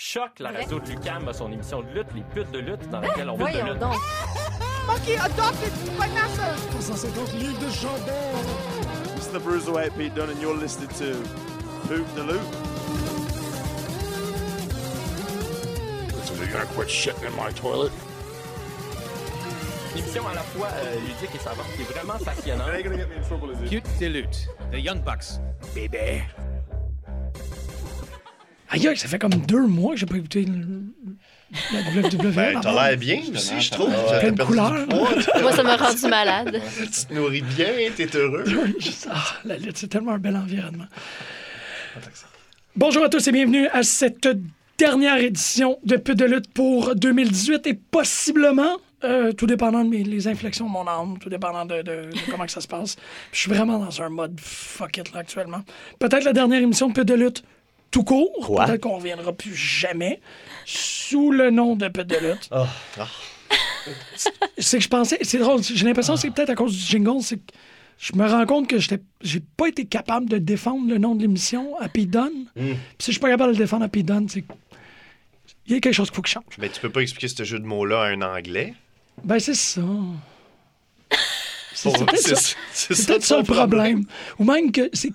Choc, la radio de Lucam a son émission de lutte, Les putes de lutte, dans laquelle on veut de lutte. donc. Monkey adopted Vanessa. 150 livres de jambon. It's the Bruiserweight Pete Dunne, and you're listening to Poop the Loop. So you're gonna quit shitting in my toilet? Une émission à la fois euh, ludique et savante qui est vraiment passionnante. It is it? Cute Dilute, The Young Bucks. Bébé. Aïe, ça fait comme deux mois que j'ai pas écouté le- la WWE. Ben, t'as l'air bien aussi, je trouve. Plein T'as de perdu couleurs. Moi, ça m'a rendu malade. tu te nourris bien, t'es heureux. Ah, la lutte, c'est tellement un bel environnement. Bonjour à tous et bienvenue à cette dernière édition de Peu de lutte pour 2018 et possiblement, euh, tout dépendant de mes, les inflexions de mon âme, tout dépendant de, de- de comment que ça se passe. Je suis vraiment dans un mode fuck it là actuellement. Peut-être la dernière émission de Peu de lutte tout court. Peut-être qu'on reviendra plus jamais sous le nom de Peu de lutte. Ah. C'est que je pensais, c'est drôle, j'ai l'impression que c'est peut-être à cause du jingle, c'est que je me rends compte que j'étais, j'ai pas été capable de défendre le nom de l'émission à Dunne. Puis si je suis pas capable de le défendre à Dunne, c'est il y a quelque chose qu'il faut que je change. Mais tu peux pas expliquer ce jeu de mots-là à un anglais? Ben c'est ça. C'est peut-être ça, le problème. Ou même que c'est je-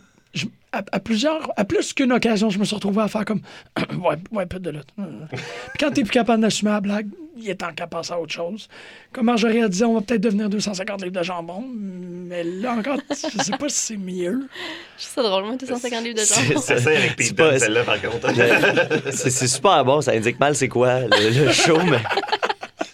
à, à plusieurs, à plus qu'une occasion, je me suis retrouvé à faire comme ouais, ouais, peu de lutte. Puis quand t'es plus capable d'assumer la blague, il est temps qu'à passer à autre chose. Comme Marjorie a dit, on va peut-être devenir 250 livres de jambon, mais là encore, je sais pas si c'est mieux. Je trouve ça drôle, moi, 250 livres de jambon. c'est- C'est avec Pete celle-là, par contre. C'est c'est super bon, ça indique mal c'est quoi le, le show, mais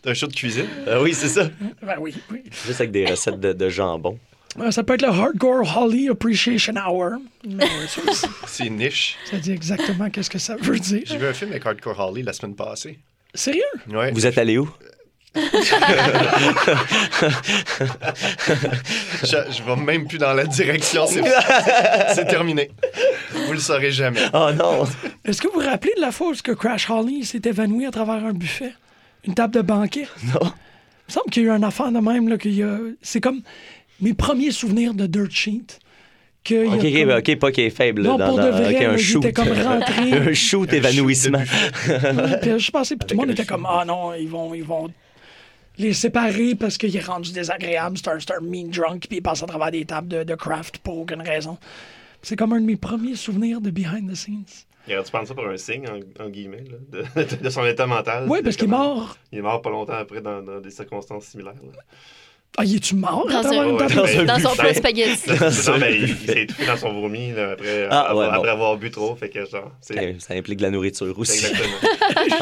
C'est un show de cuisine? Euh, oui, c'est ça. Ben oui, oui. Juste avec des recettes de, de jambon. Euh, Ça peut être le Hardcore Holly Appreciation Hour. C'est niche. ça dit exactement qu'est-ce que ça veut dire. J'ai vu un film avec Hardcore Holly la semaine passée. Sérieux? Ouais. Vous êtes allé où? Je, je vais même plus dans la direction. C'est terminé. Vous le saurez jamais. Oh non! Est-ce que vous vous rappelez de la fois où ce que Crash Holly s'est évanoui à travers un buffet? Une table de banquet? Non. Il me semble qu'il y a eu un affaire de même. Là, qu'il y a... C'est comme mes premiers souvenirs de Dirt Sheet. que il y a Ok, ok, comme- ok, pas qu'il est faible. Non, dans, pour de vrai, ok, là, un il shoot. était comme rentré. un shoot évanouissement. Puis je pensais, puis tout le monde était comme, ah non, ils vont, ils vont les séparer parce qu'il est rendu désagréable. C'est un, mean drunk, puis il passe à travers des tables de, de craft pour aucune raison. C'est comme un de mes premiers souvenirs de behind the scenes. Alors, tu prends ça pour un signe, en, en guillemets, là, de, de son état mental. Oui, parce qu'il est mort. Il est mort pas longtemps après dans, dans des circonstances similaires. là. Ah, il est-tu mort Dans un- Ouais, ouais, Dans son plat spaghetti. Non, mais il, il s'est étouffé dans son vomi là, après, Ah, bon. après avoir bu trop. Fait que, genre, Ça implique de la nourriture aussi, exactement.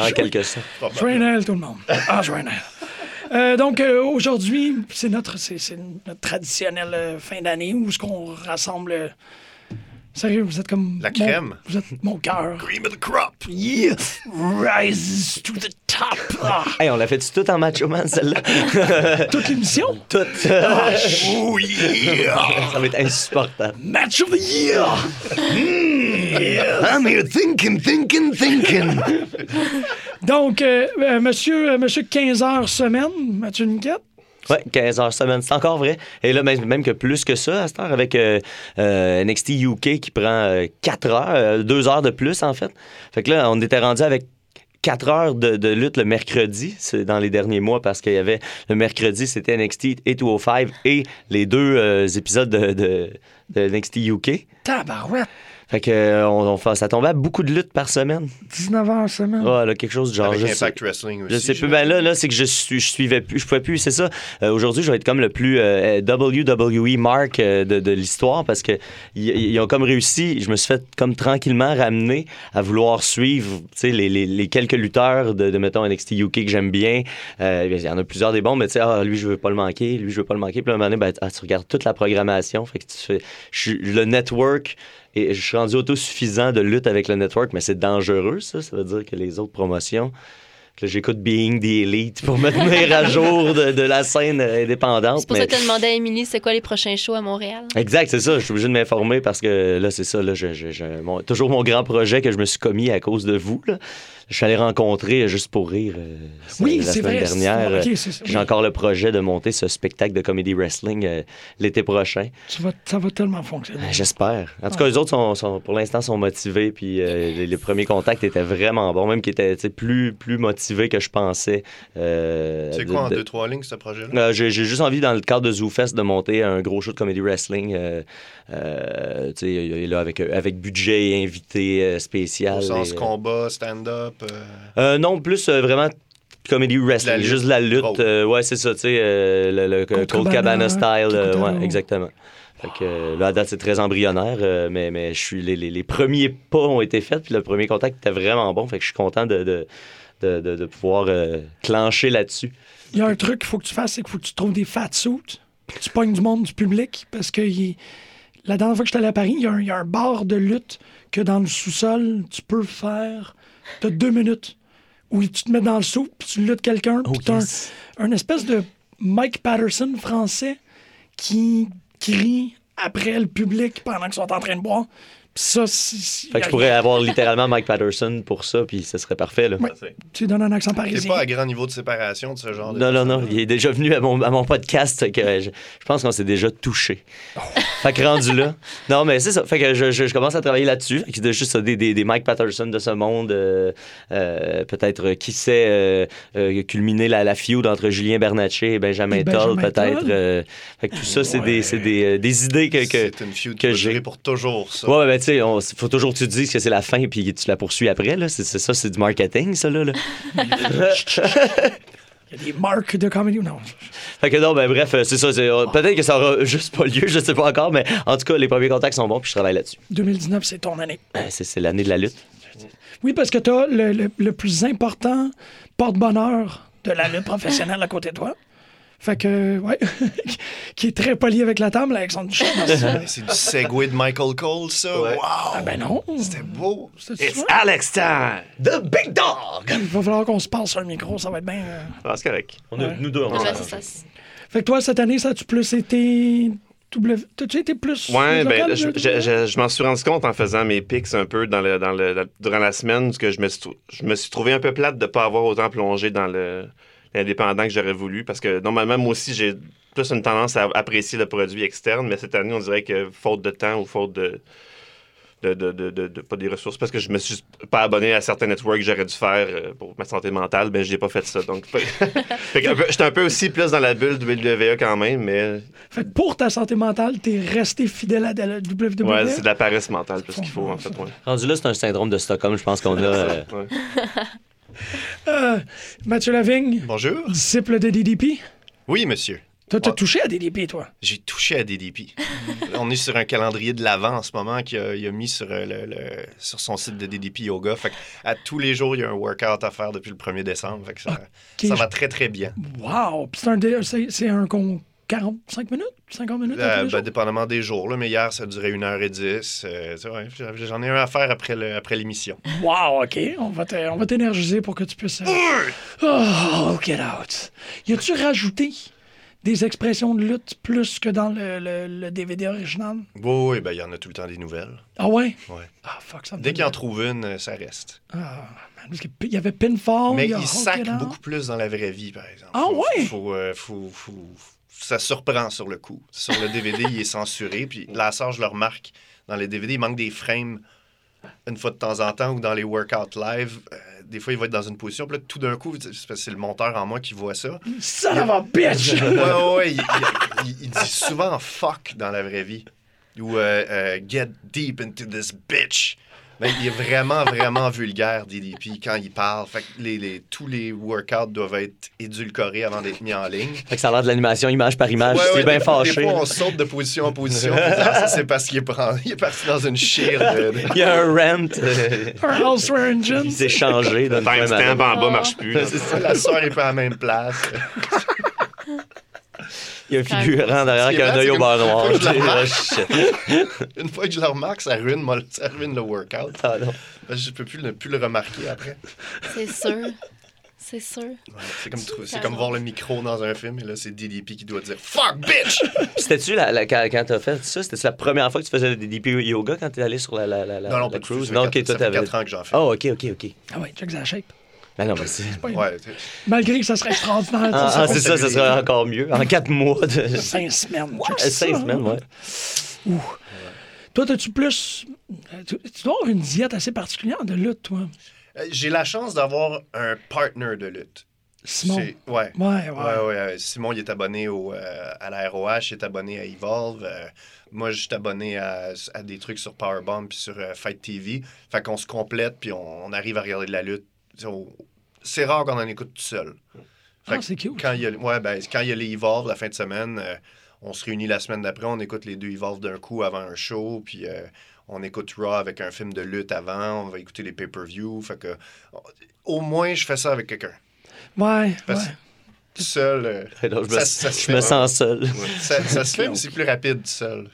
en quelque sorte. Joyeux Noël, tout le monde. Ah, joyeux Noël. Euh, donc, euh, aujourd'hui, c'est notre, c'est, c'est notre traditionnelle euh, fin d'année où ce qu'on rassemble. Sérieux, vous êtes comme. La mon- crème. vous êtes mon cœur. Cream of the crop. Yeah! Rises to the top! Ah, Hey, on l'a fait tout en macho man, celle-là? toute l'émission? Tout. Oh yeah! Ça va être insupportable. Match of the year! I'm here thinking, thinking, thinking. Donc, euh, euh, monsieur, euh, monsieur 15 heures semaine, Mathieu Niquette? Ouais, 15 heures semaine, c'est encore vrai. Et là, même, que plus que ça, à cette heure, avec euh, euh, NXT UK qui prend 4 heures, 2 heures de plus, en fait. Fait que là, on était rendu avec 4 heures de, lutte le mercredi, dans les derniers mois, parce qu'il y avait le mercredi, c'était NXT et 205 et les deux euh, épisodes de, de, de NXT UK. Tabarouette! Fait que euh, on, on fait- ça tombait à beaucoup de luttes par semaine. 19 heures semaine? Ouais, là, quelque chose de genre. Avec je sais- Wrestling aussi. je sais plus. Ben là, là c'est que je, suis, je suivais plus. Je pouvais plus. C'est ça. Euh, Aujourd'hui, je vais être comme le plus euh, WWE mark euh, de, de l'histoire parce que ils, ont comme réussi. Je me suis fait comme tranquillement ramener à vouloir suivre tu sais, les, les, les quelques lutteurs de, de, mettons, NXT UK que j'aime bien. Euh, Il y en a plusieurs des bons, mais tu sais, ah, lui, je veux pas le manquer. Lui, je veux pas le manquer. Puis là, à un moment donné, ben, ah, tu regardes toute la programmation. Fait que tu fais. Je le network. Et je suis rendu autosuffisant de lutte avec le network, mais c'est dangereux, ça. Ça veut dire que les autres promotions que j'écoute Being the Elite pour me tenir à jour de, de la scène indépendante. C'est pour mais- ça que tu as demandé à Émilie c'est quoi les prochains shows à Montréal? Exact, c'est ça. Je suis obligé de m'informer parce que là, c'est ça. Là, je, je- je- mon- toujours mon grand projet que je me suis commis à cause de vous. Là. Je suis allé rencontrer euh, juste pour rire euh, Oui, la c'est semaine vrai. dernière. c'est- euh, ok, c'est ça. J'ai encore le projet de monter ce spectacle de comédie wrestling euh, l'été prochain. Ça va, ça va tellement fonctionner. Euh, J'espère. En tout cas, les autres, sont, sont- pour l'instant, sont motivés. Puis euh, les, les premiers contacts étaient vraiment bons, même qui étaient plus, plus motivés que je pensais. Euh, C'est de- quoi en de- deux, trois lignes, ce projet-là? euh, J'ai juste envie, dans le cadre de ZooFest, de monter un gros show de comédie wrestling. euh, euh, tu sais, et là, avec, avec budget et invité spécial. Au sens et, combat, stand-up. Euh, euh, non, plus euh, vraiment comédie wrestling, juste la lutte. Oh. euh, ouais, c'est ça, tu sais, euh, le, le Cold Cabana Cabana, style. euh, ouais, exactement. Fait que là, à date, c'est très embryonnaire, euh, mais, mais je suis, les, les, les premiers pas ont été faits, puis le premier contact était vraiment bon. Fait que je suis content de, de, de, de- de pouvoir euh, clencher là-dessus. Il y a un truc qu'il faut que tu fasses, c'est qu'il faut que tu trouves des fat suits. Tu pognes du monde du public parce que la dernière fois que j'étais allé à Paris, y, il y a un bar de lutte que dans le sous-sol, tu peux faire. T'as deux minutes où tu te mets dans le sou, puis tu luttes quelqu'un, puis t'as un, un espèce de Mike Patterson français qui crie après le public pendant qu'ils sont en train de boire. Ça, si, Fait que je pourrais avoir littéralement Mike Patterson pour ça, puis ce serait parfait. Là. Ouais. tu donnes un accent parisien. pas à grand niveau de séparation de ce genre de. Non, non, non. Il est déjà venu à mon, à mon podcast. que je, je pense qu'on s'est déjà touché. Fait que rendu là. Non, mais c'est ça. Fait que je, je- je commence à travailler là-dessus. Fait que de juste des, des, des Mike Patterson de ce monde. euh, euh, Peut-être, euh, qui sait, euh, euh, culminer la, la feud entre Julien Bernatchez et Benjamin, Toll, Benjamin peut-être. Toll. euh, fait que tout ça, c'est des, c'est des, euh, des idées que. que C'est une feud que j'ai. pour toujours, ça. Ouais, ben tu sais, faut toujours que tu te dises que c'est la fin puis tu la poursuis après. Là. C'est, ça, c'est du marketing, ça. Là, là. Il y a des marques de comédie. Non. Fait que non, ben bref, euh, c'est ça. euh, peut-être que ça aura juste pas lieu, je sais pas encore, mais en tout cas, les premiers contacts sont bons puis je travaille là-dessus. 2019, c'est ton année. Euh, C'est, c'est l'année de la lutte. Oui, parce que tu as le, le- le plus important porte-bonheur de la lutte professionnelle à côté de toi. Fait que, ouais, qui est très poli avec la table, Alexandre Duchamp. merci. C'est du segway de Michael Cole, ça? Ouais. Wow! Ah ben non. C'était beau. C'est It's. Alex time! The Big Dog! Il va falloir qu'on se parle sur le micro, ça va être bien. euh. Ah, c'est correct. On a, Ouais. Nous deux, on Ouais, ça. Fait que toi, cette année, ça a-tu plus été. W... T'as-tu été plus. Ouais, local, ben, je, je- je- je m'en suis rendu compte en faisant mes pics un peu dans le, dans le, dans- durant la semaine, parce que je me suis, je me suis trouvé un peu plate de ne pas avoir autant plongé dans le l'indépendant que j'aurais voulu, parce que normalement, moi aussi, j'ai plus une tendance à apprécier le produit externe, mais cette année, on dirait que faute de temps ou faute de. De, de, de, de- de- pas des ressources parce que je me suis pas abonné à certains networks que j'aurais dû faire euh, pour ma santé mentale ben j'ai pas fait ça donc j'étais un peu aussi plus dans la bulle de WWE quand même mais Fait que pour ta santé mentale, t'es resté fidèle à la WWE. ouais c'est de la paresse mentale plus qu'il faut en fait ouais. Rendu là, c'est un syndrome de Stockholm, je pense qu'on a. euh, Ouais. Euh, Mathieu Lavigne, Bonjour. disciple de DDP. Oui, monsieur. Toi, t'as Ah. touché à DDP, toi? J'ai touché à DDP. On est sur un calendrier de l'avant en ce moment qu'il a, mis sur, euh, le, le- sur son site de DDP Yoga. Fait que à tous les jours, il y a un workout à faire depuis le 1er décembre. Fait que ça, va très, très bien. Wow! Puis c'est un, un con 45 minutes? 50 minutes? Euh, ben, dépendamment des jours. Là, mais hier, ça durait 1h10. Euh, tu sais, ouais, J'en ai un à faire après, le- après l'émission. Wow, OK. On va, te- on va t'énergiser pour que tu puisses... euh, Oh, get out! Y a-tu rajouté des expressions de lutte plus que dans le, le- le DVD original? Oui, oui, ben, il y en a tout le temps des nouvelles. Ah ouais? Ouais. Ah, fuck, ça me Dès qu'il en trouve une, ça reste. Ah, qu'il y avait Pinfall, Mais il il sac beaucoup plus dans la vraie vie, par exemple. Ah Faut- ouais? Faut, faut- faut- ça surprend sur le coup. Sur le DVD, il est censuré. Puis là, ça, je le remarque. Dans les DVD, il manque des frames une fois de temps en temps ou dans les workouts live. euh, des fois, il va être dans une position. Puis là, tout d'un coup, c'est le monteur en moi qui voit ça. Son of a bitch! Ouais, ouais, ouais. Il, il- il- il dit souvent fuck dans la vraie vie. Ou euh, euh, get deep into this bitch. Mais il est vraiment, vraiment vulgaire, DDP, quand il parle. Fait que les, les- tous les workouts doivent être édulcorés avant d'être mis en ligne. Fait que ça a l'air de l'animation image par image. Ouais, c'est ouais, bien des fois- fâché. Des fois, là. on saute de position en position. ah, ça, c'est parce qu'il est, il est parti dans une chire. de- Il y a un euh, Un Engine. il s'est changé. timestamp l'autre. en bas marche plus là. La soeur est pas à la même place. Il y a un figurant derrière qui a un œil au beurre noir. le Une fois que je le remarque, ça ruine, moi, ça ruine le workout. Ah, non. Je peux plus le, plus le remarquer après. C'est sûr. C'est sûr. Ouais, c'est comme, c'est voir le micro dans un film, et là, c'est DDP qui doit dire Fuck, bitch! Puis C'était-tu la, la- quand, quand t'as fait ça, c'était la première fois que tu faisais des DP yoga quand t'es allé sur la, la, la, la, non, non, la cruise? Non, ok, toi ça fait t'avais. 4 ans que j'en fais. Oh, ok, ok, ok. Ah ouais, check sa shape. Ben non, mais c'est. Ouais, t'sais, Malgré que ça serait extraordinaire. Ah, ça ah, serait c'est ça, ça serait encore mieux. En quatre mois de. cinq semaines. ça, Cinq semaines, ouais. Toi, t'as-tu plus. euh, Tu, tu dois avoir une diète assez particulière de lutte, toi. euh, J'ai la chance d'avoir un partner de lutte. Simon. Ouais. Ouais, ouais. Ouais, ouais, Simon, il est abonné au, euh, à la ROH, il est abonné à Evolve. euh, moi, je suis abonné à, à des trucs sur Powerbomb puis sur euh, Fight TV. Fait qu'on se complète puis on, on arrive à regarder de la lutte. Au- C'est rare qu'on en écoute tout seul. Fait Ah, c'est cute. Quand il y a, ouais, ben, quand il y a les Evolve la fin de semaine, euh, on se réunit la semaine d'après, on écoute les deux Evolve d'un coup avant un show, puis euh, on écoute Raw avec un film de lutte avant, on va écouter les pay-per-view. Fait que, au moins, je fais ça avec quelqu'un. Ouais, Parce- ouais. Tout seul. euh, je me, Ça- ça se je me sens seul. ça, ça se fait, mais c'est plus rapide tout seul.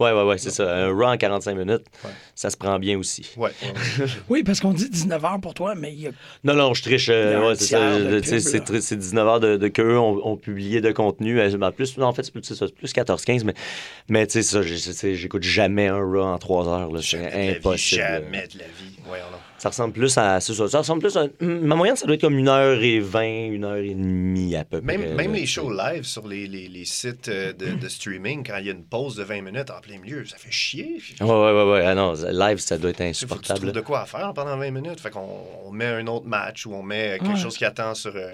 Ouais, ouais, ouais, c'est ça. Un Raw en 45 minutes, Ouais. ça se prend bien aussi. Ouais. ouais. Oui, parce qu'on dit 19h pour toi, mais il y a. Non, non, je triche. euh, c'est ça. tiers de Tu sais, pub, C'est là. tri- c'est 19 heures de, de qu'eux ont, ont publié de contenu. Euh, En plus, non, en fait, c'est plus, c'est ça, c'est plus 14-15, mais, mais tu sais, ça, j'écoute jamais un Raw en 3 heures. C'est vie, impossible. Jamais de la vie. Voyons donc. Ça ressemble plus à. ça, ça ressemble plus à. Ma moyenne, ça doit être comme 1h20, 1h30 à peu près. Même, même là. les shows live sur les, les, les sites euh, de, de streaming, quand il y a une pause de 20 minutes en plein milieu, ça fait chier. Ouais, ouais, ouais, ouais. Ah non, live, ça doit être Il faut que tu insupportable. de quoi à faire pendant 20 minutes? Fait qu'on on met un autre match ou on met quelque Ouais. chose qui attend sur. euh,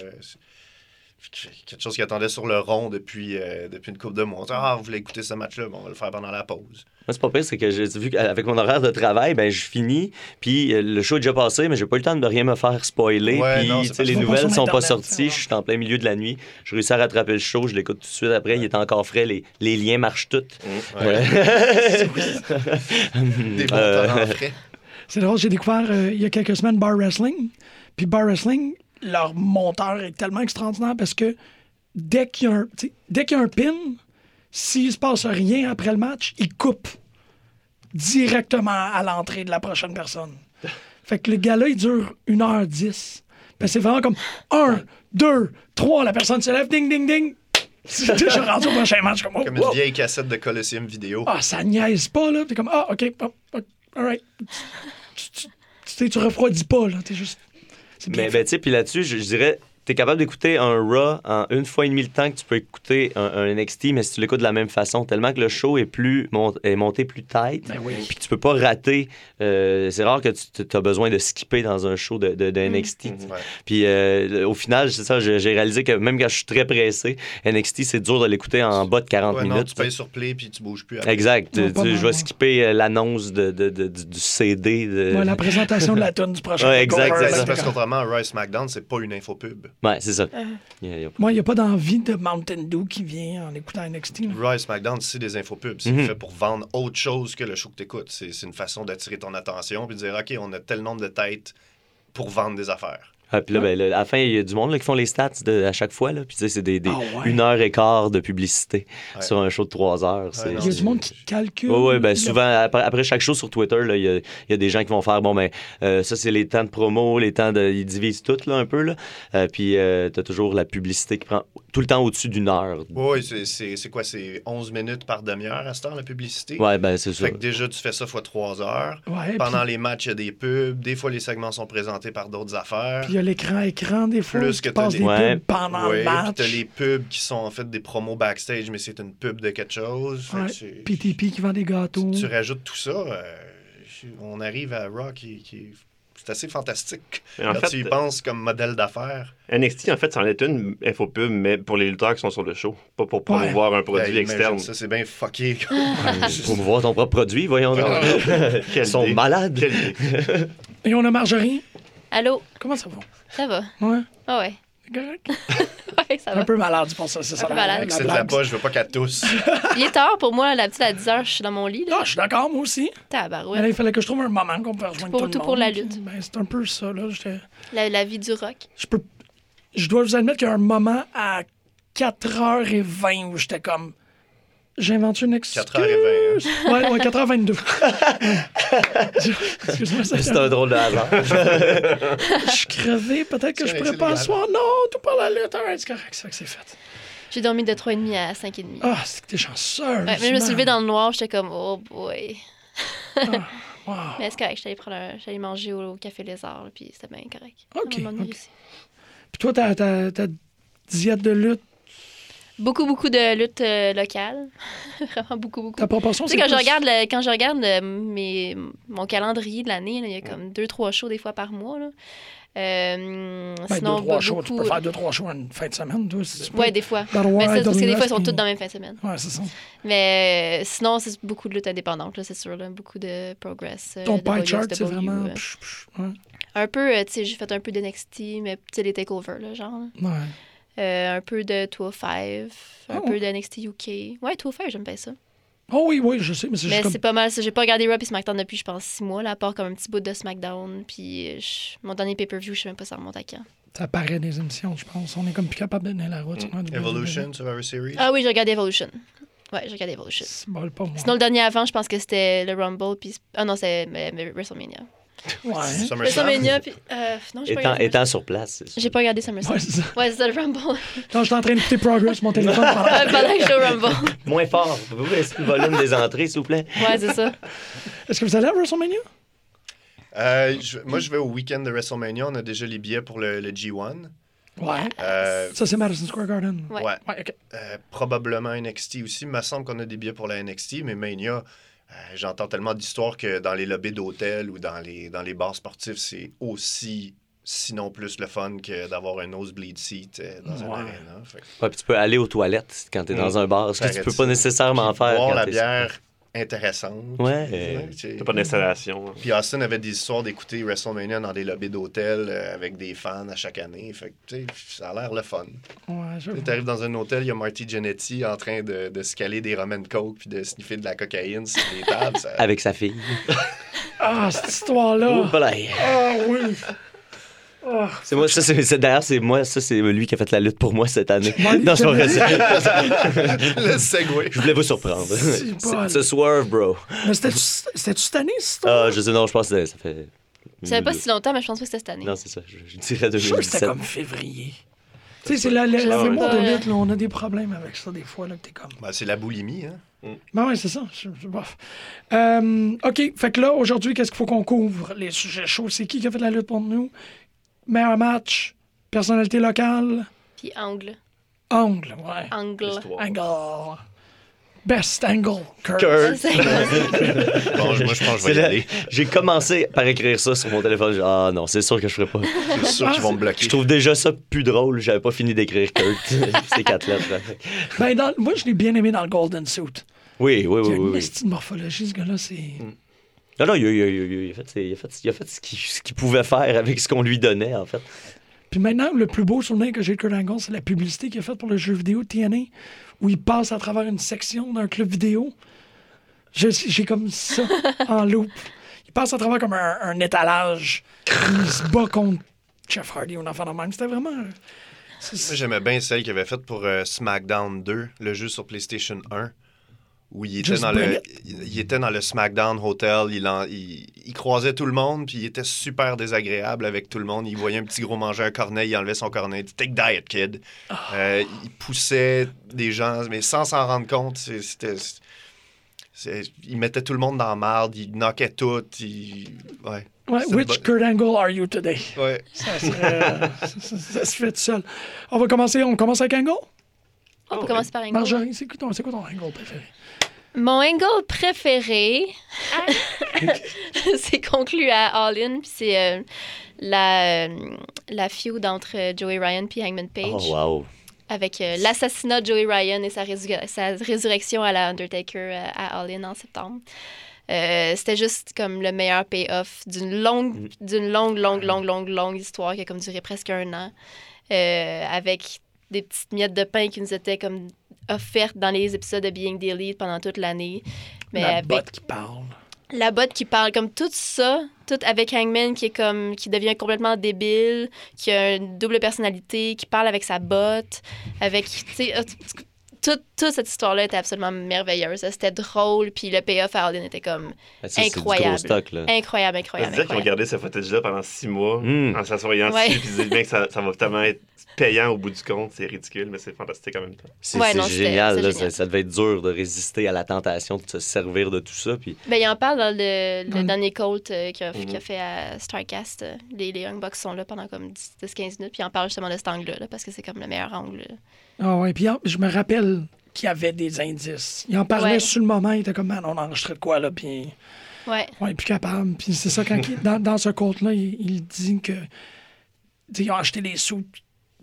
quelque chose qui attendait sur le rond depuis, euh, depuis une couple de mois. Ah, vous voulez écouter ce match-là? Bon, on va le faire pendant la pause. Moi, c'est pas pire, c'est que j'ai vu qu'avec mon horaire de travail, ben, je finis, puis euh, le show est déjà passé, mais j'ai pas eu le temps de rien me faire spoiler. Ouais, puis, non, pas- les pas nouvelles sont pas sorties, je suis en plein milieu de la nuit. Je réussis à rattraper le show, je l'écoute tout de suite après, il est encore frais, les, les liens marchent tous. Ouais. Des bons Euh, frais. C'est drôle, j'ai découvert euh, il y a quelques semaines Bar Wrestling. Puis Bar Wrestling, leur monteur est tellement extraordinaire parce que dès qu'il y a un, dès qu'il y a un pin, s'il se passe rien après le match, il coupe directement à l'entrée de la prochaine personne. Fait que le gars-là, il dure 1h10. Ben, c'est vraiment comme 1, 2, 3, la personne se lève, ding, ding, ding. Je suis rendu au prochain match. Comme, oh, Comme une wow. vieille cassette de Colosseum vidéo. Ah, ça niaise pas, là. T'es comme, ah, OK, oh, oh, all right. Tu, tu, tu, tu refroidis pas, là. T'es juste. Mais ben, tu sais, puis là-dessus, je, je dirais, t'es capable d'écouter un Raw en une fois et demie le temps que tu peux écouter un, un NXT, mais si tu l'écoutes de la même façon, tellement que le show est plus est monté plus tight, Ben oui. puis tu peux pas rater. euh, c'est rare que tu as besoin de skipper dans un show de, de- de NXT. Ouais. Puis euh, au final, c'est ça, j'ai réalisé que même quand je suis très pressé, NXT, c'est dur de l'écouter en bas de 40 Ouais, non, minutes. tu payes sur play puis tu bouges plus. après. Exact. Tu- tu- je vais skipper euh, l'annonce de, de- de- du, du CD. De... Ouais, la présentation de la tonne du prochain. Ouais, exact, t'es Parce comme- qu'autrement, Roy SmackDown, c'est pas une infopub. Ouais, c'est ça. A- il a- n'y a pas d'envie de Mountain Dew qui vient en écoutant NXT. Roy SmackDown, c'est des infopubs. C'est Mhm. fait pour vendre autre chose que le show que t'écoutes. C'est c'est une façon d'attirer ton attention puis de dire, OK, on a tel nombre de têtes pour vendre des affaires. Ah, puis là, ben, là, à la fin, il y a du monde là, qui font les stats de, à chaque fois. Là. Puis tu sais, c'est des, des Ah ouais. une heure et quart de publicité Ouais. sur un show de trois heures. Il y a du monde qui calcule. Oui, ouais, ben, souvent, après, après chaque show sur Twitter, là, il y, a, il y a des gens qui vont faire, bon, ben, euh, ça, c'est les temps de promo, les temps de. Ils divisent tout, là, un peu, là. Euh, puis, tu as toujours la publicité qui prend tout le temps au-dessus d'une heure. Oui, c'est- c'est c'est quoi? C'est 11 minutes par demi-heure à ce temps, la publicité? Ouais, ben, c'est ça. Fait que déjà, tu fais ça fois 3 heures. Ouais, Pendant puis- les matchs, il y a des pubs. Des fois, les segments sont présentés par d'autres affaires. Puis l'écran écran des fois Plus que t'as passe des- Ouais. pubs pendant le puis match. t'as les pubs qui sont en fait des promos backstage, mais c'est une pub de quelque chose. Ouais. PTP qui vend des gâteaux. tu rajoutes tout ça, euh, on arrive à Raw qui, qui- c'est assez fantastique. Mais en Quand fait, tu y penses comme modèle d'affaires, NXT, en fait, c'en est une infopub, mais pour les lutteurs qui sont sur le show, pas pour Ouais. promouvoir un produit ben, externe. Ça, c'est bien fucké. Pour voir ton propre produit, voyons donc. Quelle Ils sont malades. Et on a Marjorie. Allô? Comment ça va? Ça va? Ouais. Ah ouais. c'est correct. Ouais, ça Un va. peu malade, pour ça. C'est ça. malade. la c'est de la poche, je veux pas qu'elle tousse. Il est tard pour moi, la petite à 10 h, je suis dans mon lit. Ah, Là. je suis d'accord, moi aussi. Tabarouette. il fallait que je trouve un moment qu'on peut rejoindre Pour- tout le monde. pour la lutte. Ben, c'est un peu ça, là. J'étais- La, la vie du rock. Je peux... Je dois vous admettre qu'il y a un moment à 4h20 où j'étais comme... J'ai inventé une excuse. 4h20. hein. Ouais, ouais, 4h22. Excuse-moi, ça C'est un drôle de hasard. Je suis crevé, peut-être que je pourrais pas asseoir. Non, tout par la lutte. C'est correct, c'est fait que c'est fait. J'ai dormi de 3h30 à 5h30. Ah, c'est que t'es chanceux. Ouais, mais je me suis levée dans le noir, j'étais comme, oh boy. Wow. Mais c'est correct, j'allais prendre un- j'allais manger au, Café Lézard, puis c'était bien correct. Ok, On m'a emmené ok. aussi. Puis toi, ta diète de lutte, Beaucoup, beaucoup de luttes euh, locales. Vraiment beaucoup, beaucoup. ta proportion, Tu c'est sais, quand je plus- regarde, le- quand je regarde le- mes, mon calendrier de l'année, il y a comme deux, trois shows des fois par mois. Là. Euh, Ben, sinon, deux, trois beaucoup... shows. Tu peux faire deux, trois shows une fin de semaine, toi. si. Ouais, des fois. War, Mais c'est parce que des fois, ils sont puis- tous dans la même fin de semaine. Ouais, c'est ça. Mais euh, sinon, c'est beaucoup de luttes indépendantes, là, c'est sûr. Là. Beaucoup de progress. euh, Ton pie chart, c'est vraiment. euh. psh, psh, ouais. Un peu, euh, tu sais, j'ai fait un peu d'NXT, mais tu sais, les takeovers, là, genre. là. Ouais. Euh, un peu de 205, un Ah peu de NXT UK. Ouais, 205, j'aime bien ça. Oh oui, oui, je sais, mais c'est Mais comme. c'est pas mal ça. J'ai pas regardé Raw et SmackDown depuis, je pense, six mois, là, à part comme un petit bout de SmackDown. Puis euh, je- mon dernier pay-per-view, je sais même pas ça remonte à quand. Ça paraît des émissions, je pense. On est comme plus capable de donner la Mm. route. sur notre Evolution, Survivor Series. Ah oui, j'ai regardé Evolution. Ouais, j'ai regardé Evolution. C'est bol pas moi. Sinon, le dernier avant, je pense que c'était le Rumble. Puis... Ah non, c'est mais WrestleMania. Ouais. SummerSlam. WrestleMania, puis. Euh, non, j'ai pas étant, sur place. c'est- J'ai pas regardé SummerSlam. Ouais, c'est ça. Ouais, c'est ça, le Rumble. Non, j'étais en train d'écouter Progress sur mon téléphone pendant. Que je suis au Rumble. Moins fort. Vous baisser le volume des entrées, s'il vous plaît? Ouais, c'est ça. Est-ce que vous allez à WrestleMania? Euh, je- moi, je vais au week-end de WrestleMania. On a déjà les billets pour le, le G1. Ouais. Euh, Ça, c'est Madison Square Garden. Ouais. ouais. Euh, probablement NXT aussi. Il me semble qu'on a des billets pour la NXT, mais Mania, j'entends tellement d'histoires que dans les lobbies d'hôtel ou dans les, dans les bars sportifs, c'est aussi, sinon plus le fun que d'avoir un nosebleed seat euh, dans un Ouais. arena. Fait que Ouais, puis tu peux aller aux toilettes quand t'es dans un bar, ce que tu peux pas nécessairement faire. boire quand la t'es- bière intéressante. Ouais. T'as pas d'installation. hein. Puis Austin avait des histoires d'écouter WrestleMania dans des lobbies d'hôtel euh, avec des fans à chaque année. Fait que, tu sais, ça a l'air le fun. Ouais, je... Tu arrives dans un hôtel, il y a Marty Jannetty en train de, de se caler des Roman Coke puis de sniffer de la cocaïne sur les tables. Ça... Avec sa fille. Ah, cette histoire-là. Oh. Ah oui. Ah. C'est moi, ça, c'est, d'ailleurs, c'est moi, ça, c'est lui qui a fait la lutte pour moi cette année. Non, c'est pas vrai. le segway. Je voulais vous surprendre. C'est pas- C'est- Ce swerve, bro. Mais c'était-tu cette année? Ah, je sais, non, je pense que ça fait. Ça fait pas si longtemps, mais je pense pas que c'était cette année. Non, c'est ça. Je, je dirais Je suis sûr que c'était 2017. comme février. Tu sais, c'est la, la, Je la mémoire de lutte, là, on a des problèmes avec ça des fois, là, que t'es comme... Ben, c'est la boulimie, hein? Ben ouais, c'est ça. je- je- bof. Euh, OK, fait que là, aujourd'hui, qu'est-ce qu'il faut qu'on couvre? Les sujets chauds, c'est qui qui a fait la lutte pour nous? Meilleur match, personnalité locale, Puis angle. angle, ouais. Angle. Histoire. Angle. Best angle, Kurt. Kurt. Bon, moi, je pense que je vais y aller. J'ai commencé par écrire ça sur mon téléphone. Ah non, c'est sûr que je ferai pas. Je suis sûr qu'ils vont me bloquer. Je trouve déjà ça plus drôle. J'avais pas fini d'écrire Kurt. Ces quatre lettres. Ben, dans- moi, je l'ai bien aimé dans le Golden Suit. Oui, oui, Il y oui. a oui, une oui. de morphologie, ce gars-là, c'est... Non, non, il a, il a- il a- il a fait, ses- il a fait, il a fait ce qu'il ce qu'il pouvait faire avec ce qu'on lui donnait, en fait. Puis maintenant, le plus beau souvenir que j'ai de Kurt Angle, c'est la publicité qu'il a faite pour le jeu vidéo TNA, où il passe à travers une section d'un club vidéo. Je- J'ai comme ça en loop. Il passe à travers comme un, un étalage. Il se bat contre Jeff Hardy ou un enfant de même. C'était vraiment... c'est- Moi, c'est- j'aimais bien celle qu'il avait faite pour euh, SmackDown 2, le jeu sur PlayStation 1, où il était, Just dans le, il il était dans le SmackDown Hotel, il, en- il, il croisait tout le monde, puis il était super désagréable avec tout le monde. Il voyait un petit gros manger un cornet, il enlevait son cornet. Take diet, kid. Ah. Euh, il poussait des gens, mais sans s'en rendre compte. C'était. il mettait tout le monde dans la marde, il knockait tout. Il... Ouais. Ouais, which bon. Kurt Angle are you today? Ouais. Ça, serait, euh, ça, ça se fait tout seul. On va commencer, on commence avec Angle? On peut commencer par angle. Marjorie, c'est quoi ton, c'est quoi ton Angle préféré? Mon angle préféré, c'est conclu à All In, puis c'est euh, la, euh, la feud entre Joey Ryan puis Hangman Page, Oh, wow. avec euh, l'assassinat de Joey Ryan et sa, résu- sa résurrection à la Undertaker euh, à All In en septembre. C'était juste comme le meilleur payoff d'une longue, d'une longue, longue, longue, longue, longue histoire qui a comme duré presque un an, avec des petites miettes de pain qui nous étaient comme offertes dans les épisodes de Being the Elite pendant toute l'année. Mais La avec botte qui parle. la botte qui parle comme tout ça, tout avec Hangman qui est comme qui devient complètement débile, qui a une double personnalité, qui parle avec sa botte, avec euh, toute, toute cette histoire-là était absolument merveilleuse. C'était drôle, puis le payoff à Alden était comme Ah, c'est- c'est du gros incroyable. stock, là. Incroyable, incroyable. disait qu'ils ont incroyable. gardé ce footage-là pendant six mois Mm. en s'assoyant Ouais. dessus puis ils disaient bien que ça, ça va tellement être payant au bout du compte. C'est ridicule, mais c'est fantastique en même temps. C'est Ouais, génial, là. génial. Ça, ça devait être dur de résister à la tentation de se servir de tout ça. Puis Ben, il en parle dans le, dernier Colt euh, qu'il a, Mhm. qu'il a fait à Starcast. Les, les Young Bucks sont là pendant comme 10-15 minutes, puis il en parle justement de cet angle-là, là, parce que c'est comme le meilleur angle. Ah ouais, puis je me rappelle qu'il y avait des indices. Il en parlait Ouais. sur le moment, il était comme, man, on enregistrait de quoi, là, puis Ouais. on est plus capable. Puis c'est ça, quand il- dans, dans ce compte-là, il, il dit que, ils ont acheté des sous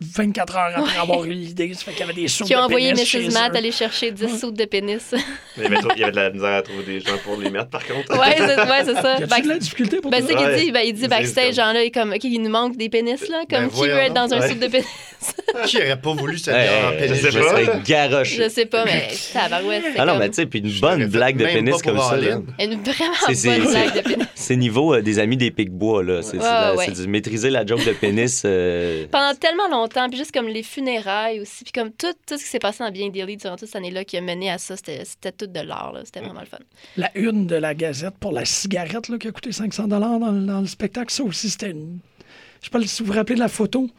24 heures après Ouais. avoir eu l'idée. Ça fait qu'il y avait des sous Qui ont de envoyé Mrs. Matt aller chercher 10 sous de pénis. Mais il y avait, il y avait de la misère à trouver des gens pour les mettre, par contre. ouais, c'est ouais, c'est ça. Back- de la difficulté pour Ben, toi? c'est qu'il Ouais. dit, ben, il dit C'est backstage, genre là, il comme, OK, il nous manque des pénis, là, comme Ben, qui veut être dans un soupe de pénis. Qui aurait pas voulu s'habiller en je pénis? sais je pas. serais garoché. Je sais pas, mais tabarouette, c'est Ah non, mais tu sais, puis une bonne blague de pénis pas comme ça, une vraiment C'est- c'est- bonne c'est- blague de pénis. C'est niveau euh, des amis des Pic-Bois, là. C'est Ouais, ouais. maîtriser la joke de pénis. euh, Pendant tellement longtemps, puis juste comme les funérailles aussi, puis comme tout, tout ce qui s'est passé dans Bien Daily durant toute cette année-là qui a mené à ça, c'était c'était tout de l'art, là. C'était vraiment le fun. La une de la Gazette pour la cigarette là, qui a coûté 500 dans, le- dans le spectacle, ça aussi, c'était une... Je sais pas si vous vous rappelez de la photo.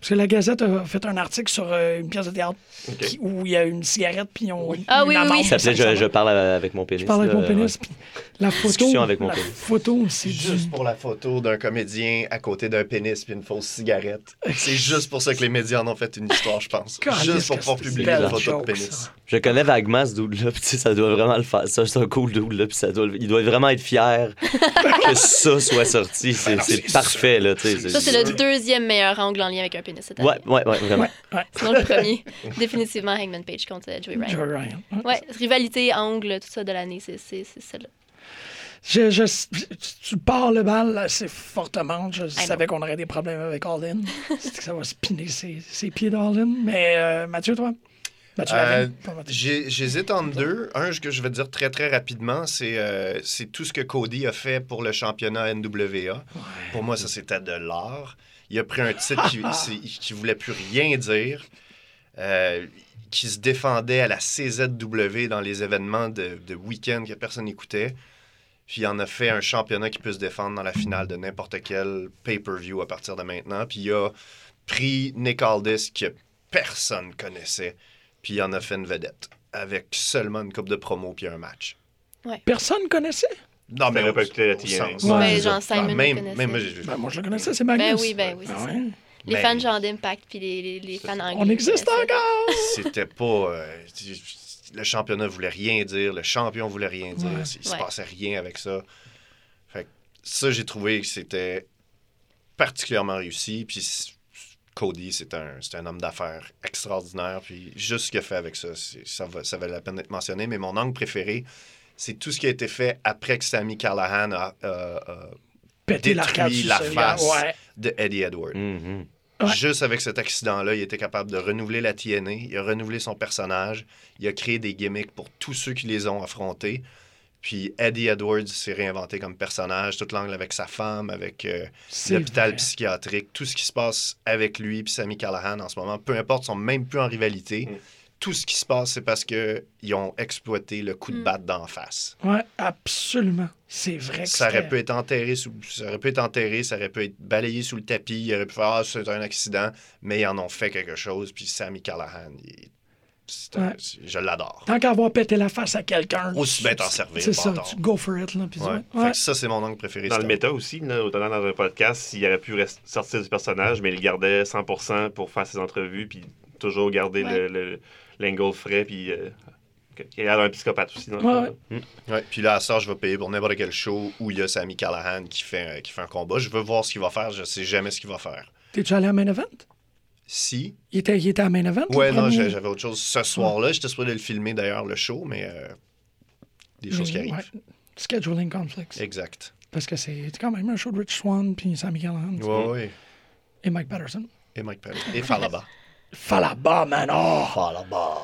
Parce que la Gazette a fait un article sur euh, une pièce de théâtre qui- où il y a une cigarette, puis on. Ah une oui, oui, oui. Ça 500 je, je parle avec mon pénis. Je parle avec mon pénis. ouais. puis la photo. Avec mon la pénis. photo, c'est du. Juste pour la photo d'un comédien à côté d'un pénis puis une fausse cigarette. C'est juste pour ça que les médias en ont fait une histoire, je pense. Juste pour pouvoir publier une photo joke, de pénis. ça. Je connais vaguement ce dude-là, puis ça doit vraiment le faire. Ça, c'est un cool dude, là, puis ça doit, il doit vraiment être fier que ça soit sorti. C'est c'est parfait, là. Ça, c'est le deuxième meilleur angle en lien avec un pénis cette année. Ouais, ouais, ouais, vraiment. Ouais, Sinon, le premier, définitivement Hangman Page contre Joey Ryan. Joe Ryan. Ouais. Rivalité, angle, tout ça de l'année, c'est c'est- c'est celle-là. Je, je- tu pars le bal assez fortement. Je know. savais qu'on aurait des problèmes avec All-In. C'est que ça va spinner ses, ses pieds d'All-In. Mais euh, Mathieu, toi? Mathieu Euh, J'hésite entre deux. Un, ce que je vais dire très très rapidement, c'est euh, c'est tout ce que Cody a fait pour le championnat NWA. Pour moi, ça c'était de l'art. Il a pris un titre qui, qui voulait plus rien dire, euh, qui se défendait à la CZW dans les événements de, de week-end que personne n'écoutait. Puis il en a fait un championnat qui peut se défendre dans la finale de n'importe quel pay-per-view à partir de maintenant. Puis il a pris Nick Aldis que personne connaissait, puis il en a fait une vedette avec seulement une coupe de promo puis un match. Personne connaissait? Non, mais au- pas écouté la TNA. genre. Simon le même, même moi, j'ai- Ben, moi, je le connaissais, c'est Magnus. Ben oui, ben oui, c'est Ah ça. ouais. Les Ben, fans genre d'Impact puis les, les, les fans anglais. On existe encore! C'était pas. euh, le championnat voulait rien dire, le champion voulait rien dire, Ouais. il se Ouais. passait rien avec ça. Fait que ça, j'ai trouvé que c'était particulièrement réussi. Puis Cody, c'est un, c'est un homme d'affaires extraordinaire. Puis juste ce qu'il a fait avec ça, ça, va, ça valait la peine d'être mentionné. Mais mon angle préféré, c'est tout ce qui a été fait après que Sammy Callahan a, Péter l'arcade détruit la face Ouais. de Eddie Edwards. Mhm. Ouais. Juste avec cet accident-là, il était capable de renouveler la TNA, il a renouvelé son personnage, il a créé des gimmicks pour tous ceux qui les ont affrontés. Puis Eddie Edwards s'est réinventé comme personnage, toute l'angle avec sa femme, avec euh, l'hôpital psychiatrique, tout ce qui se passe avec lui puis Sammy Callahan en ce moment, peu importe, ils sont même plus en rivalité. Mm. Tout ce qui se passe, c'est parce que ils ont exploité le coup de Mm. batte d'en face. Ouais, absolument. C'est vrai que Ça aurait pu être enterré, sous, ça aurait pu être enterré, ça aurait pu être balayé sous le tapis, il aurait pu faire ah, c'est un accident, mais ils en ont fait quelque chose. Puis Sammy Callahan, il- un- Ouais. je l'adore. Tant qu'à avoir pété la face à quelqu'un. Aussi bien t'en servir, C'est ça, tu go for it. Là, puis Ouais. ouais. Fait que ça, c'est mon angle préféré. Dans le méta aussi, là, autant dans un podcast, s'il aurait pu rest- sortir du personnage, mais il le gardait 100% pour faire ses entrevues, puis toujours garder le, le- l'angle frais, puis euh, qu'il y a un psychopathe aussi. Dans le Ouais. Ouais, puis là, à ça, je vais payer pour n'importe quel show où il y a Sammy Callahan qui fait, qui fait un combat. Je veux voir ce qu'il va faire, je sais jamais ce qu'il va faire. T'es-tu allé à Main Event? Si. Il était, il était à Main Event? Ouais, non, premier? j'avais autre chose ce soir-là. J'étais supposé le filmer d'ailleurs, le show, mais euh, des choses qui Mais, arrivent. ouais. Scheduling conflicts. Exact. Parce que c'est quand même un show de Rich Swan puis Sammy Callahan Ouais, ouais. et Mike Patterson. Et Mike Perry. Et Falaba. Falaba, man! Oh! Falaba.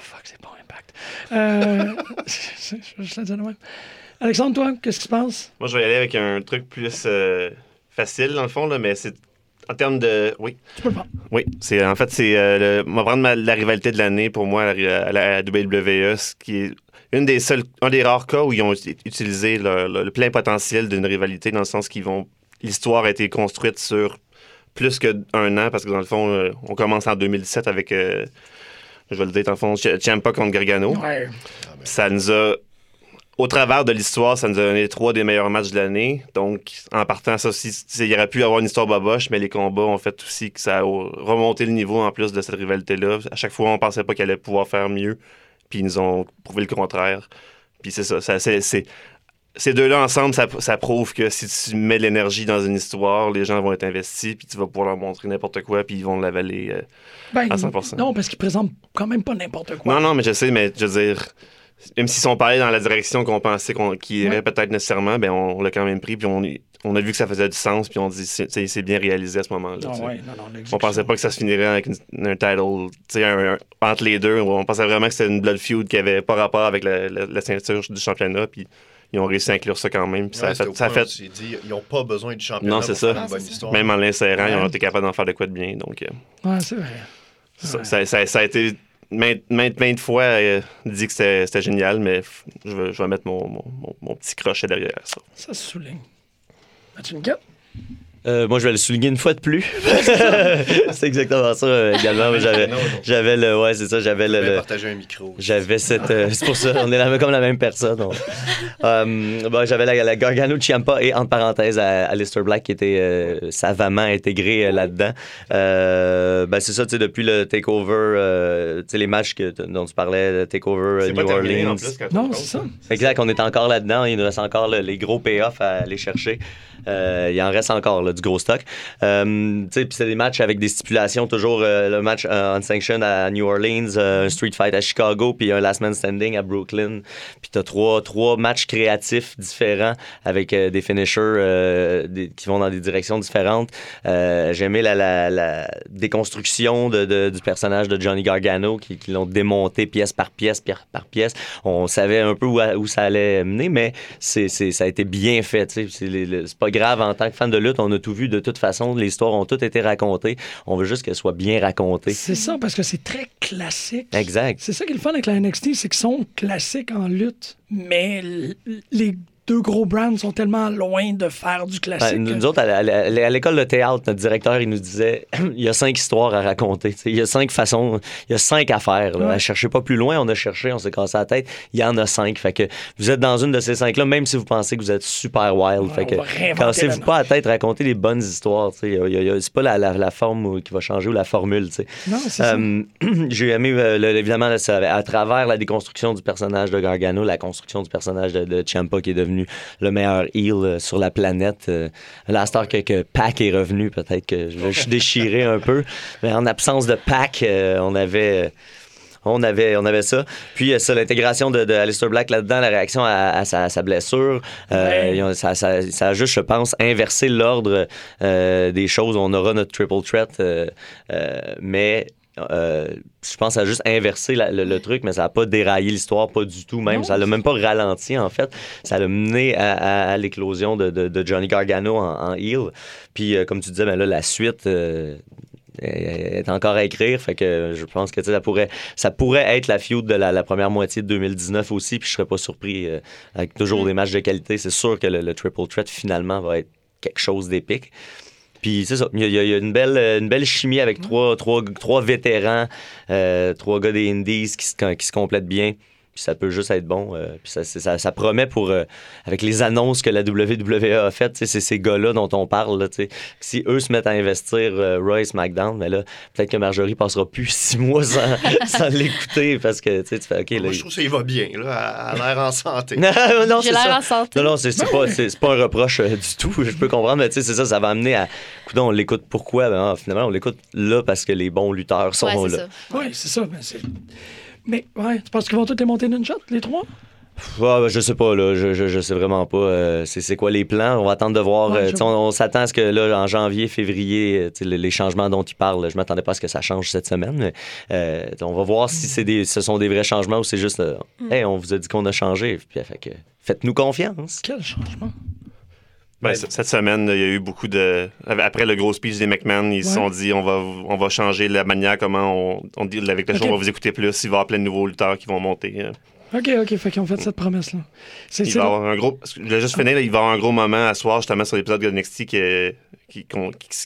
Fuck, c'est pas impact. Euh, je vais juste le dire de même. Alexandre, toi, qu'est-ce qui se passe? Moi, je vais y aller avec un truc plus euh, facile, dans le fond, là, mais c'est en termes de. Oui. Tu peux le prendre. Oui, c'est en fait c'est euh, le- on va prendre ma- la rivalité de l'année pour moi à la, à la WWE, ce qui est une des seuls, un des rares cas où ils ont ut- utilisé le, le- le plein potentiel d'une rivalité dans le sens qu'ils vont, l'histoire a été construite sur plus qu'un an parce que dans le fond, euh, on commence en 2017 avec, euh, je vais le dire le fond, Ciampa contre Gargano. Ouais. Ça nous a, au travers de l'histoire, ça nous a donné trois des meilleurs matchs de l'année. Donc, en partant, ça aussi, il y aurait pu avoir une histoire baboche, mais les combats ont fait aussi que ça a remonté le niveau en plus de cette rivalité-là. À chaque fois, on pensait pas qu'elle allait pouvoir faire mieux, puis ils nous ont prouvé le contraire. Puis c'est ça, ça c'est- ces deux-là ensemble, ça, ça prouve que si tu mets l'énergie dans une histoire, les gens vont être investis, puis tu vas pouvoir leur montrer n'importe quoi, puis ils vont l'avaler euh, Ben, à 100%. non, parce qu'ils présentent quand même pas n'importe quoi. non, non, mais je sais, mais je veux dire, même s'ils sont pas allés dans la direction qu'on pensait qu'on, qu'ils iraient Ouais. peut-être nécessairement, ben on, l'a quand même pris, puis on, on a vu que ça faisait du sens, puis on dit c'est, c'est- bien réalisé à ce moment-là. Non, sais. ouais, non, non, On pensait pas que ça se finirait avec une- un title, un- entre les deux. On pensait vraiment que c'était une blood feud qui avait pas rapport avec la, la- la ceinture du championnat, puis ils ont réussi à inclure ça quand même. Puis ça a fait, ça fait- dit, ils n'ont pas besoin du championnat Non, c'est ça. une bonne même en l'insérant, ils ont été capables d'en faire de quoi de bien. Donc, euh, Ouais, c'est vrai. ça, Ouais. ça- ça- ça a été maintes, maintes, maintes fois euh, dit que c'était génial, mais je vais, je vais mettre mon, mon- mon- mon petit crochet derrière ça. Ça se souligne. As-tu une quête? Euh, moi, je vais le souligner une fois de plus. c'est exactement ça euh, également. J'avais, le, ouais, c'est ça, j'avais Je le, vais le- partager un micro. j'avais cette, euh, c'est pour ça, on est la, même- comme la même personne. on- bon, j'avais la, la Gargano Ciampa et entre parenthèses à, Alistair Black qui était euh, savamment intégré euh, là-dedans. Euh, ben, c'est ça, tu sais, depuis le takeover, euh, tu sais, les matchs que, dont tu parlais, takeover C'est New Orleans. en plus Non, c'est ça. Exact, on est encore là-dedans. Il nous reste encore le- les gros payoffs à aller chercher. Euh, il en reste encore du gros stock. Euh, tu c'est des matchs avec des stipulations. Toujours euh, le match euh, unsanctioned à New Orleans, un street fight à Chicago, puis un last man standing à Brooklyn. Puis t'as trois, trois matchs créatifs différents avec des finishers qui vont dans des directions différentes. J'ai aimé la, déconstruction du personnage de Johnny Gargano qui, l'ont démonté pièce par pièce, pièce par pièce. On savait un peu où, ça allait mener, mais c'est, c'est- ça a été bien fait. tu. C'est, grave en tant que fan de lutte, on a tout vu de toute façon. Les histoires ont toutes été racontées. On veut juste qu'elles soient bien racontées. C'est ça, parce que c'est très classique. Exact. C'est ça qui est le fun avec la NXT, c'est qu'ils sont classiques en lutte, mais les deux gros brands sont tellement loin de faire du Ouais, classique. nous, nous autres, à, l'école de théâtre, notre directeur, il nous disait il y a cinq histoires à raconter. Il y a cinq façons, il y a cinq affaires. Là. Ouais. À chercher pas plus loin, on a cherché, on s'est cassé la tête. Il y en a cinq. Fait que vous êtes dans une de ces cinq-là, même si vous pensez que vous êtes super wild. Ouais, fait que cassez-vous pas la tête, racontez les bonnes histoires. C'est pas la, la- la forme qui va changer ou la formule. Non, c'est ça. Euh, J'ai aimé, euh, le- évidemment, là, à travers la déconstruction du personnage de Gargano, la construction du personnage de, de Ciampa qui est devenu le meilleur heel euh, sur la planète. Euh, cette heure que, que Pac est revenu, peut-être que je, je suis déchiré un peu. Mais en absence de Pac, euh, on avait. on avait, on avait ça. Puis ça, l'intégration de, de Alistair Black là-dedans, la réaction à, à sa, à sa blessure, euh, Ouais. ça, ça- ça a juste, je pense, inversé l'ordre euh, des choses. On aura notre triple threat, euh, mais euh, je pense que ça a juste inversé la- le, le truc, mais ça n'a pas déraillé l'histoire, pas du tout même. Non, ça l'a même pas ralenti, en fait. Ça l'a mené à, à- à l'éclosion de, de- de Johnny Gargano en, en heel. Puis, euh, comme tu disais, ben là, la suite... euh, est encore à écrire, fait que je pense que ça pourrait, ça pourrait être la feud de la, la première moitié de 2019 aussi, puis je serais pas surpris avec toujours des matchs de qualité. C'est sûr que le, le triple threat finalement va être quelque chose d'épique. Puis c'est ça, il y, a- il y une belle, euh, une belle chimie avec trois, trois, trois vétérans, euh, trois gars des Indies qui se, qui se complètent bien. Puis ça peut juste être bon. euh, puis ça, c'est- ça, ça promet pour, euh, avec les annonces que la WWE a faites, c'est ces gars-là dont on parle. Là, si eux se mettent à investir euh, Roy SmackDown, mais là, peut-être que Marjorie passera plus six mois sans, sans l'écouter parce que tu fais OK. Là, Moi, je trouve y va bien. Là. Elle a l'air en santé. non, non, J'ai l'air en santé. Non, non, c'est pas, pas un reproche euh, du tout. Je peux comprendre, mais tu sais, c'est ça, ça va amener à. Coudon, on l'écoute pourquoi? Ben, ah, finalement, on l'écoute là parce que les bons lutteurs sont Ouais, là. ça. Oui, c'est ça. Mais, c'est- mais ouais, tu penses qu'ils vont tous les monter d'une shot, les trois? Ah, ben, je sais pas, là. Je, je, je sais vraiment pas. euh, c'est c'est quoi les plans? On va attendre de voir. Ouais, euh, je on on s'attend à ce que là, en janvier, février, euh, les, les changements dont ils parlent, je m'attendais pas à ce que ça change cette semaine. Mais, euh, on va voir si c'est des, ce sont des vrais changements ou c'est juste, Mm. hey, on vous a dit qu'on a changé. Puis, fait que, faites-nous confiance. Quel changement? Ben, c- cette semaine, il y a eu beaucoup de. Après le gros speech des McMahon, ils se Ouais. sont dit on va, on va changer la manière comment on, on dit avec le show, on va vous écouter plus. Il va y avoir plein de nouveaux lutteurs qui vont monter. euh. OK, OK, fait qu'ils ont fait cette promesse-là. C'est Il va avoir un gros. Je voulais juste finir, là, il va y avoir un gros moment à soir, justement, sur l'épisode de NXT qui, est- qui, qui-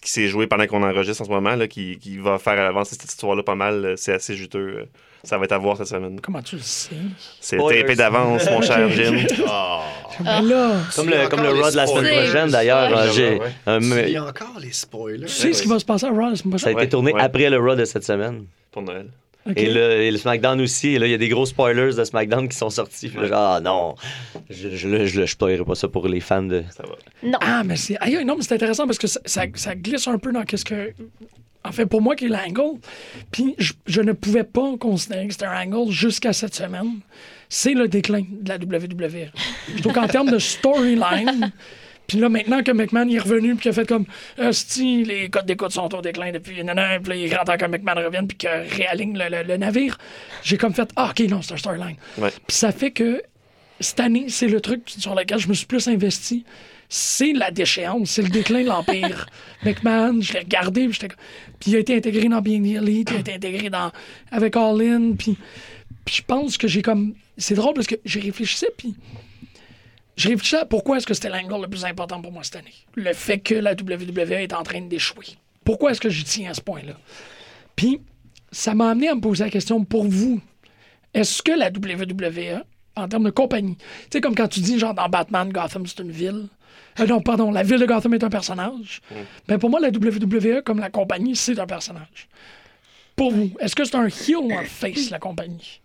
qui s'est joué pendant qu'on enregistre en ce moment, là, qui, qui va faire avancer cette histoire-là pas mal. C'est assez juteux. Ça va être à voir cette semaine. Comment tu le sais? C'est tapé d'avance, mon cher Jim. Ben là, Comme le, comme le Raw de la semaine prochaine, d'ailleurs. Euh, j'ai- Il y a encore les spoilers. tu sais ce qui va se passer à Raw la semaine ça a été tourné Ouais. après le Raw de cette semaine. Pour Noël. Et, le, et le SmackDown aussi. Et là, il y a des gros spoilers de SmackDown qui sont sortis. Puis là, genre, ah non, je je, je, je, je spoilerai pas ça pour les fans de. Ça va. Non. Ah, mais c'est non, mais c'est intéressant parce que ça, ça, ça glisse un peu dans qu'est-ce que. En fait, pour moi, qui est l'angle. Puis je, je ne pouvais pas considérer que c'était un angle jusqu'à cette semaine. C'est le déclin de la WWE. Je trouve qu'en termes de storyline. Puis là, maintenant que McMahon est revenu, puis qu'il a fait comme si les codes d'écoute sont au déclin depuis non, non, puis il est grand temps que McMahon revienne, puis qu'il réaligne le, le- le navire, j'ai comme fait Ah, ok, non, c'est un storyline. Ouais. Puis ça fait que cette année, c'est le truc sur lequel je me suis plus investi. C'est la déchéance, c'est le déclin de l'Empire. McMahon, je l'ai regardé, puis Puis il a été intégré dans Being the Elite, il a été intégré dans... avec All In, puis... puis je pense que j'ai comme... C'est drôle parce que j'ai réfléchi, puis... Je réfléchissais à pourquoi est-ce que c'était l'angle le plus important pour moi cette année. Le fait que la WWE est en train d'échouer. Pourquoi est-ce que j'y tiens à ce point-là? Puis, ça m'a amené à me poser la question, pour vous, est-ce que la WWE, en termes de compagnie, tu sais, comme quand tu dis, genre, dans Batman, Gotham, c'est une ville. Euh, non, pardon, la ville de Gotham est un personnage. Ben, pour moi, la WWE, comme la compagnie, c'est un personnage. Pour vous, est-ce que c'est un heel ou un face, la compagnie?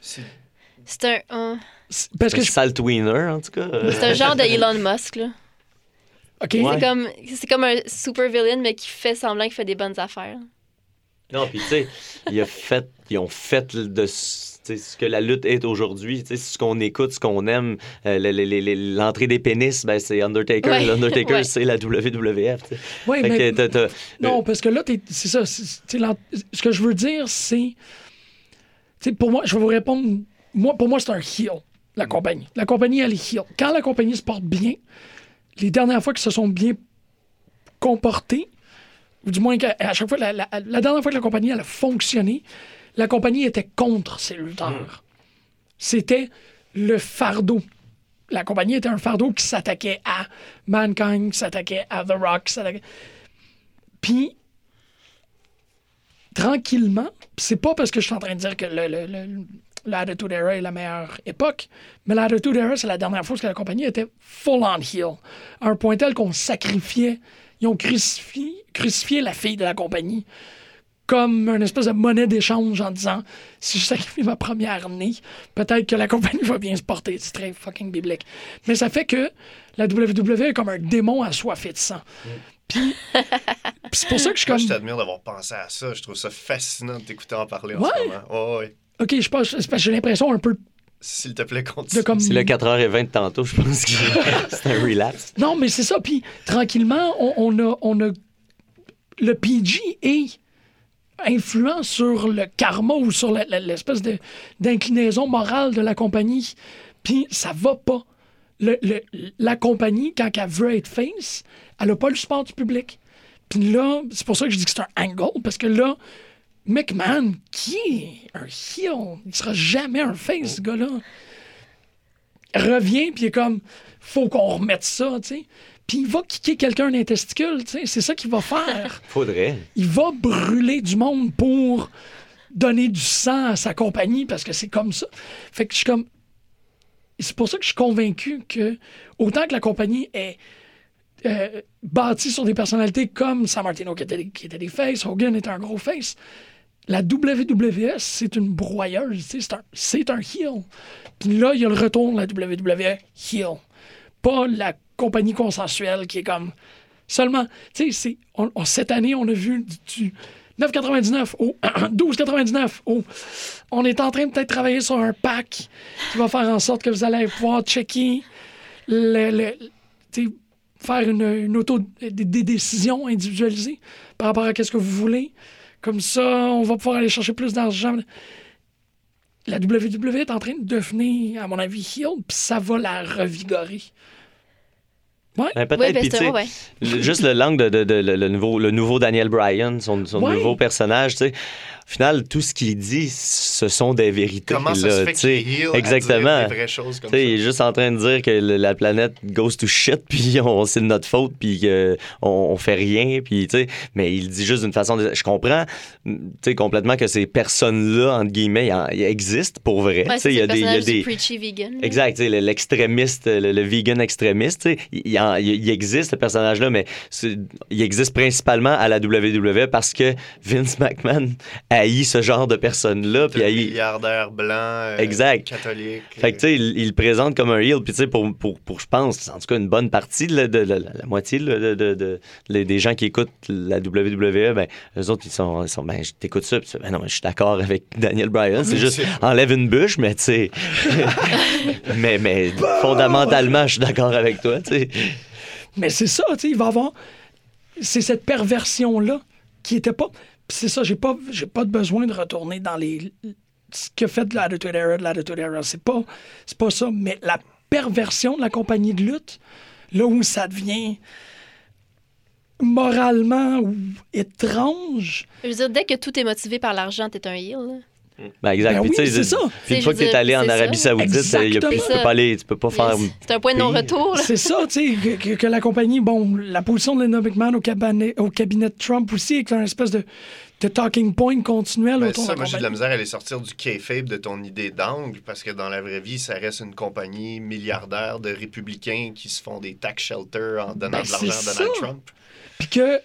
C'est un, un- C'est- Parce que Un je... salt wiener, en tout cas. c'est un genre de Elon Musk, là. OK. C'est comme, c'est comme un super villain, mais qui fait semblant qu'il fait des bonnes affaires. Non, puis tu sais, ils ont fait de ce que la lutte est aujourd'hui, ce qu'on écoute, ce qu'on aime, euh, le- le- le- le- l'entrée des pénis, ben, c'est Undertaker. Ouais. L'Undertaker, Ouais. c'est la WWF. Fait mais- Non, parce que là, c'est ça. Ce que je veux dire, c'est. Pour moi, je vais vous répondre. Moi, pour moi, c'est un heel, la compagnie. La compagnie, elle est heel. Quand la compagnie se porte bien, les dernières fois qu'ils se sont bien comportés, ou du moins à chaque fois, la, la- la dernière fois que la compagnie elle a fonctionné, la compagnie était contre ses lutteurs. C'était le fardeau. La compagnie était un fardeau qui s'attaquait à Mankind, qui s'attaquait à The Rock. Puis, tranquillement, c'est pas parce que je suis en train de dire que le, le, le- l'Attitude Era est la meilleure époque, mais l'Attitude Era, c'est la dernière fois que la compagnie était full on heel. À un point tel qu'on sacrifiait, ils ont crucifié la fille de la compagnie comme une espèce de monnaie d'échange en disant si je sacrifie ma première née, peut-être que la compagnie va bien se porter. C'est très fucking biblique. Mais ça fait que la WWE est comme un démon assoiffé de sang. Puis, puis c'est pour ça que je suis Moi, comme. je t'admire d'avoir pensé à ça. Je trouve ça fascinant de t'écouter en parler en Ouais. ce moment. Oh, ouais. Ok, je pense, c'est parce que j'ai l'impression un peu S'il te plaît, continue. comme. C'est le 4h20 de tantôt, je pense que c'est un relapse. Non, mais c'est ça. Puis tranquillement, on, on a, on a. Le PG est influent sur le karma ou sur l'espèce d'inclinaison morale de la compagnie. Puis ça va pas. La compagnie, quand elle veut être face, elle n'a pas le support du public. Puis là, c'est pour ça que je dis que c'est un angle, parce que là, McMahon, qui est un heel, il sera jamais un face, ce gars-là revient, puis il est comme, faut qu'on remette ça, tu sais. Puis il va kicker quelqu'un tu sais. C'est ça qu'il va faire. Faudrait. il va brûler du monde pour donner du sang à sa compagnie, parce que c'est comme ça. Fait que je suis comme... C'est pour ça que je suis convaincu que, autant que la compagnie est euh, bâtie sur des personnalités comme San Martino qui était, des- qui était des faces, Hogan est un gros face, la WWE, c'est une broyeuse, tu sais, c'est un, c'est un heel. Puis là, il y a le retour de la WWE heel. Pas la compagnie consensuelle qui est comme seulement. Tu sais, cette année, on a vu du, du 9,99 au 12,99 au. On est en train de peut-être travailler sur un pack qui va faire en sorte que vous allez pouvoir checker le. faire une, une auto, des, décisions individualisées par rapport à ce que vous voulez. Comme ça, on va pouvoir aller chercher plus d'argent. la WWE est en train de devenir, à mon avis, heel, puis ça va la revigorer. Ouais. Ben, Oui, peut-être, ben, tu sais, ouais. juste le langue de, de- de- le, le nouveau, le nouveau Daniel Bryan, son, son Ouais. nouveau personnage, tu sais. Au final, tout ce qu'il dit, ce sont des vérités. Comment ça là, se fait tu sais. qu'il à Exactement. dire des vraies choses comme Tu sais, il est juste en train de dire que le- la planète goes to shit, puis on, c'est de notre faute, puis qu'on on fait rien, puis tu sais, mais il dit juste d'une façon. de- je comprends, tu sais, complètement que ces personnes-là, entre guillemets, existent pour vrai. Ouais, tu sais, c'est il y a le des, il y a des, preachy vegan. Exact, tu sais, le- l'extrémiste, le, le vegan extrémiste, tu sais, il, en- il- existe ce personnage-là, mais il existe principalement à la WWE parce que Vince McMahon haït ce genre de personnes-là, puis haït. milliardaire blanc, euh, Exact. catholique. Fait que, tu sais, il, il le présente comme un heel. Puis, tu sais, pour, pour, pour, je pense, en tout cas, une bonne partie, de, la- de- la- la moitié de, de, de- les- des gens qui écoutent la WWE, ben, eux autres, ils sont, ils sont ben, je t'écoute ça. Puis, ben non, je suis d'accord avec Daniel Bryan. C'est juste, enlève une bûche, mais, tu sais. mais, mais, fondamentalement, je suis d'accord avec toi, tu sais. Mais c'est ça, tu sais, il va avoir. C'est cette perversion-là qui était pas. C'est ça, j'ai pas, j'ai pas besoin de retourner dans les. Ce que fait de l'Attitude Era, de l'Attitude Era. C'est pas, c'est pas ça. Mais la perversion de la compagnie de lutte, là où ça devient moralement étrange. Je veux dire, dès que tout est motivé par l'argent, t'es un heel. Là. Ben, exact. Ben Puis, oui, tu sais, c'est ça. Puis, une fois que veux tu es allé en Arabie ça. Saoudite, il y a plus- tu peux pas aller, tu peux pas faire. C'est un point de non-retour. C'est ça, tu sais, que, que- que la compagnie, bon, la position de Linda McMahon au cabinet, au cabinet de Trump aussi, est un espèce de, de talking point continuel Ben, autour ça, de la moi, j'ai de la misère à aller sortir du kayfabe de ton idée d'angle, parce que dans la vraie vie, ça reste une compagnie milliardaire de républicains qui se font des tax shelters en donnant Ben, de l'argent à Donald. Trump. Puis que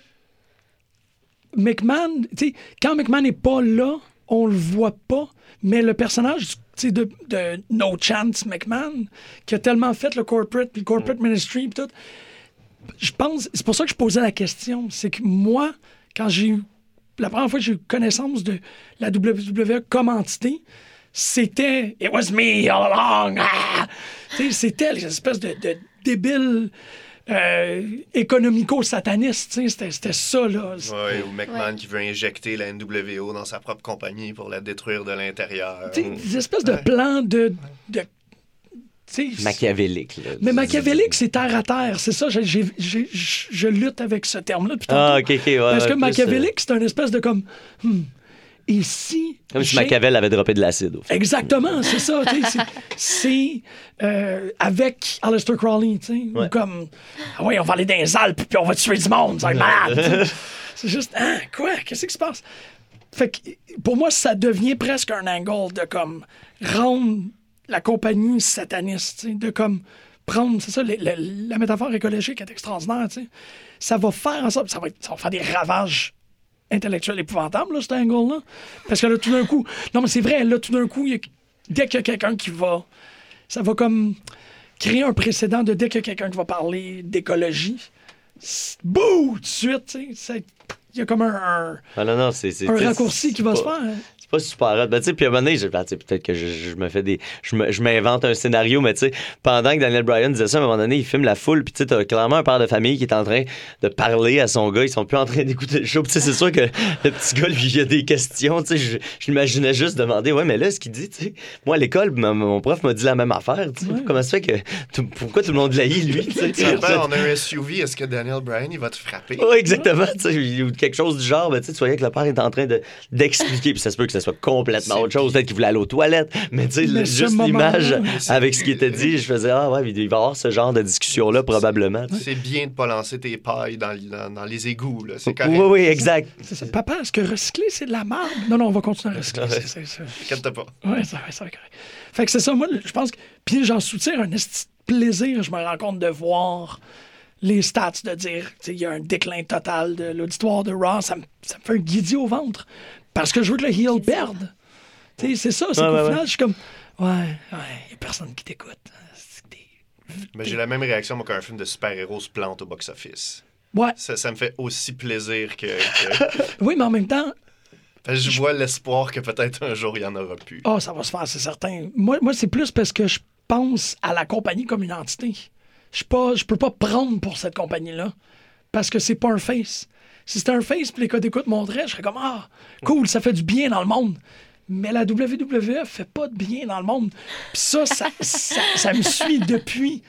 McMahon, tu sais, quand McMahon n'est pas là, on le voit pas, mais le personnage de, de No Chance McMahon, qui a tellement fait le corporate, puis le corporate ministry, puis tout, je pense, c'est pour ça que je posais la question, c'est que moi, quand j'ai eu, la première fois que j'ai eu connaissance de la WWE comme entité, c'était It was me all along. Ah! C'était l'espèce de, de débile euh, économico-sataniste. C'était ça, là. Ouais, ou McMahon qui veut injecter la NWO dans sa propre compagnie pour la détruire de l'intérieur. Des espèces de plans de. de tu sais, Machiavélique. là. mais machiavélique, c'est terre à terre. C'est ça, je je lutte avec ce terme-là. depuis Ah, ok, ok. ouais, Parce que plus, machiavélique, c'est un espèce de comme. hmm, ici. Comme si Machiavel avait droppé de l'acide. Exactement, c'est ça. c'est- euh, avec Aleister Crowley, tu sais. Ouais. Comme, ah oui, on va aller dans les Alpes puis on va tuer du monde, c'est malade. c'est juste, ah, quoi, qu'est-ce qui se passe? Fait que pour moi, ça devient presque un angle de comme rendre la compagnie sataniste, tu sais, de comme prendre, c'est ça, le- le- la métaphore écologique est extraordinaire, tu sais. Ça va faire en sorte, ça va, ça va faire des ravages intellectuels épouvantables, là, cet angle-là. Parce que là, tout d'un coup, non, mais c'est vrai, là, tout d'un coup, il y a- dès qu'il y a quelqu'un qui va, ça va comme créer un précédent de dès qu'il y a quelqu'un qui va parler d'écologie, bouh, tout de suite, tu sais, il y a comme un, un- Ah non, non, c'est. c'est- un raccourci qui va se faire. C'est pas super hot. Ben, tu sais, puis à un moment donné, je- ben, peut-être que je, je me fais des. Je me- je m'invente un scénario, mais tu sais, pendant que Daniel Bryan disait ça, à un moment donné, il filme la foule, puis tu sais, t'as clairement un père de famille qui est en train de parler à son gars. Ils sont plus en train d'écouter le show. Puis tu sais, c'est sûr que le petit gars, lui, il a des questions. Tu sais, je, l'imaginais juste demander, ouais, mais là, ce qu'il dit, tu sais, moi, à l'école, mon prof m'a dit la même affaire. Tu sais, comment ça fait que. pourquoi tout le monde l'haït, lui, tu sais? Tu sais, on a un SUV, est-ce que Daniel Bryan, il va te frapper? Oui, exactement. tu sais, Ou quelque chose du genre, ben, tu sais, tu voyais que le père est en train de- d'expliquer, puis ça se peut que ça soit complètement autre chose, peut-être qu'il voulait aller aux toilettes, mais tu sais, juste l'image avec ce qui était dit, je faisais, ah ouais, il va y avoir ce genre de discussion-là, probablement. C'est bien de pas lancer tes pailles dans, dans- dans les égouts, là. C'est correct. Oui, oui, exact. C'est ça. Papa, est-ce que recycler, c'est de la merde? Non, non, on va continuer à recycler. c'est- c'est- c'est- pas. Ouais, ça, va, ça va être correct. Fait que c'est ça, moi, je pense que. Puis j'en soutiens un esti de plaisir, je me rends compte de voir les stats, de dire, tu sais, il y a un déclin total de l'auditoire de Raw, ça me, ça me fait un guidi au ventre. Parce que je veux que le heel perde. Tu sais, c'est ça, c'est Ouais, qu'au ouais, final, ouais. je suis comme, ouais, ouais, il y a personne qui t'écoute. Mais j'ai la même réaction, moi, quand un film de super-héros se plante au box-office. Ouais, Ça, ça me fait aussi plaisir que. que- oui, mais en même temps, je vois l'espoir que peut-être un jour il y en aura plus. Ah, ça va se faire, c'est certain. Moi, moi c'est plus parce que je pense à la compagnie comme une entité. Je je peux pas prendre pour cette compagnie-là parce que c'est pas un face. Si c'était un face, puis les codes d'écoute montraient, je serais comme ah, cool, ça fait du bien dans le monde. Mais la WWE fait pas de bien dans le monde. Puis ça, ça, ça, ça me suit depuis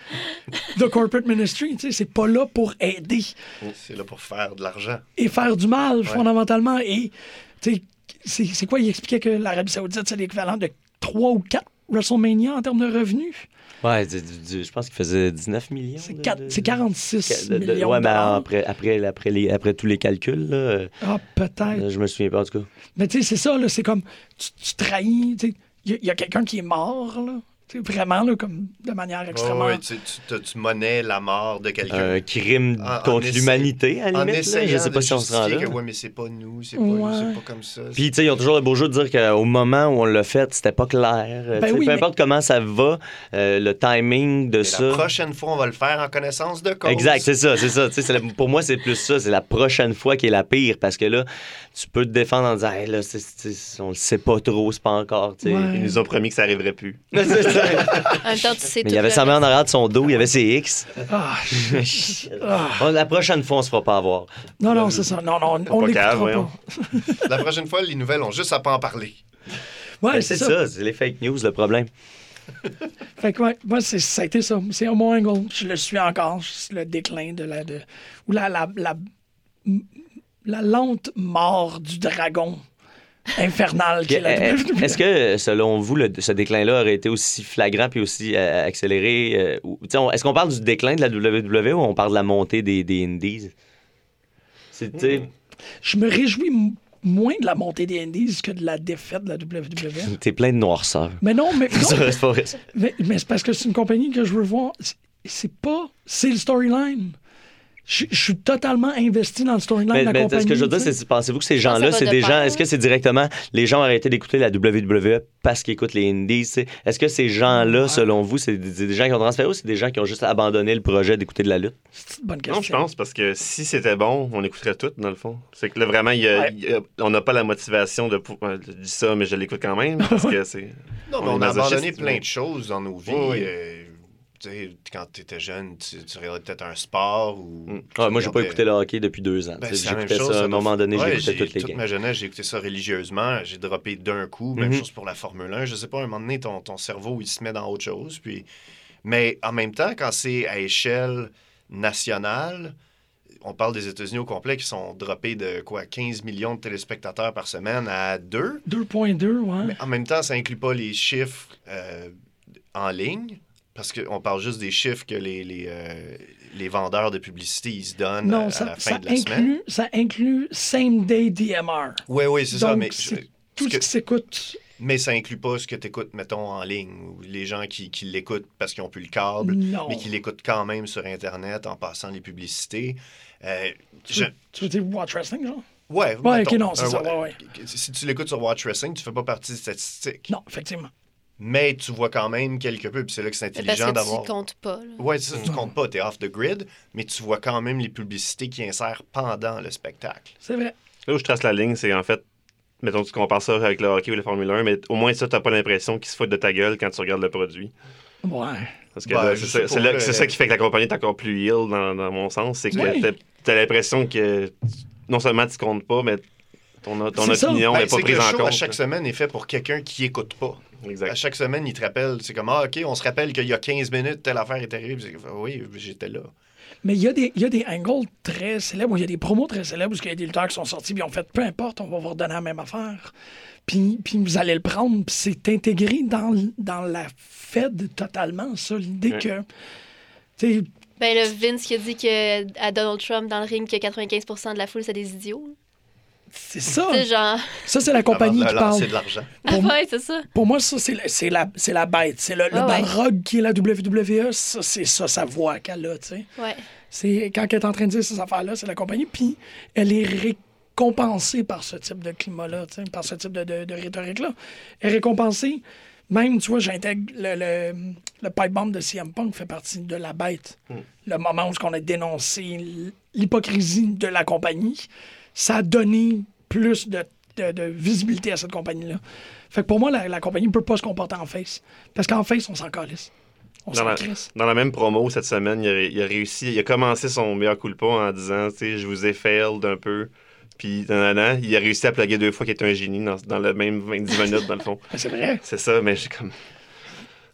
The Corporate Ministry. Tu sais, c'est pas là pour aider C'est là pour faire de l'argent. et faire du mal, fondamentalement. Et, tu sais, c'est c'est quoi? Il expliquait que l'Arabie Saoudite, c'est l'équivalent de 3 ou 4 WrestleMania en termes de revenus. Ouais, du- du- du- je pense qu'il faisait 19 millions. C'est de- quatre- de- c'est 46 de- de- millions Ouais, mais après, après, après, les, après tous les calculs, là, euh, Ah, peut-être. je me souviens pas, en tout cas. Mais tu sais, c'est ça, là, c'est comme, tu, tu trahis, il y a- quelqu'un qui est mort, là, vraiment, là, comme de manière extrêmement... Oh, ouais, tu, tu, tu monnaies la mort de quelqu'un. Un crime En- en contre l'humanité, à la limite. là. Je sais pas si on se rend là. que, ouais, mais c'est pas nous, c'est pas, Ouais. c'est pas comme ça. Puis, tu sais, ils ont toujours le beau jeu de dire qu'au moment où on l'a fait, c'était pas clair. Ben oui, peu mais- importe comment ça va, euh, le timing de Mais ça. La prochaine fois, on va le faire en connaissance de cause. Exact, c'est ça, c'est ça. Tu sais, c'est la- pour moi, c'est plus ça. C'est la prochaine fois qui est la pire parce que là, tu peux te défendre en disant, Hey, là, c'est- c'est- on le sait pas trop, c'est pas encore. Ouais. Ils nous ont promis que ça arriverait plus. Temps, tu sais Mais il y avait sa main en arrière de son dos, il y avait ses X. Ah, ah. La prochaine fois, on se fera pas avoir. Non, non, c'est ça. Non, non, on pas pas. voyons. La prochaine fois, les nouvelles ont juste à pas en parler. Ouais, Ben, c'est ça. ça, c'est les fake news, le problème. Fait que, ouais, moi, c'est- ça a été ça. C'est Homo Angle. Je le suis encore. C'est le déclin de la... De, ou la, la, la, la lente mort du dragon infernal qui est la Euh, WWE. Est-ce que, selon vous, le- ce déclin-là aurait été aussi flagrant puis aussi euh, accéléré? euh, Est-ce qu'on parle du déclin de la WWE ou on parle de la montée des, des Indies? Je me réjouis moins de la montée des Indies que de la défaite de la WWE. T'es plein de noirceur. Mais non, mais, non, mais, mais c'est parce que c'est une compagnie que je veux voir. C'est- C'est pas. C'est le storyline. Je, je suis totalement investi dans le storyline Mais, de la mais compagnie. ce que je veux dire, c'est pensez-vous que ces gens-là, c'est des gens. Est-ce que c'est directement les gens ont arrêté d'écouter la WWE parce qu'ils écoutent les Indies? Est-ce que ces gens-là, selon vous, c'est des, gens qui ont transféré ou c'est des gens qui ont juste abandonné le projet d'écouter de la lutte? C'est une bonne question. Non, je pense, parce que si c'était bon, on écouterait tout, dans le fond. C'est que là, vraiment, il y a- Ouais. il y a- on n'a pas la motivation de. euh, Je dis ça, mais je l'écoute quand même, parce que c'est. Non, mais On a abandonné plein de choses dans nos vies. Oui. Euh, quand tu étais jeune, tu, tu regardais peut-être un sport ou. Mm. Ah, moi, j'ai pas écouté le hockey depuis deux ans. Ben, Tu sais, c'est la même J'écoutais chose, ça à un moment donné, Ouais, j'écoutais j'ai- toutes les toute games. ma jeunesse, j'ai écouté ça religieusement. J'ai droppé d'un coup. Même Mhm. chose pour la Formule 1. Je sais pas, à un moment donné, ton, ton cerveau, il se met dans autre chose. Puis... Mais en même temps, quand c'est à échelle nationale, on parle des États-Unis au complet qui sont droppés de quoi 15 millions de téléspectateurs par semaine à 2. 2.2, ouais. Mais en même temps, ça inclut pas les chiffres euh, en ligne. Parce qu'on parle juste des chiffres que les, les, euh, les vendeurs de publicité ils se donnent à, Non, à ça, la fin ça de la semaine. ça inclut same day DMR. Oui, oui, c'est ça. Mais, je- Tout ce ce que- qui s'écoute, mais ça inclut pas ce que tu écoutes, mettons, en ligne. Ou les gens qui, qui l'écoutent parce qu'ils ont plus le câble, non. mais qui l'écoutent quand même sur Internet en passant les publicités. Euh, Tu, je- veux- tu veux dire Watch Wrestling, genre? Ouais, Ouais, mettons, ok, non, c'est ça, ouais, ouais. Si tu l'écoutes sur Watch Wrestling, tu fais pas partie des statistiques. Non, effectivement. Mais tu vois quand même quelque peu, puis c'est là que c'est intelligent d'avoir. tu comptes pas. là. Ouais, c'est ça, tu Non. comptes pas, t'es off the grid, mais tu vois quand même les publicités qui insèrent pendant le spectacle. C'est vrai. Là où je trace la ligne, c'est en fait, mettons, tu compares ça avec le hockey ou la Formule 1, mais au moins ça, t'as pas l'impression qu'ils se foutent de ta gueule quand tu regardes le produit. Ouais. Parce que Ben, c'est ça, ça qui fait que la compagnie est encore plus ill dans, dans mon sens. C'est que Oui. t'as- t'as l'impression que tu- non seulement tu comptes pas, mais ton, opinion Ben, n'est pas c'est que prise le en show, compte. à chaque semaine, est fait pour quelqu'un qui écoute pas. À Exact. chaque semaine, il te rappelle, c'est comme, ah, OK, on se rappelle qu'il y a 15 minutes, telle affaire est arrivée. Puis Oui, j'étais là. Mais il y, a des- il y a des angles très célèbres, où il y a des promos très célèbres, où il y a des lutteurs qui sont sortis, puis ils ont fait, peu importe, on va vous redonner la même affaire. Puis, puis vous allez le prendre, puis c'est intégré dans, la Fed totalement, ça, l'idée Ouais. que... Ben, le Vince qui a dit que, à Donald Trump dans le ring que 95% de la foule, c'est des idiots. C'est ça. C'est genre. Ça, c'est la compagnie Avant qui parle. lancer de l'argent. Pour- ouais, c'est ça. Pour moi, ça, c'est, le- c'est, la, c'est la bête. C'est le, le Ah ouais. Balrog qui est la WWE. Ça, c'est ça, sa voix qu'elle a, tu sais. Ouais. C'est quand elle est en train de dire ces affaires-là, c'est la compagnie. Puis elle est récompensée par ce type de climat-là, tu sais, par ce type de, de- de rhétorique-là. Elle est récompensée. Même, tu vois, j'intègre le, le, le pipe bomb de CM Punk fait partie de la bête. Le moment où on a dénoncé l'hypocrisie de la compagnie, ça a donné plus de, de- de visibilité à cette compagnie-là. Fait que pour moi, la, la compagnie ne peut pas se comporter en face. Parce qu'en face, on s'en calisse. On Dans s'en la, dans la même promo cette semaine, il a, il a réussi, il a commencé son meilleur coup de pas en disant, tu sais, je vous ai failed un peu. Puis, nanana, il a réussi à plugger deux fois qu'il était un génie dans, dans le même 20 minutes, dans le fond. C'est vrai. C'est ça, mais j'ai comme.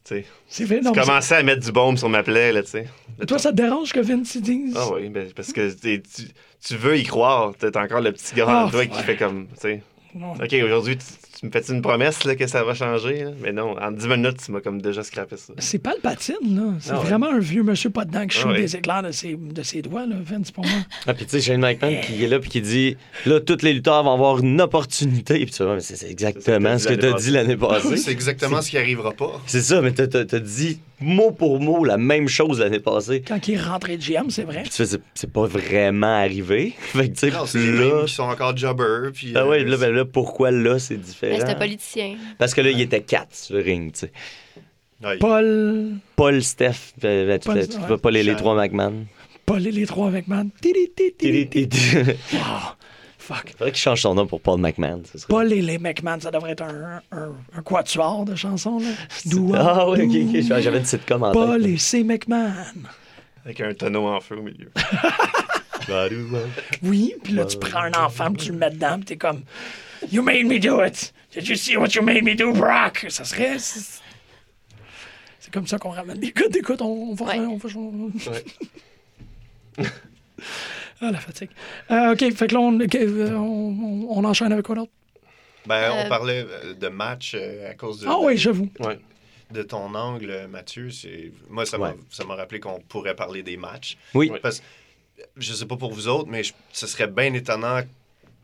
Tu C'est vrai. Non, mais commençais à mettre du baume sur ma plaie, là, tu sais. Toi, ça te dérange que Vince dise? Ah oui, ben, parce que t'es- tu, tu veux y croire. T'as encore le petit gars Ah, en toi qui ouais. fait comme, tu sais. OK, aujourd'hui, tu, tu me fais une promesse là, que ça va changer? là? Mais non, en 10 minutes, tu m'as comme déjà scrappé ça. C'est pas le patine, là. C'est Ah ouais. vraiment un vieux monsieur pas dedans qui Ah shoot ouais. des éclairs de ses, de ses doigts, là, Vince, pour moi. Ah, puis tu sais, Shane McMahon qui est là puis qui dit là, tous les lutteurs vont avoir une opportunité. Puis tu vois, mais c'est exactement ce que ça tu que as dit l'année passée. C'est exactement ce qui arrivera pas. C'est ça, mais t'as- t'as t'as dit mot pour mot la même chose l'année passée. Quand il est rentré de GM, c'est vrai. Puis tu fais, c'est- c'est pas vraiment arrivé. Fait que tu sais, là. mêmes qui sont encore jobbers. Puis, Ah euh, ouais, là, ben là, pourquoi là, c'est différent? Un politicien. Parce que là, il était 4 sur le ring, tu sais. ouais. Paul. Paul, Steph, ben, tu, Paul, tu ouais. vas pas les, trois McMahon. Paul et les trois avec man. Tiri, tiri, tiri, tiri. Faudrait Wow. Fuck. qu'il change son nom pour Paul McMahon. ça serait- Paul et les McMahon, ça devrait être un, un, un quatuor de chansons, là. Doua, Ah oui, ok, ok. J'avais une sitcom en Paul tête. et ses McMahon. Avec un tonneau en feu au milieu. Oui, puis là, tu prends un enfant, puis tu le mets dedans, puis t'es comme You made me do it. Did you see what you made me do, Brock? Ça serait. C'est comme ça qu'on ramène des gars. Écoute, on, on va. Ouais. On va ah, la fatigue. Euh, OK, fait que là, on, euh, on, on enchaîne avec quoi d'autre? Ben, on Euh, parlait de match à cause de, Ah oui, j'avoue. Ouais. de ton angle, Mathieu. C'est... Moi, ça m'a, Ouais. ça m'a rappelé qu'on pourrait parler des matchs. Oui. Parce je sais pas pour vous autres, mais je- ce serait bien étonnant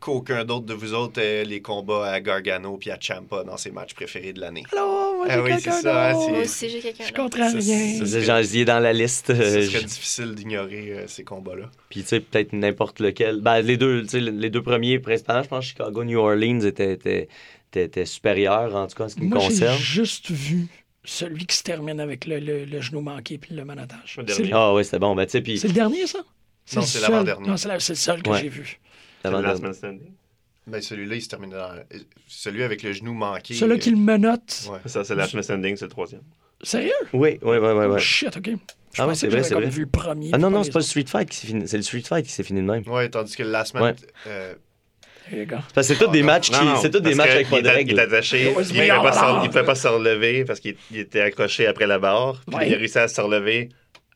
qu'aucun d'autre de vous autres ait les combats à Gargano puis à Champa dans ses matchs préférés de l'année. Alors, moi, j'ai Ah oui, c'est ça, d'autre. c'est- Moi aussi, j'ai quelqu'un. Je comprends rien. C'est est dans la liste. euh, Ce je- serait difficile d'ignorer euh, ces combats-là. Puis, tu sais, peut-être n'importe lequel. Ben, les deux, tu sais, les deux premiers, principalement, je pense que Chicago, New Orleans étaient, étaient, étaient- étaient supérieurs, en tout cas, en ce qui me Moi, j'ai concerne. juste vu celui qui se termine avec le, le- le genou manqué puis le manotage. C'est Ah, oui, c'était bon. Ben, c'est le dernier, ça? Non, le c'est l'avant-dernier. Non, c'est c'est le seul que Ouais. j'ai vu. Ben, celui-là, il se termine dans... Celui avec le genou manqué. Celui qui le menotte. Ouais. Ça, c'est le Last Man Standing, c'est le troisième. Sérieux? Oui, oui, oui, oui. Oh, oui. shit, OK. Je Ah ouais, c'est vrai, j'avais c'est vrai. vu le premier. Ah non, non, c'est pas le. Street Fight qui s'est fini. C'est le Street Fight qui s'est fini de même. Ouais, tandis que le Last Man... Ouais. euh, c'est tous des matchs qui. Non, non, C'est tous des matchs avec pas il de était- Il est règles. attaché. Was Il ne pouvait, pas se- relever parce qu'il il était accroché après la barre. Puis Ouais. il a réussi à se relever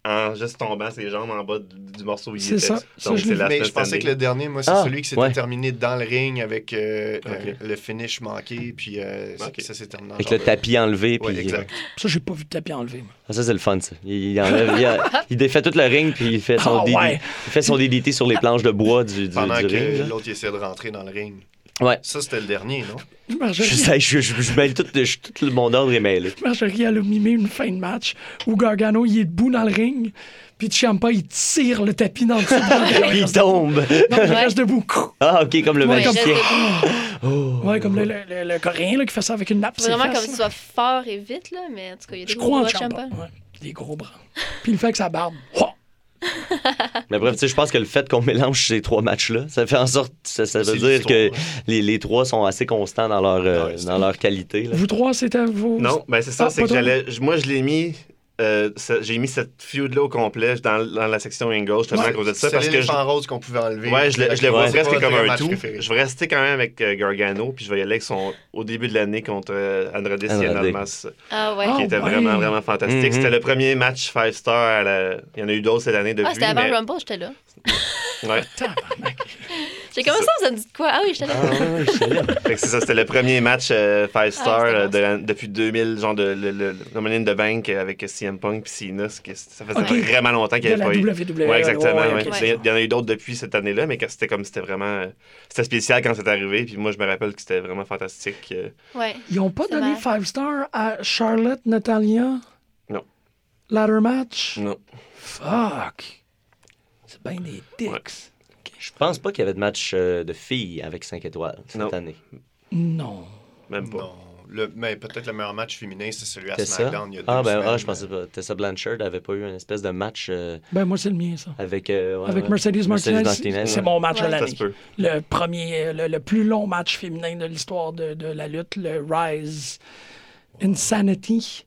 en juste tombant ses jambes en bas du, du morceau où il C'est était. ça. Ça, Donc, je Last Mais je pensais que le dernier, moi, c'est Ah, celui qui s'était ouais. terminé dans le ring avec euh, euh, le finish manqué, puis euh, ça- Ok. ça s'est terminé Avec le tapis enlevé. Ouais, puis- exact. Ça, j'ai pas vu de tapis enlevé. Ah, ça, c'est le fun, ça. Il, il enlève, il, a- il défait tout le ring, puis il fait son, Ah, ouais. il fait son DDT sur les planches de bois du, du, Pendant du que ring. là. l'autre il essayait de rentrer dans le ring. Ouais. Ça, c'était le dernier, non? Marjorie, Je sais, je, je, je mêle tout, je- tout le mon ordre est mêlé. Marjorie, elle a mimé une fin de match où Gargano, il est debout dans le ring, puis Ciampa, il tire le tapis dans le dessous. Il tombe. Non, il reste debout. Ah, ok, comme le Ouais, Ouais, comme- magicien. Oh. Ouais, comme le, le, le- le Coréen là, qui fait ça avec une nappe. Les vraiment comme tu sois fort et vite, là, mais en tout cas, il y a des Je gros crois en bras Ciampa. Ciampa. Ouais, des gros bras. Puis il fait avec sa barbe. Oh! Mais bref, tu sais, je pense que le fait qu'on mélange ces trois matchs-là, ça fait en sorte, ça, ça veut C'est dire que les, les trois sont assez constants dans leur, euh, Ouais, c'est- dans leur qualité. là. Vous trois, c'était vos. Non, ben c'est ça, Ah, c'est que j'allais. Moi, je l'ai mis. Euh, j'ai mis cette feud-là au complet dans, dans la section Angle, justement à cause de ça. Parce que je, rose qu'on pouvait enlever. ouais, je le, je le vois Ouais. presque comme un tout. préféré. Je vais rester quand même avec euh, Gargano, puis je vais y aller avec son. Au début de l'année contre euh, Andrade. Cien Almas, Ah ouais. Ah, qui était ouais. vraiment, vraiment fantastique. Mhm. C'était le premier match 5 star. À la... Il y en a eu d'autres cette année depuis. Ah, c'était avant mais... le Rumble, j'étais là. Ouais. J'ai commencé ça, ça me dit de quoi? Ah oui, j'étais là. Ah, ouais, je sais là. C'est ça, c'était le premier match 5 star Ah, c'était euh, bon, de la- depuis 2000, genre de le, le, le Money in the Bank avec CM Punk puis Cena. Ça faisait vraiment longtemps qu'il De n'y la avait pas eu. WWE. Ouais, exactement. ouais. Ouais. Il y en a eu d'autres depuis cette année-là, mais que c'était comme c'était vraiment. euh, C'était spécial quand c'est arrivé. Puis moi, je me rappelle que c'était vraiment fantastique. euh. Ouais. Ils ont pas donné vrai. 5 stars à Charlotte, Natalia? Non. Ladder match? Non. Fuck. C'est bien des dicks. Je pense pas qu'il y avait de match euh, de filles avec 5 étoiles cette Non. année. Non. Même pas. Non. Le, mais peut-être le meilleur match féminin, c'est celui à? SmackDown il y a deux Ah, ben, semaines. ah, je pensais pas. Tessa Blanchard avait pas eu une espèce de match euh, Ben, moi, c'est le mien, ça. avec. euh, ouais, Avec ouais. Mercedes Martinez, Martinez, c'est ouais. mon match de Ouais. Ça l'année. Le premier, le, le plus long match féminin de l'histoire de, de la lutte, le Rise Insanity.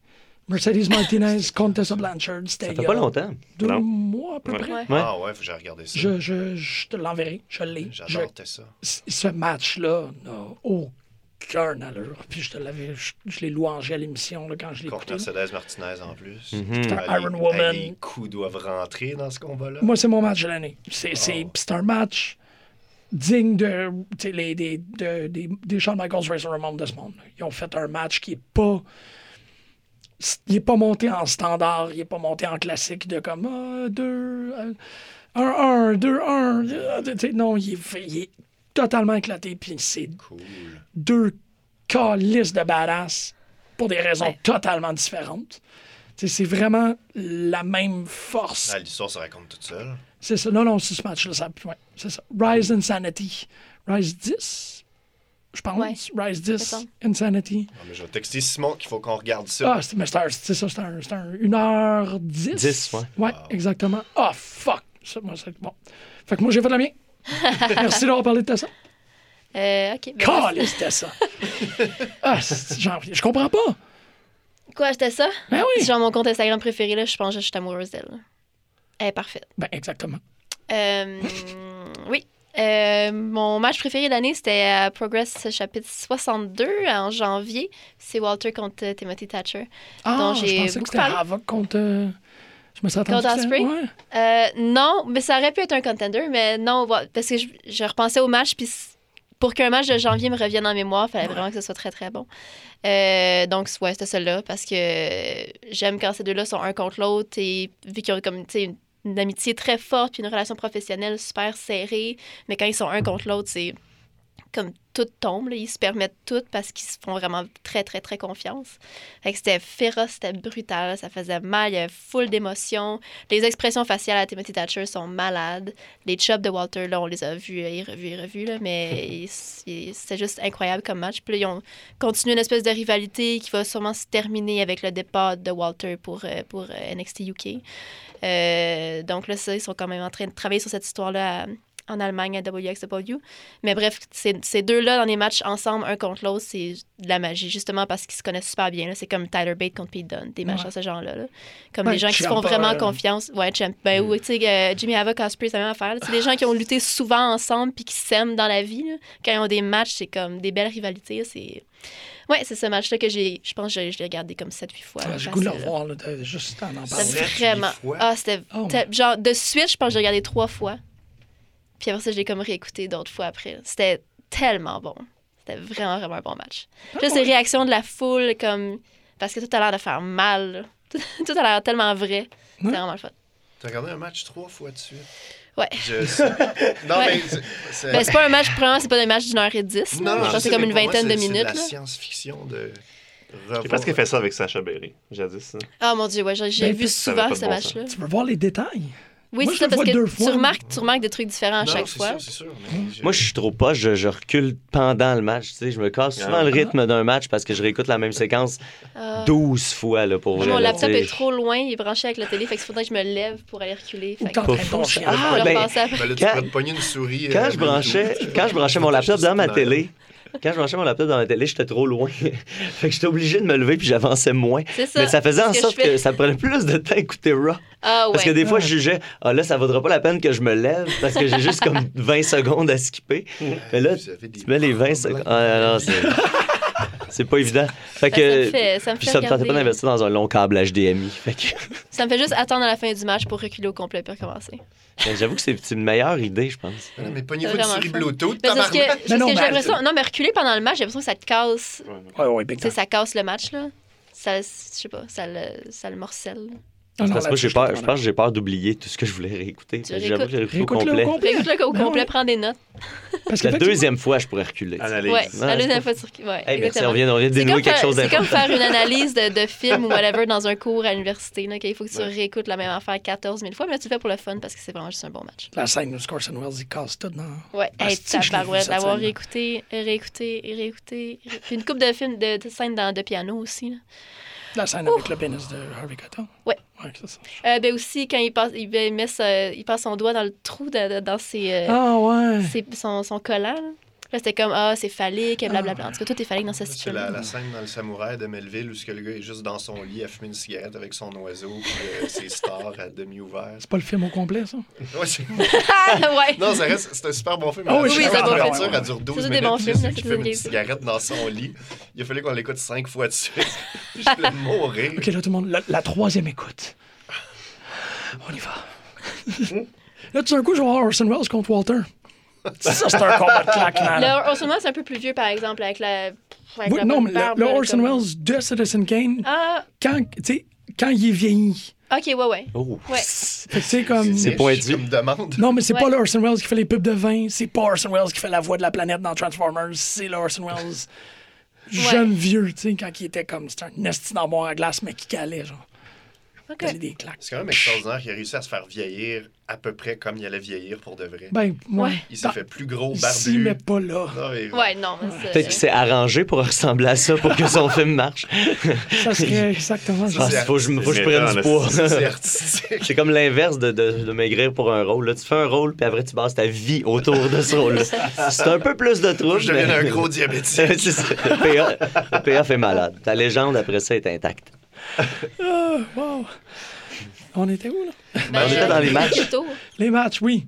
Mercedes Martinez contre Tessa Blanchard. C'était Ça il fait pas longtemps. deux Non? mois à peu Ouais. près. Ouais. Ouais. Ah ouais, faut que j'ai regardé ça. Je, je, je te l'enverrai. Je l'ai. Je- J'adore ça. ce match-là n'a aucun allure. Puis je te l'avais, je, je l'ai louangé à l'émission là, quand je l'ai Contre écouté. Mercedes Martinez en plus. Mhm. Ah, Iron les- Woman. Les coups doivent rentrer dans ce combat-là. Moi, c'est mon match de l'année. C'est, c'est, Oh. c'est un match digne de, tu sais, les, des, de- des, des Shawn Michaels Razor Ramon de ce monde. Ils ont fait un match qui est pas. Il n'est pas monté en standard, il n'est pas monté en classique de comme 2, 1, 1, 2, 1. Non, il est, fait- il est totalement éclaté. Puis c'est Cool. deux calices de badass pour des raisons Ouais. totalement différentes. C'est vraiment la même force Ah, L'histoire se raconte toute seule. c'est ça. Non, non, c'est ce match-là. Ça, ouais, c'est ça. Rise Insanity. Rise 10, je pense. Ouais. Rise 10, ça. Insanity. Non, mais je vais texter Simon qu'il faut qu'on regarde ça. Ah, c'est, mais c'est, ça, c'est un, c'est un 1h10. 10, ouais. Ouais, exactement. Ah, fuck. Ça, moi, c'est bon. Fait que moi, j'ai fait la mienne. Merci d'avoir parlé de ça. Euh, OK. ben, Calice de ça. ah, genre, je comprends pas. Quoi, c'était ça? Ben oui. C'est genre mon compte Instagram préféré, là. Je pense que je suis amoureuse d'elle. Elle est parfaite. Ben, exactement. Euh, oui. Euh, mon match préféré de l'année, c'était à Progress chapitre 62 en janvier. C'est Walter contre euh, Timothy Thatcher. Ah, dont je j'ai pensais que c'était. Havoc contre... euh, Je me suis attendu Contre Ospreay? Ouais. Euh, non, mais ça aurait pu être un contender, mais non, parce que je, je repensais au match, puis pour qu'un match de janvier me revienne en mémoire, il fallait vraiment que ce soit très, très bon. Euh, donc, ouais, c'était celle-là, parce que j'aime quand ces deux-là sont un contre l'autre, et vu qu'ils ont comme, une, une amitié très forte, puis une relation professionnelle super serrée, mais quand ils sont un contre l'autre, c'est comme tout tombe, là. ils se permettent tout parce qu'ils se font vraiment très, très, très confiance. Fait que c'était féroce, c'était brutal, ça faisait mal, il y avait full d'émotions. Les expressions faciales à Timothy Thatcher sont malades. Les chops de Walter, là, on les a vus et revus et revus, là, mais c'était juste incroyable comme match. Puis là, ils ont continué une espèce de rivalité qui va sûrement se terminer avec le départ de Walter pour, euh, pour euh, NXT UK. Euh, donc là, ça, ils sont quand même en train de travailler sur cette histoire-là à- en Allemagne à WXW. Mais bref, ces, ces deux-là dans les matchs ensemble, un contre l'autre, c'est de la magie, justement parce qu'ils se connaissent super bien. C'est comme Tyler Bate contre Pete Dunne, des matchs Ouais. de ce genre-là. là. Comme Ben, des gens qui se font vraiment euh, confiance. Ouais, Champ. Ben, ou, tu sais, euh, Jimmy Havoc, Ospreay, c'est la même affaire. C'est des gens qui ont lutté souvent ensemble puis qui s'aiment dans la vie. là. Quand ils ont des matchs, c'est comme des belles rivalités. C'est... Ouais, c'est ce match-là que j'ai... Je pense que je, je l'ai regardé comme 7-8 fois. Ah, J'ai goût de le là. de- juste en en parlant. Vraiment. fois? Ah, c'était. Oh. Genre, de suite, je pense que j'ai regardé trois fois. Puis après ça, je l'ai comme réécouté d'autres fois après. C'était tellement bon. C'était vraiment, vraiment un bon match. Juste les réactions de la foule, comme. Parce que tout a l'air de faire mal. Tout a l'air tellement vrai. C'était Ouais. vraiment le fun. T'as regardé un match trois fois de suite? Ouais. Je. Non, Ouais. mais. c'est- Ben, c'est pas un match, premièrement, c'est pas un match d'une heure et dix. Non, non, je pense que sais, c'est comme une moi, vingtaine de c'est- minutes. C'est de la science-fiction de. Je sais pas ce qu'il fait ça avec Sacha Berry, jadis. hein. Ah mon dieu, ouais, j'ai j'ai Ben, vu souvent ce bon match-là. Tu veux voir les détails? Oui, c'est ça, parce que tu remarques, tu remarques des trucs différents à Non, chaque fois. sûr, c'est sûr. mais je- Moi, je suis trop poche, je, je recule pendant le match. tu sais. Je me casse souvent Ah. le rythme d'un match parce que je réécoute la même séquence Ah. 12 fois là, pour. Mon laptop est trop loin, il est branché avec la télé, fait qu'il faudrait que je me lève pour aller reculer. Fait que Quand- je branchais, mon laptop dans ma télé, quand je branchais mon laptop dans ma télé, j'étais trop loin. fait que j'étais obligé de me lever puis j'avançais moins. C'est ça. Mais ça faisait en sorte fais? que ça prenait plus de temps à écouter Raw. Ah ouais. Parce que des fois, Ouais. je jugeais, ah là, ça vaudra pas la peine que je me lève parce que j'ai juste comme 20 secondes à skipper. Mais là, tu mets les 20 secondes. Ah non, c'est. Pas évident. Fait Ben, ça que. me fait, ça me Puis fait ça me tentait pas d'investir dans un long câble HDMI. Fait que. Ça me fait juste attendre à la fin du match pour reculer au complet puis recommencer. Ben, J'avoue que c'est une meilleure idée, je pense. Ah, Mais pognez-vous C'est une vraiment souris. Bluetooth, Mais parce que, Mais non, que j'ai mais- l'impression. Non, mais reculer pendant le match, j'ai l'impression que ça te casse. Ouais, ouais, ça casse le match, là. Ça, je sais pas, ça le, ça le morcelle. Non, non, Parce que moi, j'ai peur, je pense que j'ai peur d'oublier tout ce que je voulais réécouter. J'avoue que j'ai réécouté au complet. Réécoute-le au complet, prends des notes. Parce La qu'effectivement- deuxième fois, je pourrais reculer. Analyse. Ouais, Non, la c'est deuxième fois, tu recules. Ouais, Hey, merci, on vient, on vient de dénouer comme, quelque faire, chose c'est comme faire une analyse de, de film ou whatever dans un cours à l'université. là, qu'il faut que tu réécoutes la même affaire 14 000 fois, mais là, tu le fais pour le fun parce que c'est vraiment juste un bon match. La scène où Scorson Wells, il casse tout dans... Ouais, Ah, que cette l'avoir scène-là? réécouté, réécouté, réécouté. ré- Puis une coupe de films, de, de scènes dans, de piano aussi. Là. La scène avec le pénis de Harvey Keitel. Ouais. Ouais, c'est ça. Euh, ben aussi, quand il passe, il, met sa- il passe son doigt dans le trou de- de- dans ses, euh, Ah ouais. ses- son, son collant. là. Là, c'était comme, ah, c'est phallique, et blablabla. En tout cas, tout est phallique dans cette C'est situation. la, la scène dans le samouraï de Melville où ce que le gars est juste dans son lit à fumer une cigarette avec son oiseau puis euh, ses stars à demi ouverts. C'est pas le film au complet, ça? Ouais, c'est- Ah, ouais. non, ça reste, c'est un super bon film. Ah oui, c'est un bon aventure, film. elle dure 12 C'est des minutes. bons films, c'est qui c'est fume une cigarette dans son lit. Il a fallu qu'on l'écoute cinq fois de suite. Je voulais mourir. OK, là, tout le monde, la, la troisième écoute. On y va. là, tout d'un coup, je vais voir Orson Welles contre Walter. Ça, c'est un combat de claquement. Le Orson Welles, c'est un peu plus vieux, par exemple, avec la. Avec Oui, la non, mais barbe, le, Orson comme- Welles de Citizen Kane, Ah, quand, quand il est vieilli, ok, ouais, ouais. Oh. Ouais. c'est comme... C'est pointu. comme demande. Non, mais c'est pas Ouais. le Orson Welles qui fait les pubs de vin, c'est pas Orson Welles qui fait la voix de la planète dans Transformers, c'est le Orson Welles jeune vieux, tu sais, quand il était comme, c'était un esti dans à glace, mais qui calait, genre. Ok. Donner des claques. C'est quand même extraordinaire qu'il a réussi à se faire vieillir à peu près comme il allait vieillir pour de vrai. Ben, ouais. Ouais. Il s'est fait plus gros, Ici, mais barbu. pas là. Non, mais- Ouais, non, c'est- Peut-être qu'il s'est arrangé pour ressembler à ça pour que son film marche. Ça serait exactement Ah, ça. faut que je, faut que je c'est prenne du poids. C'est comme l'inverse de, de, de maigrir pour un rôle. Là, tu fais un rôle, puis après, tu bases ta vie autour de ce rôle-là. C'est un peu plus de trouble. Je deviens mais- un gros diabétique. Le payoff est malade. Ta légende, après ça, est intacte. Ah, wow. On était où, là? Ben, on était dans les matchs. Les matchs, oui.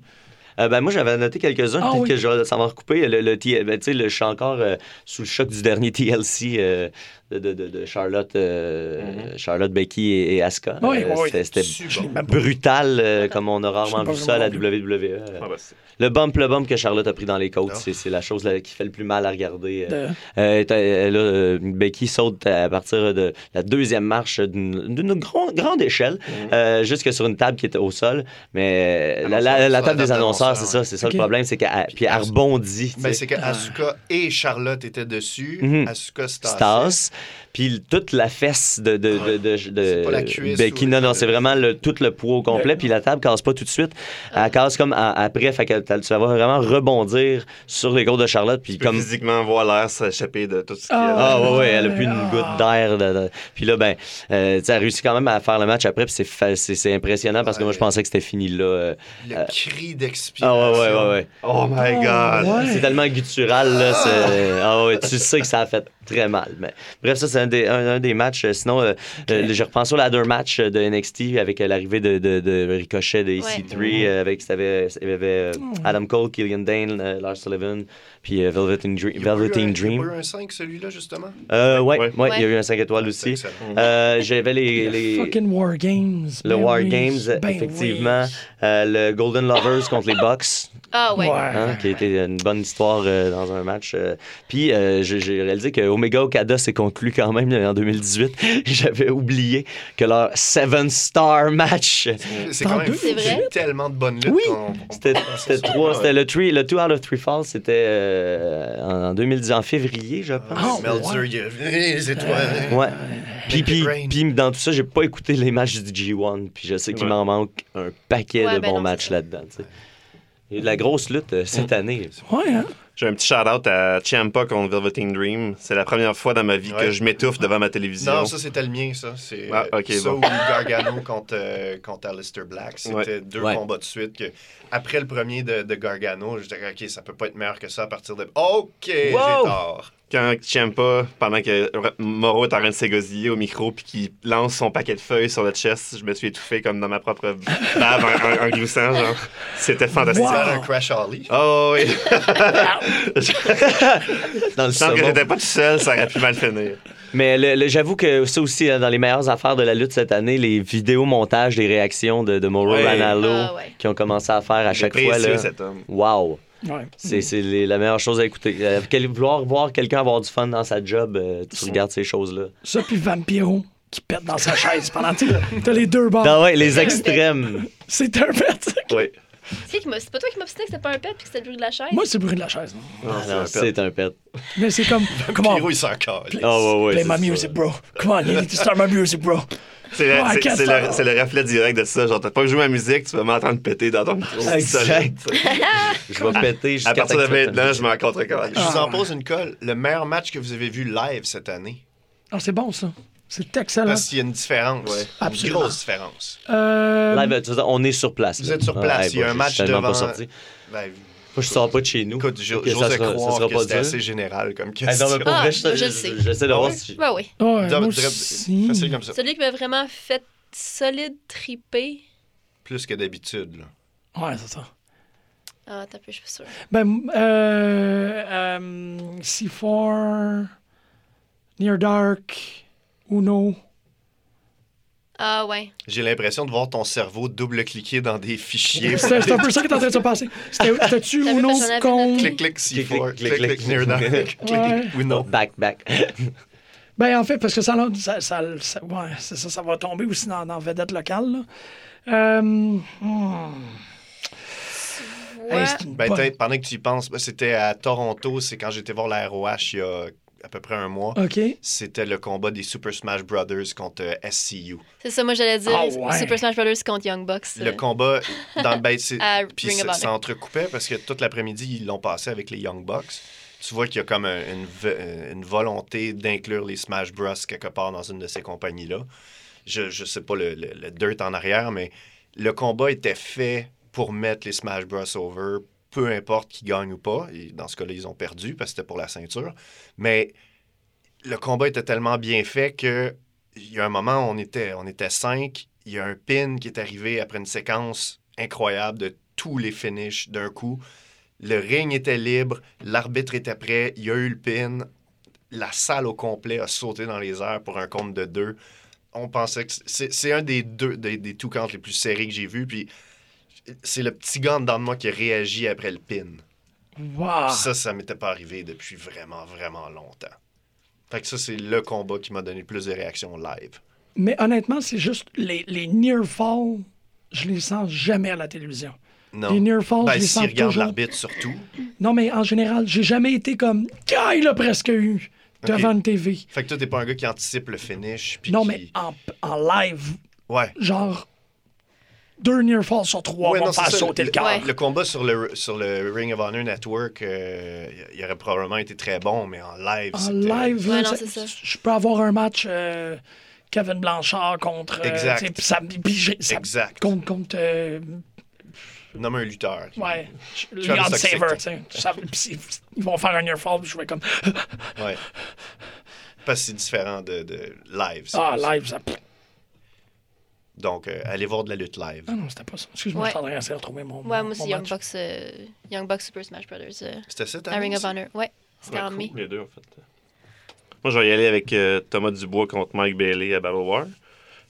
Euh, ben, moi, j'avais noté quelques-uns. Ah Peut-être oui. que je vais s'en recouper. Le, le, T- ben, tu sais, le- je suis encore euh, sous le choc du dernier TLC euh, de, de, de, de Charlotte, euh, Charlotte, Becky et, et Asuka. Oui, Euh, oui, c'était- brutal, euh, comme on a rarement Je vu ça à la WWE. euh. Ah, bah, c'est- Le bump, le bump que Charlotte a pris dans les côtes, Ah. c'est c'est la chose là, qui fait le plus mal à regarder. euh. De- Euh, euh, là, Becky saute à partir de la deuxième marche d'une grande échelle, euh, jusque sur une table qui était au sol. Mais la, la- table des annonceurs, c'est ça, c'est ça le problème, c'est qu'elle puis elle rebondit. Ben, c'est que Asuka et Charlotte étaient dessus. Mhm. Asuka tassait. Stas, puis toute la fesse de, de, de, de, de- C'est pas la cuisse Becky. ou- Non, non, c'est vraiment le, tout le poids au complet, Le- puis la table casse pas tout de suite. Elle casse comme à- après, fait que tu vas vraiment rebondir sur les côtes de Charlotte, puis comme... physiquement voir l'air s'échapper de tout ce qui est. Ah, Ah ouais, ouais, elle a plus une Ah. goutte d'air. de- de- Puis là, ben, euh, tu sais, elle a réussi quand même à faire le match après, puis c'est fa- c'est c'est impressionnant parce que moi, je pensais que c'était fini là. euh. Le Euh, cri Ah d'expiration. ouais, ouais, ouais, ouais. Oh my god! Ouais. C'est tellement guttural, là. c'est- Ah ouais, tu sais que ça a fait très mal. Mais bref, ça, c'est un des, un, un des matchs. Sinon, euh, euh, je reprends sur ladder match de NXT avec euh, l'arrivée de, de, de Ricochet de EC3, euh, avec, c'était- il y avait euh, Adam Cole, Killian Dane, euh, Lars Sullivan, puis euh, Velveteen, Dream. Il y a eu un- Velveteen Il y a Dream. pas eu un 5, celui-là, justement? Euh, ouais, ouais, Ouais. il y a eu un 5 étoiles aussi. Euh, J'avais les, les- Fucking War Games. le Ben War oui, Games, ben effectivement. oui. Euh, le Golden Lovers contre les Bucks. Ah, ouais. Ouais. hein, qui a été une bonne histoire euh, dans un match. euh. Puis euh, j'ai réalisé que Omega Okada s'est conclu quand même en 2018. J'avais oublié que leur seven star match, C'est quand même deux, fou. c'est vrai? Tellement de bonnes luttes. Oui. c'était c'était trois, c'était le three, le two out of three falls, c'était euh, en, en 2010, en février, je pense. Ah, Meltzer, ouais. il y a les étoiles. Ouais. Puis, puis, puis dans tout ça, j'ai pas écouté les matchs du G1. Puis je sais qu'il Ouais. m'en manque un paquet Ouais, de ben bons non, matchs c'est là-dedans. tu sais. Il y a eu de la grosse lutte euh, cette année. Ouais, hein? J'ai un petit shout-out à Ciampa contre Velveteen Dream. C'est la première fois dans ma vie Ouais. que je m'étouffe devant ma télévision. Non, ça c'était le mien, ça. C'est Ah, euh, ça bon. ou Gargano contre, euh, contre Aleister Black. C'était Ouais. deux Ouais. combats de suite. Que, après le premier de, de Gargano, je disais, OK, ça peut pas être meilleur que ça à partir de. OK, j'ai tort. Quand Ciampa, pendant que Moro est en train de s'égosiller au micro puis qu'il lance son paquet de feuilles sur le chest, je me suis étouffé comme dans ma propre bave en, en- en gloussant. genre. C'était fantastique. Wow! Un Crash Holly. Oh oui! Dans le sens que j'étais pas tout seul, ça aurait pu mal finir. Mais le- le- j'avoue que ça aussi, hein, dans les meilleures affaires de la lutte cette année, les vidéos montages des réactions de, de Mauro Ouais. Ranallo Ah, ouais. qui ont commencé à faire à chaque fois. Là. cet homme. Wow! Ouais. C'est la meilleure chose à écouter. Euh, quel- vouloir voir quelqu'un avoir du fun dans sa job, euh, tu regardes ces choses-là. Ça, puis Vampiro qui pète dans sa chaise pendant. T'as les deux bords. Ah ouais, les extrêmes. C'est un pet. Oui. C'est pas toi qui m'as obstiné que c'était pas un pet puis que c'était le bruit de la chaise? Moi, c'est le bruit de la chaise. non? Ah c'est non, un pet. c'est un pet. Mais c'est comme. Comment? Pierrot, il s'en casse. Ah ouais, ouais. Play my ça. music, bro. Come on, you need to start my music, bro. C'est le, Oh, le- reflet direct de ça. Genre, t'as pas joué ma musique, tu vas m'entendre péter dans ton micro. Exact. Je vais péter jusqu'à À partir de maintenant, je m'en contre Je vous en pose une colle. Le meilleur match que vous avez vu live cette année. Ah, c'est bon, ça. C'est excellent. Parce qu'il y a une différence. Ouais. Une Absolument. grosse différence. Euh, Live, on est sur place. Vous là. êtes sur Ah, place, il y a un match devant- pas sorti. Ben, Moi, je sors pas de chez nous. Écoute, j'ose ça ça croire sera que dur. assez général comme question. non, mais pour Ah, vrai, je- je le sais. J'essaie de Ah voir si. Ouais, oui. Ouais, Drop- moi drop- aussi. Facile comme ça. Celui qui m'a vraiment fait solide triper. Plus que d'habitude. là. Ouais, c'est ça. Ah, t'as peu, je suis pas sûre. Ben, euh, euh, C4, Near Dark, Uno. Ah, ouais. J'ai l'impression de voir ton cerveau double-cliquer dans des fichiers. C'était un peu ça qui est en train de se passer. C'était- C'était-tu j'en avais con? clic, clic, C4, Clic, clic, clic, clic, oui, non. Back, back. Ben, en fait, parce que ça, ça, ça, ça- ouais, c'est ça, ça va tomber aussi dans, dans vedette locale. là. Euh, hmm. Ouais. Hey, c'est une Ben, pendant que tu y penses, ben, c'était à Toronto, c'est quand j'étais voir la ROH il y a à peu près un mois. OK. C'était le combat des Super Smash Brothers contre euh, SCU. C'est ça, moi, j'allais dire Ah, ouais. Super Smash Bros. contre Young Bucks. Le euh, combat, dans, ben, puis ça, entrecoupait parce que toute l'après-midi, ils l'ont passé avec les Young Bucks. Tu vois qu'il y a comme un- une, ve- une volonté d'inclure les Smash Bros. quelque part dans une de ces compagnies-là. Je, je sais pas le, le- le dirt en arrière, mais le combat était fait pour mettre les Smash Bros. over, peu importe qui gagne ou pas. Dans ce cas-là, ils ont perdu parce que c'était pour la ceinture. Mais le combat était tellement bien fait que il y a un moment, on était, on était cinq. Il y a un pin qui est arrivé après une séquence incroyable de tous les finishes d'un coup. Le ring était libre, l'arbitre était prêt, il y a eu le pin. La salle au complet a sauté dans les airs pour un compte de deux. On pensait que c'est un des deux des, les plus serrés que j'ai vu. Puis c'est le petit gars en dedans de moi qui a réagi après le pin. Wow. Puis ça, ça m'était pas arrivé depuis vraiment, vraiment longtemps. Fait que ça, c'est le combat qui m'a donné le plus de réactions live. Mais honnêtement, c'est juste les, les near fall, je les sens jamais à la télévision. Non. Les near falls, Ben, je les sens regarde toujours. l'arbitre surtout. Non, mais en général, j'ai jamais été comme Ah, il a presque eu devant une TV. Fait que toi, t'es pas un gars qui anticipe le finish. puis Non, qui- mais en, en live, Ouais. genre deux near falls sur trois Ouais, vont non, faire ça, sauter le, le. Ouais. le combat sur le, sur le Ring of Honor Network, euh, il aurait probablement été très bon, mais en live, En live, Ouais, là, non, ça- c'est ça. je peux avoir un match euh, Kevin Blanchard contre. euh, Exact. puis ça, puis j'ai- ça- Exact. Contre. contre euh, Nomme un lutteur. ouais. Leon Toxic. Saver, tu sais. Ils vont faire un near fall, puis je vais comme. Ouais. Parce que c'est différent de, de live. c'est Ah, live, ça. Donc, euh, allez voir de la lutte live. Ah non, c'était pas ça. Excuse-moi, Ouais. je suis en train d'essayer de retrouver mon. Ouais, moi, mon Young. Bucks, euh, Young Bucks Super Smash Bros. euh, C'était ça, ta à Ring of? Honor. Ouais, c'était en mai. Les deux, en fait. Moi, je vais y aller avec euh, Thomas Dubois contre Mike Bailey à Battle War.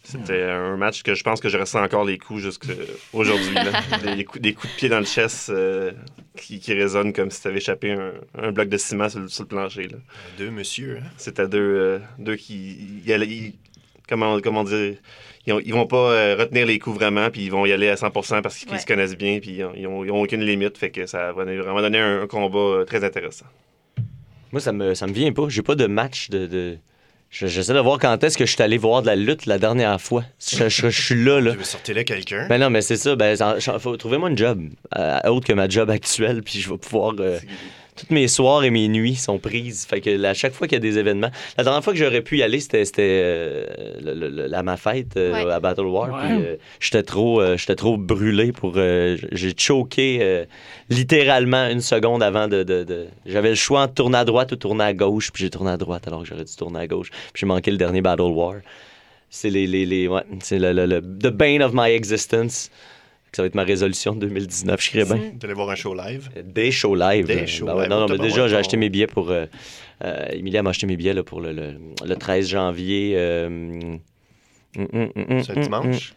C'était un match que je pense que je ressens encore les coups jusqu'aujourd'hui. des, coups, des coups de pied dans le chest euh, qui, qui résonnent comme si tu avais échappé un, un bloc de ciment sur, le- sur le plancher. là. Deux monsieur, hein? C'était deux, euh, deux qui. y allaient- y- comment, comment dire ils, ont- ils vont pas euh, retenir les coups vraiment, puis ils vont y aller à 100% parce qu'ils Ouais. se connaissent bien, puis ils ont, ils ont- ils ont aucune limite. Fait que ça va vraiment donner un, un combat euh, très intéressant. Moi, ça me, ça me vient pas. J'ai pas de match de. de... Je- J'essaie de voir quand est-ce que je suis allé voir de la lutte la dernière fois. Je, je- je suis là, là. Je vais sortir là quelqu'un? Ben non, mais c'est ça. Ben, ça- faut trouver-moi une job euh, autre que ma job actuelle, puis je vais pouvoir. euh, toutes mes soirs et mes nuits sont prises. Fait que à chaque fois qu'il y a des événements. La dernière fois que j'aurais pu y aller, c'était c'était, euh, à ma fête euh, Ouais. à Battle War. Ouais. Euh, j'étais trop, euh, j'étais trop brûlé pour. euh, J'ai choqué euh, littéralement une seconde avant de. de- de- J'avais le choix entre tourner à droite ou tourner à gauche, puis j'ai tourné à droite alors que j'aurais dû tourner à gauche. Puis j'ai manqué le dernier Battle War. C'est les, les, les- ouais, c'est le, le, le- the bane of my existence. Ça va être ma résolution de 2019. Je serais bien. D'aller voir un show live? Des shows live. Des shows Ben live. Non, non, mais déjà, j'ai acheté mes billets pour. Euh, euh, Emilia m'a acheté mes billets là, pour le, le, le 13 janvier. euh, hum, hum, hum, hum, C'est un hum, dimanche?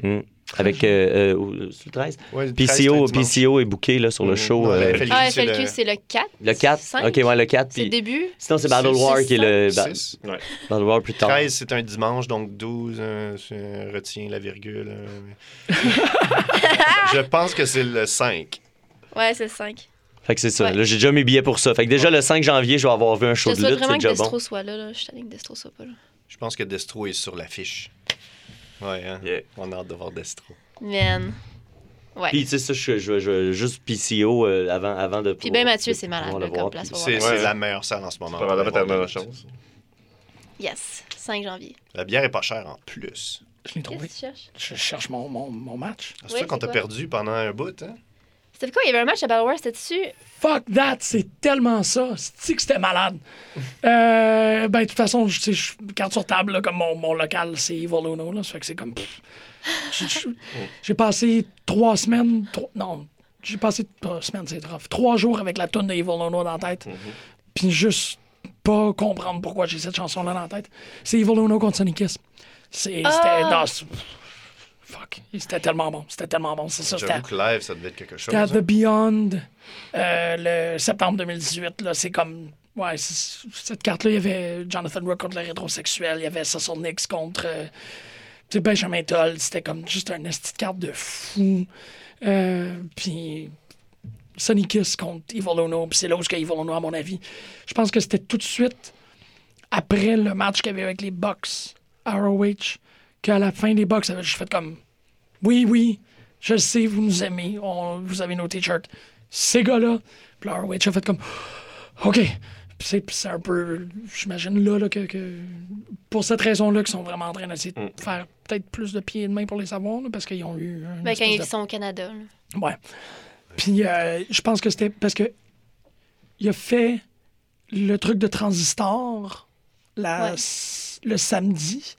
Avec. euh, euh, c'est le 13 Ouais, le 13, PCO. PCO est booké là, sur le Mhm. show. Non, euh, FLQ, Ah, FLQ, le- c'est le 4. le 4. Cinq? Ok, ouais, le 4. C'est le début? sinon, c'est Battle War qui est le. ba- Six? Battle War plus tard. 13, c'est un dimanche, donc 12, euh, retiens la virgule. euh. je pense que c'est le 5. Ouais, c'est le 5. Fait que c'est ça. Ouais. Là, j'ai déjà mes billets pour ça. Fait que déjà, le 5 janvier, je vais avoir vu un Je show de souhaite lutte. C'est vraiment que déjà bon. Destro soit là. là. Je suis que Destro soit pas là. Je pense que Destro est sur l'affiche. Ouais, hein? Yeah. On a hâte de voir Destro. Man. Ouais. Puis, tu sais, ça, je, je, je- juste PCO euh, avant, avant de. Puis ben Mathieu, c'est malade là, comme voir. place pour C'est c'est Ouais. la meilleure salle en ce moment. Probablement de de la lutte. chance. Yes. 5 janvier. La bière est pas chère en plus. Je l'ai trouvé. Qu'est-ce que tu cherches? Je cherche mon, mon, mon match. C'est Oui, sûr qu'on c'est t'a perdu pendant un bout, hein? C'était quoi? Il y avait un match à Battle War, c'était dessus? Fuck that, c'est tellement ça. C'est que c'était malade? Euh, ben, de toute façon, je je carte sur table, là, comme mon, mon local, c'est Evil Uno, là. Ça fait que c'est comme. J'ai- passé trois semaines. trois- non, j'ai passé trois semaines, c'est rough. Trois jours avec la tonne de Evil Uno dans la tête. Puis juste pas comprendre pourquoi j'ai cette chanson-là dans la tête. C'est Evil Uno contre Sonic Kiss. C'est- C'était. Ah! Fuck. C'était tellement bon. C'était tellement bon. C'est ça. C'était. J'avoue que live, ça devait être quelque chose. À hein. The Beyond, euh, le septembre 2018. Là, c'est comme. Ouais, cette carte-là, il y avait Jonathan Rook contre le rétrosexuel, il y avait Cecil Nix contre euh, tu sais, Benjamin Toll. C'était comme juste un esti de carte de fou. Euh, puis Sonny Kiss contre Evil Uno, puis c'est là où Evil Uno, à mon avis. Je pense que c'était tout de suite après le match qu'il y avait avec les Bucks ROH, qu'à la fin des j'avais juste fait comme oui, oui, je le sais, vous nous aimez, on- vous avez nos t-shirts. Ces gars-là, puis là, ROH a fait comme OK. Puis c'est, un peu, j'imagine là, là, que, que pour cette raison-là, qu'ils sont vraiment en train d'essayer de faire peut-être plus de pieds et de mains pour les savoir, là, parce qu'ils ont eu. un Ben, quand ils de- sont au Canada. là. Ouais. Puis euh, je pense que c'était parce que il a fait le truc de transistor la, Ouais. s- le samedi.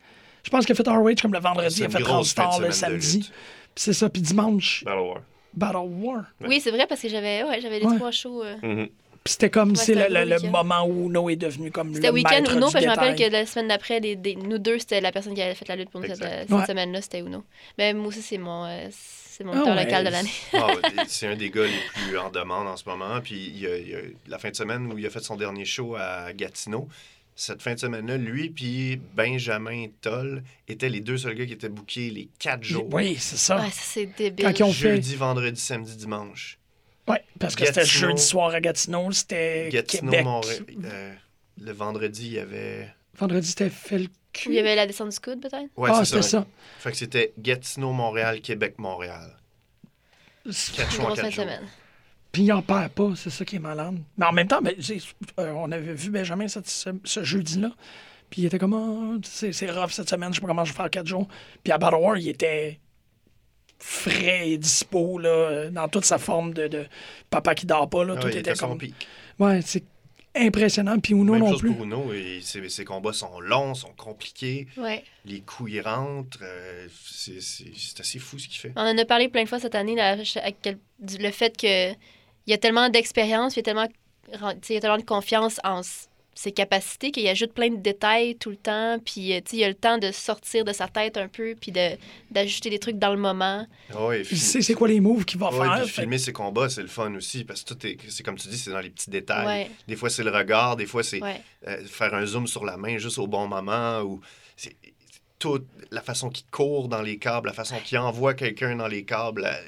Je pense qu'il a fait ROH comme le vendredi, il a fait transistor le samedi. c'est ça. Puis dimanche, Battle War. Battle War. Oui, c'est vrai, parce que j'avais ouais, j'avais les Ouais. trois shows. euh. Mhm. Puis c'était comme, Ouais, c'est le, le- moment où No est devenu comme C'était le week-end maître Uno, du parce que je me rappelle que la semaine d'après, nous deux, c'était la personne qui avait fait la lutte pour nous cette, Exact. cette Ouais. semaine-là, c'était Uno. Mais moi aussi, c'est mon, euh, c'est mon Ah local de l'année. Ah, c'est un des gars les plus en demande en ce moment. Puis il y a, il y a la fin de semaine où il a fait son dernier show à Gatineau. Cette fin de semaine-là, lui puis Benjamin Toll étaient les deux seuls gars qui étaient bookés les quatre jours. Oui, c'est ça. Ouais, ça, c'est débile. Quand ils ont fait. Jeudi, vendredi, samedi, dimanche. Ouais, parce que c'était Gatineau- jeudi soir à Gatineau, c'était Gatineau, Québec. Montréal. euh, le vendredi, il y avait. Vendredi, c'était fait le cul. il y avait la descente du coude, peut-être? Ouais, ah, c'est c'était ça. ça. Fait que c'était Gatineau, Montréal, Québec, Montréal. Quatre fin quatre jours. semaine. Puis il en perd pas, c'est ça qui est malade. Mais en même temps, ben, euh, on avait vu Benjamin cette- ce, ce jeudi-là. Puis il était comme, Ah, c'est c'est rough cette semaine, je sais pas comment je vais faire quatre jours. Puis à Battle War, il était frais et dispo, là, dans toute sa forme de, de papa qui dort pas. Là, Ah tout il était était son pic. Ouais, c'est impressionnant. Puis Uno Même non chose plus. pour Uno. Et ses, ses combats sont longs, sont compliqués. Ouais. Les coups, ils rentrent. euh, c'est c'est- c'est assez fou ce qu'il fait. On en a parlé plein de fois cette année, là, à quel- du- le fait que il y a tellement d'expérience, il y a tellement, tu sais, il y a tellement de confiance en ses capacités qu'il ajoute plein de détails tout le temps, puis euh, il a le temps de sortir de sa tête un peu, puis de- d'ajouter des trucs dans le moment. Ah Il sait c'est quoi les moves qu'il va Ouais, faire. puis fait- filmer ses combats, c'est le fun aussi, parce que tout est, c'est comme tu dis, c'est dans les petits détails. Ouais. Des fois, c'est le regard, des fois, c'est Ouais. euh, faire un zoom sur la main juste au bon moment, ou c'est toute la façon qu'il court dans les câbles, la façon qu'il envoie quelqu'un dans les câbles, la-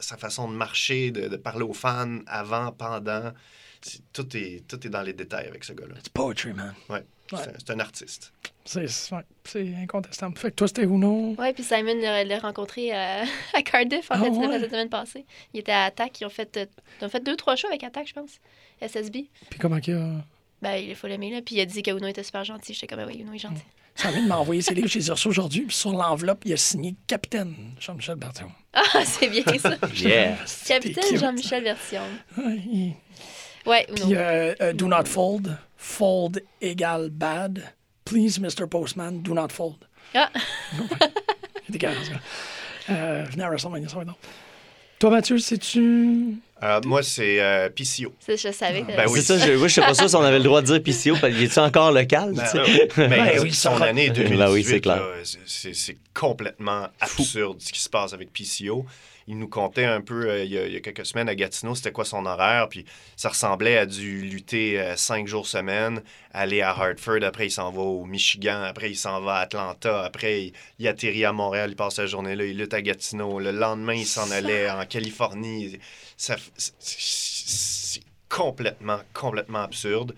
sa façon de marcher, de, de parler aux fans avant, pendant. C'est- tout, est, tout est dans les détails avec ce gars-là. It's poetry, man. Ouais. Ouais. C'est un- C'est artiste. C'est c'est- ouais, c'est incontestable. Fait que toi, c'était Uno. Ouais, puis Simon l'a l'a rencontré à, à Cardiff, en Ah fait, ouais? la semaine passée. Il était à Attack, ils ont fait, euh, ils ont fait deux, trois shows avec Attack, je pense. SSB. Puis comment qu'il a. Ben, il faut l'aimer, là. Puis il a dit que Uno était super gentil. J'étais comme, Ah oui, Uno est gentil. Ça vient de m'envoyer ses livres, je les ai reçus aujourd'hui. Puis sur l'enveloppe, il a signé Capitaine Jean-Michel Bertrand. Ah, c'est bien ça. Yeah. Capitaine. Jean-Michel. Ouais, il- Ouais. Puis euh, euh, Do Not Fold. Fold égale bad. Please, Mr. Postman, do not fold. Ah, Il était carré, ce gars. Euh, venez à WrestleMania, ça va. Toi, Mathieu, sais-tu? Euh, moi, c'est euh, PCO. ça, je savais que. Ben oui. C'est ça, je, moi, je sais pas sûr si on avait le droit de dire PCO, parce qu'il est encore local? Ben, tu sais? euh, mais Ben oui, son ça- année 2018, Ben oui, c'est clair. là, c'est- c'est c'est complètement absurde ce qui se passe avec PCO. Il nous comptait un peu euh, il, y a, il y a quelques semaines à Gatineau, c'était quoi son horaire, puis ça ressemblait à du lutter euh, cinq jours semaine, aller à Hartford, après il s'en va au Michigan, après il s'en va à Atlanta, après il, il atterrit à Montréal, il passe la journée là, il lutte à Gatineau, le lendemain il s'en allait en Californie. Ça, c'est- c'est complètement, complètement absurde.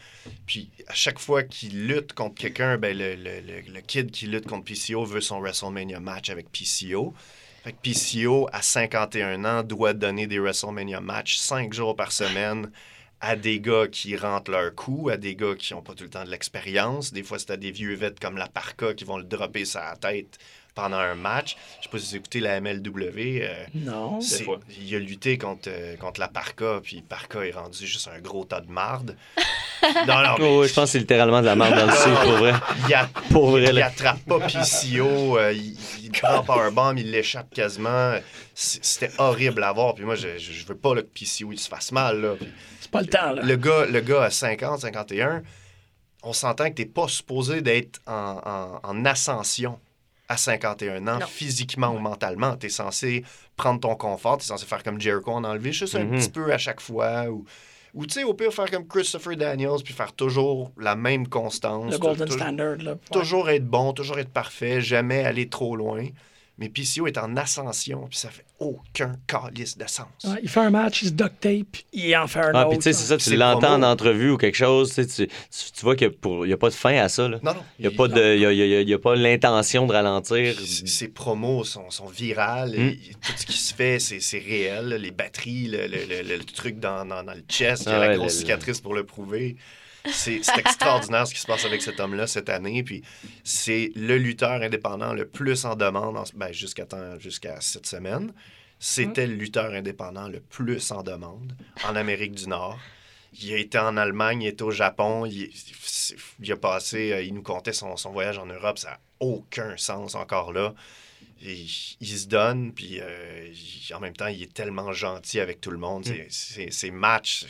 Puis à chaque fois qu'il lutte contre quelqu'un, ben, le, le- le- le kid qui lutte contre PCO veut son WrestleMania match avec PCO. Fait PCO, à 51 ans, doit donner des WrestleMania matchs 5 jours par semaine à des gars qui rentrent leur coup, à des gars qui n'ont pas tout le temps de l'expérience. Des fois, c'est à des vieux vêtements comme la Parka qui vont le dropper sur la tête pendant un match. Je sais pas si vous écoutez la MLW. euh, Non. il a lutté contre, euh, contre la Parka, puis Parka est rendu juste un gros tas de marde. non, non, mais Oh, je pense que c'est littéralement de la merde dans le sud, pour vrai. il, a- Pour vrai, il attrape pas PCO, euh, il, il prend powerbomb, il l'échappe quasiment. C'était horrible à voir. Puis moi, je, je, veux pas là, que PCO il se fasse mal. Là. Puis C'est pas le temps, là. le, gars, le gars à 50, 51, on s'entend que t'es pas supposé d'être en, en- en ascension à 51 ans, Non. physiquement ou mentalement. T'es censé prendre ton confort, t'es censé faire comme Jericho, en enlever juste un Mhm. petit peu à chaque fois. Ou, ou tu sais, au pire, faire comme Christopher Daniels, puis faire toujours la même constance. Le golden standard, là. Ouais. Toujours être bon, toujours être parfait, jamais aller trop loin. Mais PCO est en ascension, puis ça fait aucun calice de sens. Ouais, il fait un match, il se duct tape, il en fait un Ah, autre. puis tu sais, c'est ça, tu C'est l'entends en entrevue ou quelque chose, tu, tu, vois qu'il n'y a, pas de fin à ça. Là. Non, non. Il n'y a, pas de- il y a, il y a- il y a pas l'intention de ralentir. Ses ses promos sont, sont virales. Mm. Il- Tout ce qui se fait, c'est c'est réel. là. Les batteries, le, le- le- le truc dans, dans- dans le chest, il y a Ah la grosse le- le- cicatrice pour le prouver. C'est extraordinaire ce qui se passe avec cet homme-là cette année. Puis c'est le lutteur indépendant le plus en demande en ben, jusqu'à cette semaine. C'était le lutteur indépendant le plus en demande en Amérique du Nord. Il a été en Allemagne, il était au Japon, il, a passé, euh, il nous contait son, son voyage en Europe, ça n'a aucun sens encore là. Il, il se donne, puis euh, il- en même temps, il est tellement gentil avec tout le monde. C'est- c'est- Ses matchs,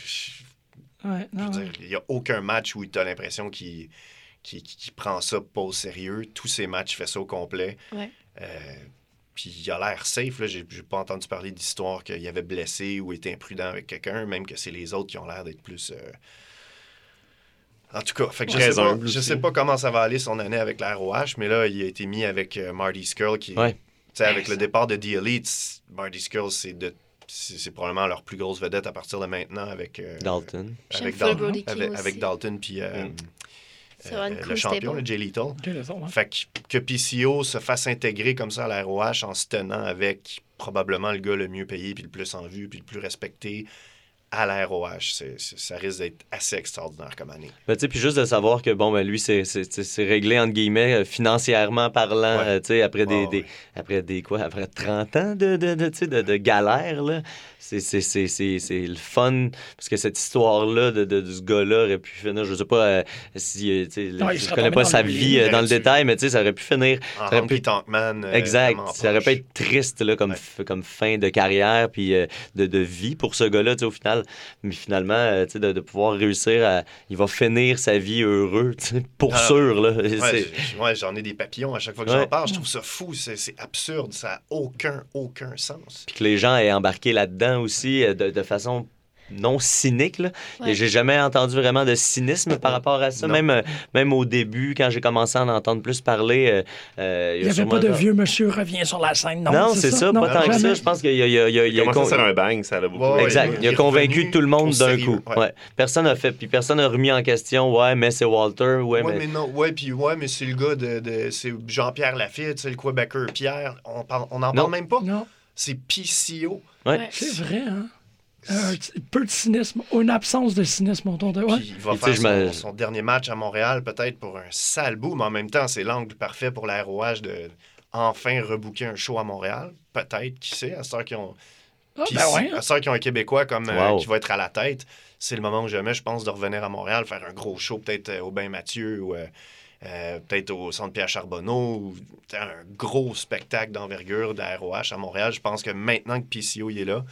je- Ouais, je non, veux ouais. dire, il n'y a aucun match où tu as l'impression qu'il qu'il- qu'il prend ça pas au sérieux. Tous ses matchs, il fait ça au complet. Ouais. Euh, puis il a l'air safe. là. J'ai pas entendu parler d'histoire qu'il avait blessé ou été imprudent avec quelqu'un, même que c'est les autres qui ont l'air d'être plus. euh, En tout cas, fait que je, sais pas, je sais pas comment ça va aller son année avec la ROH, mais là, il a été mis avec euh, Marty Skrull qui. Ouais. tu sais, avec le départ de The Elite, Marty Skrull, c'est de. C'est c'est probablement leur plus grosse vedette à partir de maintenant avec, euh, Dalton. avec, Dal- Dalton puis euh, Mm. Euh, le champion, le Jay. J'ai raison, hein. Fait que, que PCO se fasse intégrer comme ça à la ROH en se tenant avec probablement le gars le mieux payé, puis le plus en vue, puis le plus respecté à la ROH, c'est- c'est- ça risque d'être assez extraordinaire comme année. Ben, tu sais, puis juste de savoir que bon, ben, lui, c'est- c'est c'est- c'est réglé, entre guillemets, euh, financièrement parlant, Ouais. euh, tu sais, après, des, des- ouais. après des quoi, après 30 ans de, de, de, de, de galère, là. C'est- C'est c'est- c'est- c'est le fun, parce que cette histoire-là de, de, de ce gars-là aurait pu finir, je sais pas euh, si, euh, Non, il je connais pas sa vie euh, dans le détail, mais tu sais, ça aurait pu finir En Ça aurait pu- Tonk Man, euh, Exact. Ça aurait pu être triste là, comme, Ouais. f- comme fin de carrière puis euh, de, de vie pour ce gars-là, tu sais, au final. Mais finalement, euh, tu sais, de, de pouvoir réussir à. Il va finir sa vie heureux, pour Ah, sûr. Là. Ouais, C'est- j- ouais, j'en ai des papillons à chaque fois que Ouais. j'en parle. Je trouve ça fou, c'est c'est absurde, ça n'a aucun, aucun sens. Puis que les gens aient embarqué là-dedans aussi euh, de, de façon non cynique. Là. Ouais. Et J'ai jamais entendu vraiment de cynisme par rapport à ça. Non. Même, euh, même au début, quand j'ai commencé à en entendre plus parler, euh, euh, Il n'y avait pas de vieux monsieur revient sur la scène. Non, Non, c'est ça, Non, pas tant que ça. jamais. Je pense qu'il y a, il y a- il y a- il Il y a a commencé con- à faire un bang, ça l'a beaucoup? Ouais, exact. ouais. Il a convaincu tout le monde d'un coup. ouais. Ouais. Personne n'a fait, puis personne n'a remis en question. Ouais, mais c'est Walter. Ouais, Ouais, mais. mais non, ouais, puis ouais, mais c'est le gars de, de- c'est Jean-Pierre Lafitte, c'est le Québécois Pierre. On parle, on en parle même pas. Non, C'est PCO. Ouais. C'est vrai, hein? Un petit peu de cynisme, ou une absence de cynisme autour de. Ouais. Puis il va faire son, dernier match à Montréal, peut-être pour un sale bout, mais en même temps, c'est l'angle parfait pour la ROH de enfin rebooker un show à Montréal. Peut-être, qui sait, à ce qu'ils ont. Ah, ben à temps qu'ils ont un Québécois comme euh, qui va être à la tête, c'est le moment que jamais, je pense, de revenir à Montréal, faire un gros show, peut-être euh, au Bain Mathieu ou euh, euh, peut-être au Centre Pierre Charbonneau, ou un gros spectacle d'envergure de la ROH à Montréal. Je pense que maintenant que PCO il est là,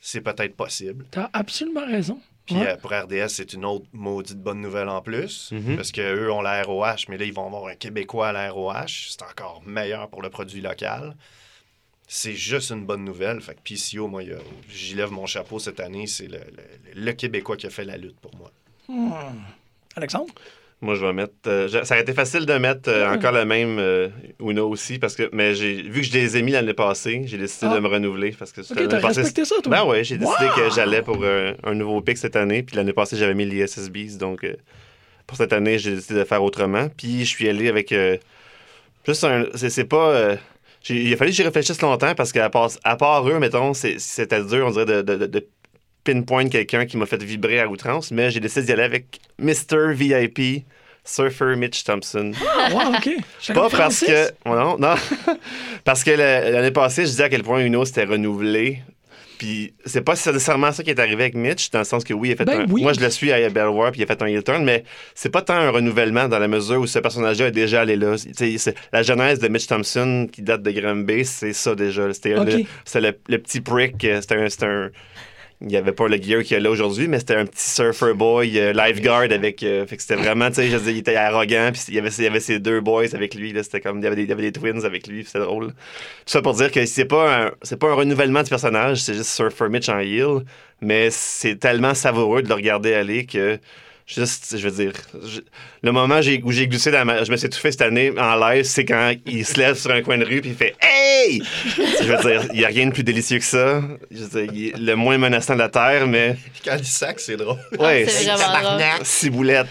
c'est peut-être possible. T'as absolument raison. Puis Ouais. euh, pour RDS, c'est une autre maudite bonne nouvelle en plus. Mhm. Parce qu'eux ont la ROH, mais là, ils vont avoir un Québécois à la ROH. C'est encore meilleur pour le produit local. C'est juste une bonne nouvelle. Fait que PCO, moi, y j'y lève mon chapeau cette année. C'est le, le- le Québécois qui a fait la lutte pour moi. Hmm. Alexandre? Moi, je vais mettre. euh, je- ça aurait été facile de mettre euh, encore le même euh, Uno aussi, parce que, mais j'ai vu que je les ai mis l'année passée, j'ai décidé Ah. de me renouveler. Parce que Ok, l'année t'as respecté ça, toi? Ben ouais, j'ai décidé Wow! que j'allais pour un nouveau pic cette année. Puis l'année passée, j'avais mis les SSBs. Donc, pour cette année, j'ai décidé de faire autrement. Puis je suis allé avec. juste un. C'est pas. il a fallu que j'y réfléchisse longtemps parce qu'à part, à part eux, mettons, c'est- c'était dur, on dirait, de, de, de- de pinpoint quelqu'un qui m'a fait vibrer à outrance. Mais j'ai décidé d'y aller avec Mr. VIP Surfer Mitch Thompson. Ah, ouais, OK. Pas parce que. oh non, non. parce que l'année passée, je disais à quel point Uno s'était renouvelé. Puis c'est pas nécessairement ça qui est arrivé avec Mitch, dans le sens que oui, il a fait Ben un. oui. Moi, je le suis à War, puis il a fait un heel turn, mais c'est pas tant un renouvellement dans la mesure où ce personnage-là est déjà allé là. C'est- la genèse de Mitch Thompson, qui date de Granby, c'est ça déjà. C'était le, petit prick, euh, c'était un. c'était un- il n'y avait pas le gear qu'il y a là aujourd'hui, mais c'était un petit surfer boy, euh, lifeguard avec. euh, fait que c'était vraiment, tu sais, je dire, il était arrogant, puis il y avait, il y avait ses deux boys avec lui, là, c'était comme, il y avait des, y avait des twins avec lui, c'était drôle. Tout ça pour dire que c'est pas un, c'est pas un renouvellement du personnage, c'est juste Surfer Mitch en heel, mais c'est tellement savoureux de le regarder aller que. Juste, je veux dire, je- le moment où j'ai glissé dans ma. Je me suis étouffé cette année en live, c'est quand il se lève sur un coin de rue puis il fait Hey! je veux dire, il n'y a rien de plus délicieux que ça. Je veux dire, il est le moins menaçant de la Terre, mais. Puis quand il sac, c'est drôle. Ouais, Ah, c'est vraiment ciboulette.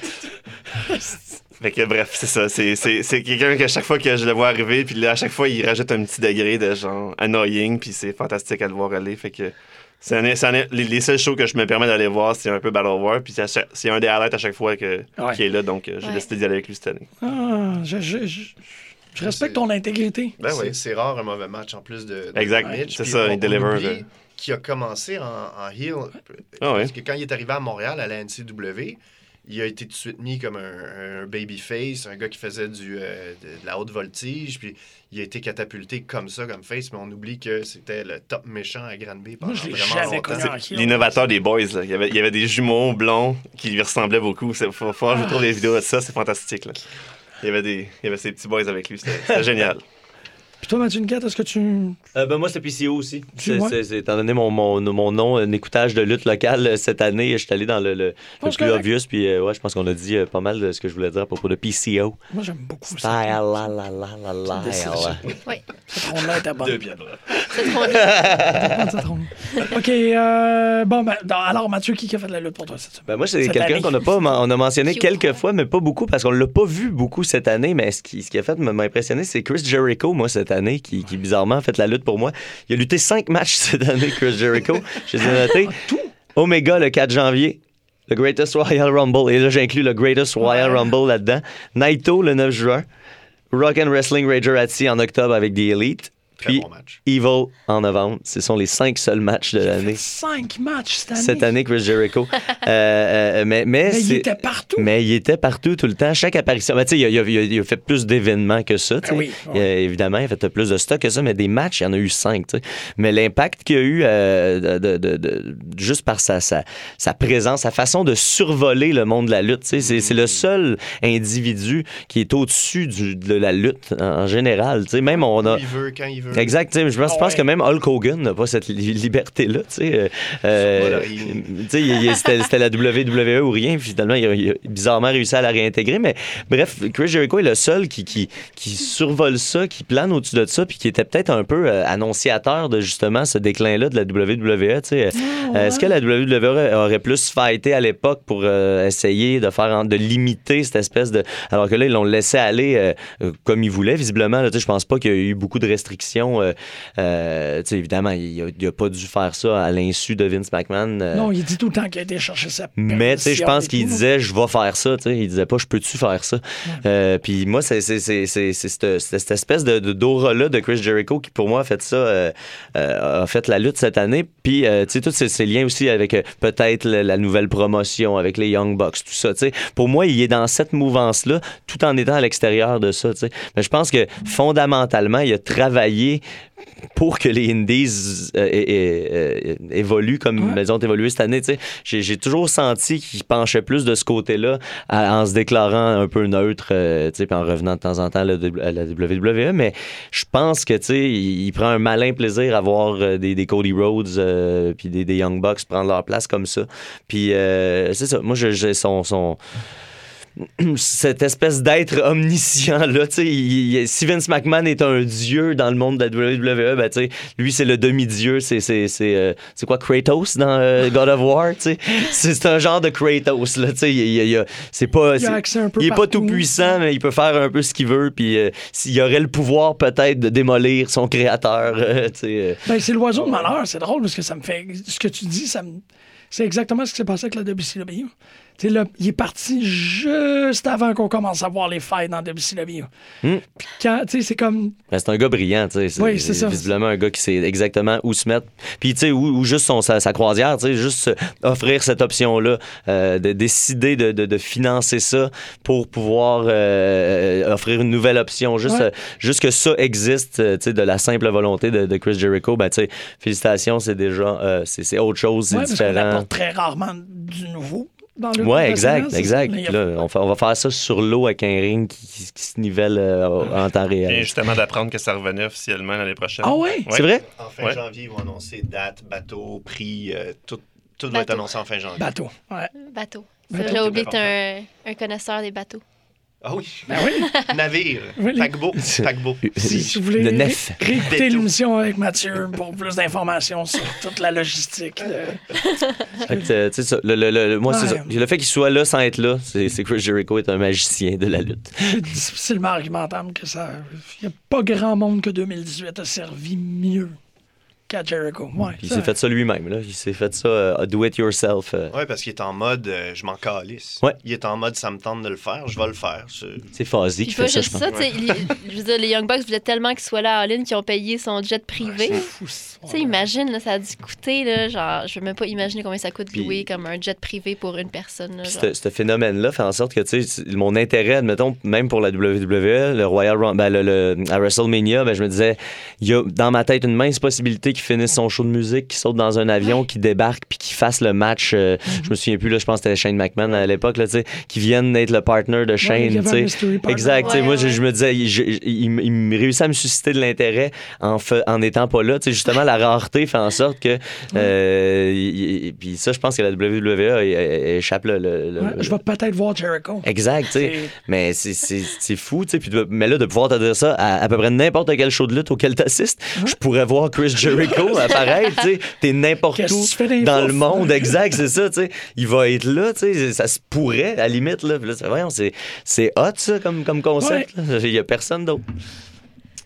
Fait que bref, c'est ça. C'est, c'est, c'est quelqu'un que à chaque fois que je le vois arriver, puis là, à chaque fois, il rajoute un petit degré de genre annoying, puis c'est fantastique à le voir aller. Fait que les, les seuls shows que je me permets d'aller voir, c'est un peu Battle War, puis c'est, un des highlights à chaque fois que, Ouais. qui est là, donc euh, j'ai Ouais. décidé d'y aller avec lui cette année. Ah, je, je- je- je respecte ton intégrité. Ben c'est, oui. c'est rare un mauvais match en plus de, de Exact. C'est ça, il deliver. Qui a commencé en, en heel. Ah ouais. Parce que quand il est arrivé à Montréal, à la NCW, il a été tout de suite mis comme un, un babyface, un gars qui faisait du, euh, de, de la haute voltige, puis il a été catapulté comme ça, comme face, mais on oublie que c'était le top méchant à Granby pendant Moi, vraiment. L'innovateur des boys, là. Il, y avait, il y avait des jumeaux blonds qui lui ressemblaient beaucoup. C'est, faut, je vous trouve des vidéos de ça, c'est fantastique. Là. Il, y avait des, il y avait ces petits boys avec lui, c'était génial. Puis toi, Mathieu Niquette, est-ce que tu. Euh, ben, moi, c'est PCO aussi. C'est, étant donné mon, mon, mon nom, un écoutage de lutte locale euh, cette année, je suis allé dans le, le, le plus correct. obvious. Puis, euh, ouais, je pense qu'on a dit euh, pas mal de ce que je voulais dire à propos de PCO. Moi, j'aime beaucoup Style, ça. la, la, la, la, la. ça. Oui, Cette ronde-là était bonne. Deux Bonne, cette ronde. OK. euh, bon, ben, non, alors, Mathieu, qui a fait de la lutte pour toi cette semaine? Ben moi, c'est quelqu'un qu'on a pas, on a mentionné quelques fois, mais pas beaucoup parce qu'on l'a pas vu beaucoup cette année. Mais ce qui, ce qui a fait m'a impressionné, c'est Chris Jericho, moi, cette année, qui, qui bizarrement a fait la lutte pour moi. Il a lutté cinq matchs cette année, Chris Jericho. Je les ai notés. Omega le 4 janvier. Le Greatest Royal Rumble. Et là, j'inclus le Greatest Royal Ouais. Rumble là-dedans. Naito le 9 juin. Rock and Wrestling Rager Atti en octobre avec The Elite. Puis bon match. Evil en novembre. Ce sont les cinq seuls matchs de l'année. cinq matchs cette année. Cette année, Chris Jericho. Euh, euh, mais, mais, Mais il était partout. mais il était partout tout le temps. Chaque apparition. Ben, il, a- il a- il fait plus d'événements que ça. Ah oui, Il a- évidemment, il a fait plus de stock que ça, mais des matchs, il y en a eu cinq. tu sais. Mais l'impact qu'il a eu euh, de, de- de- de- juste par sa, sa, sa présence, sa façon de survoler le monde de la lutte. C'est c'est le seul individu qui est au-dessus du- de la lutte en, en général. tu sais. Même on a. Il veut, quand il veut. Exact. Je pense, Ah pense ouais. que même Hulk Hogan n'a pas cette li- liberté-là. Euh, C'était la WWE ou rien. Finalement, il a, il a bizarrement réussi à la réintégrer. Mais bref, Chris Jericho est le seul qui, qui, qui survole ça, qui plane au-dessus de ça, puis qui était peut-être un peu euh, annonciateur de justement ce déclin-là de la WWE. Euh, Est-ce que la WWE aurait plus fighté à l'époque pour euh, essayer de faire de limiter cette espèce de alors que là ils l'ont laissé aller comme ils voulaient visiblement je pense pas qu'il y a eu beaucoup de restrictions euh, euh, évidemment il a, il a pas dû faire ça à l'insu de Vince McMahon euh, Non, il dit tout le temps qu'il a été chercher sa mais je pense qu'il disait je vais faire ça, tu sais, il disait pas je peux-tu faire ça? Puis moi c'est cette, espèce de de- d'aura là de Chris Jericho qui pour moi a fait ça a fait la lutte cette année. Puis tu sais tous ces, ces liens aussi avec peut-être la, la nouvelle promotion avec les Young Bucks, tout ça. Pour moi, il est dans cette mouvance là tout en étant à l'extérieur de ça. Mais je pense que fondamentalement, il a travaillé pour que les Indies euh, euh, évoluent comme Ouais. elles ont évolué cette année. J'ai toujours senti qu'ils penchaient plus de ce côté-là en se déclarant un peu neutre euh, puis en revenant de temps en temps à la, à la WWE. Mais je pense que il, il prend un malin plaisir à voir euh, des, des Cody Rhodes euh, puis des, des Young Bucks prendre leur place comme ça. Puis c'est ça. Moi, je- j'ai son... son cette espèce d'être omniscient là, tu sais, il- il- si Vince McMahon est un dieu dans le monde de la WWE, ben tu sais, lui c'est le demi-dieu, c'est c'est c'est euh, quoi Kratos dans euh, God of War, tu sais, c'est un genre de Kratos là, tu sais, il, il- il- il- c'est pas Il il est pas tout puissant, mais il peut faire un peu ce qu'il veut, puis euh, s'il aurait le pouvoir peut-être de démolir son créateur, tu sais. Ben, c'est l'oiseau de malheur. C'est drôle parce que ça me fait. Ce que tu dis, ça me. C'est exactement ce qui s'est passé avec la WCW. Là, il est parti juste avant qu'on commence à voir les failles dans WCW. Puis quand, tu sais, c'est comme. Ben, c'est un gars brillant, tu sais. C'est Oui, c'est ça. Visiblement un gars qui sait exactement où se mettre. Puis, tu sais, ou, juste son, sa, sa croisière, tu sais, juste offrir cette option-là, euh, de décider de, de- de financer ça pour pouvoir euh, offrir une nouvelle option. Juste, Ouais. euh, juste que ça existe, euh, tu sais, de la simple volonté de, de Chris Jericho, ben, tu sais, félicitations, c'est déjà, euh, c'est autre chose, c'est Ouais, parce très rarement du nouveau dans le Ouais, exact, exact. Là, a- on, va faire ça sur l'eau avec un ring qui, se nivelle euh, en temps Et réel. justement d'apprendre que ça revenait officiellement l'année prochaine. Ah ouais? C'est vrai? En fin Ouais. janvier, ils vont annoncer date, bateau, prix, euh, tout, tout va être annoncé en fin janvier. Bateau. Ouais. Bateau. J'ai oublié un, un connaisseur des bateaux. Ah oui, Ben oui. navire, les- paquebot, paquebot. Si, si vous voulez Le ré- nef. réécouter Bateau. l'émission avec Mathieu pour plus d'informations sur toute la logistique. de- Fait que, euh, tu sais, ça, le, le- le- moi, c'est Ouais. ça. Le fait qu'il soit là sans être là, c'est que Chris Jericho est un magicien de la lutte. C'est difficilement argumentable que ça. Il n'y a pas grand monde que 2018 a servi mieux qu'à Jericho. Ouais, il s'est fait ça lui-même. Là. Il s'est fait ça euh, do it yourself. euh. Ouais, parce qu'il est en mode euh, je m'en calisse. Ouais. Il est en mode ça me tente de le faire, je vais le faire. C'est- Puis qui fait ça, je juste ça, tu sais, les- je veux dire, les Young Bucks voulaient tellement qu'il soit là à All-In qu'ils ont payé son jet privé. c'est fou, ça. Tu sais, imagine, là, ça a dû coûter, là, genre, je veux même pas imaginer combien ça coûte louer comme un jet privé pour une personne. là, Puis genre. ce phénomène-là fait en sorte que, tu sais, c'est- mon intérêt, admettons, même pour la WWE, le Royal Rumble, ben, le, le- à WrestleMania, ben, je me disais, il y a dans ma tête une mince possibilité qu'il finisse son show de musique, qu'il saute dans un avion, qu'il débarque, puis qu'il fasse le match. euh, Je me souviens plus, là, je pense que c'était Shane McMahon à l'époque, tu qui vienne être le partner de Shane, tu partner. Exact. tu Ouais, moi, je, me disais, il, réussit à me susciter de l'intérêt en, en étant pas là. Tu justement, la rareté fait en sorte que. euh, il- puis ça, je pense que la WWE échappe le. le- le- Ouais, je vais peut-être voir Jericho. Exact, tu Mais c'est- fou, tu sais. Puis de- Mais là, de pouvoir te dire ça à à peu près n'importe quel show de lutte auquel t'assistes, je pourrais voir Chris Jericho apparaître, tu sais. T'es n'importe où dans le monde, exact, c'est ça, tu sais. Il va être là, tu sais. Ça se pourrait, à la limite, là. Puis là, c'est- voyons, c'est c'est hot, ça, comme, comme concept. là. Il y a personne d'autre.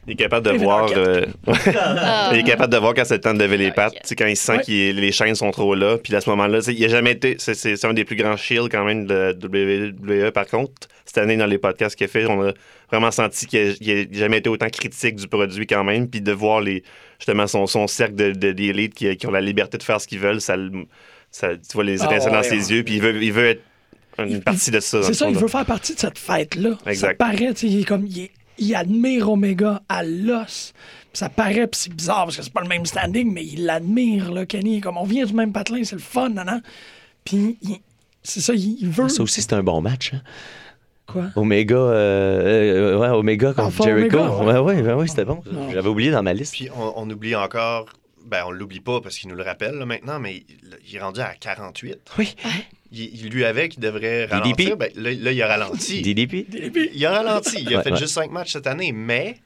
Il est capable de voir. Euh, il est capable de voir quand c'est le temps de lever les pattes. Sais, Quand il sent Ouais. que les chaînes sont trop là. Puis à ce moment-là, il a jamais été. c'est un des plus grands shields quand même de WWE. Par contre, cette année, dans les podcasts qu'il a fait, on a vraiment senti qu'il n'a jamais été autant critique du produit quand même. Puis de voir les, justement son, son cercle de, de, d'élite qui, qui ont la liberté de faire ce qu'ils veulent, ça, ça, tu vois les Ah étincelles dans ouais, ses ouais. yeux. Puis il veut, il veut être une partie de ça. C'est ça, il veut faire partie de cette fête-là. Ça Exact. paraît, tu sais, il est comme. Il, est- il admire Omega à l'os. Puis Ça paraît, puis c'est bizarre parce que c'est pas le même standing, mais il l'admire, là, Kenny. Comme on vient du même patelin, c'est le fun, non, non? Puis c'est ça, il, il veut. Ça aussi, c'est un bon match. hein. Quoi? Omega, euh, euh, ouais, Omega contre Alpha Jericho. Omega, ouais, ouais, ouais, ouais, c'était bon. J'avais oublié dans ma liste. Puis on, on oublie encore, ben on l'oublie pas parce qu'il nous le rappelle là, maintenant, mais il, il est rendu à 48. Oui. Il, lui avait qu'il devrait DDP. ralentir. Ben, là, là, il a ralenti. DDP. Il a ralenti. Il a Ouais, fait ouais. juste 5 matchs cette année, mais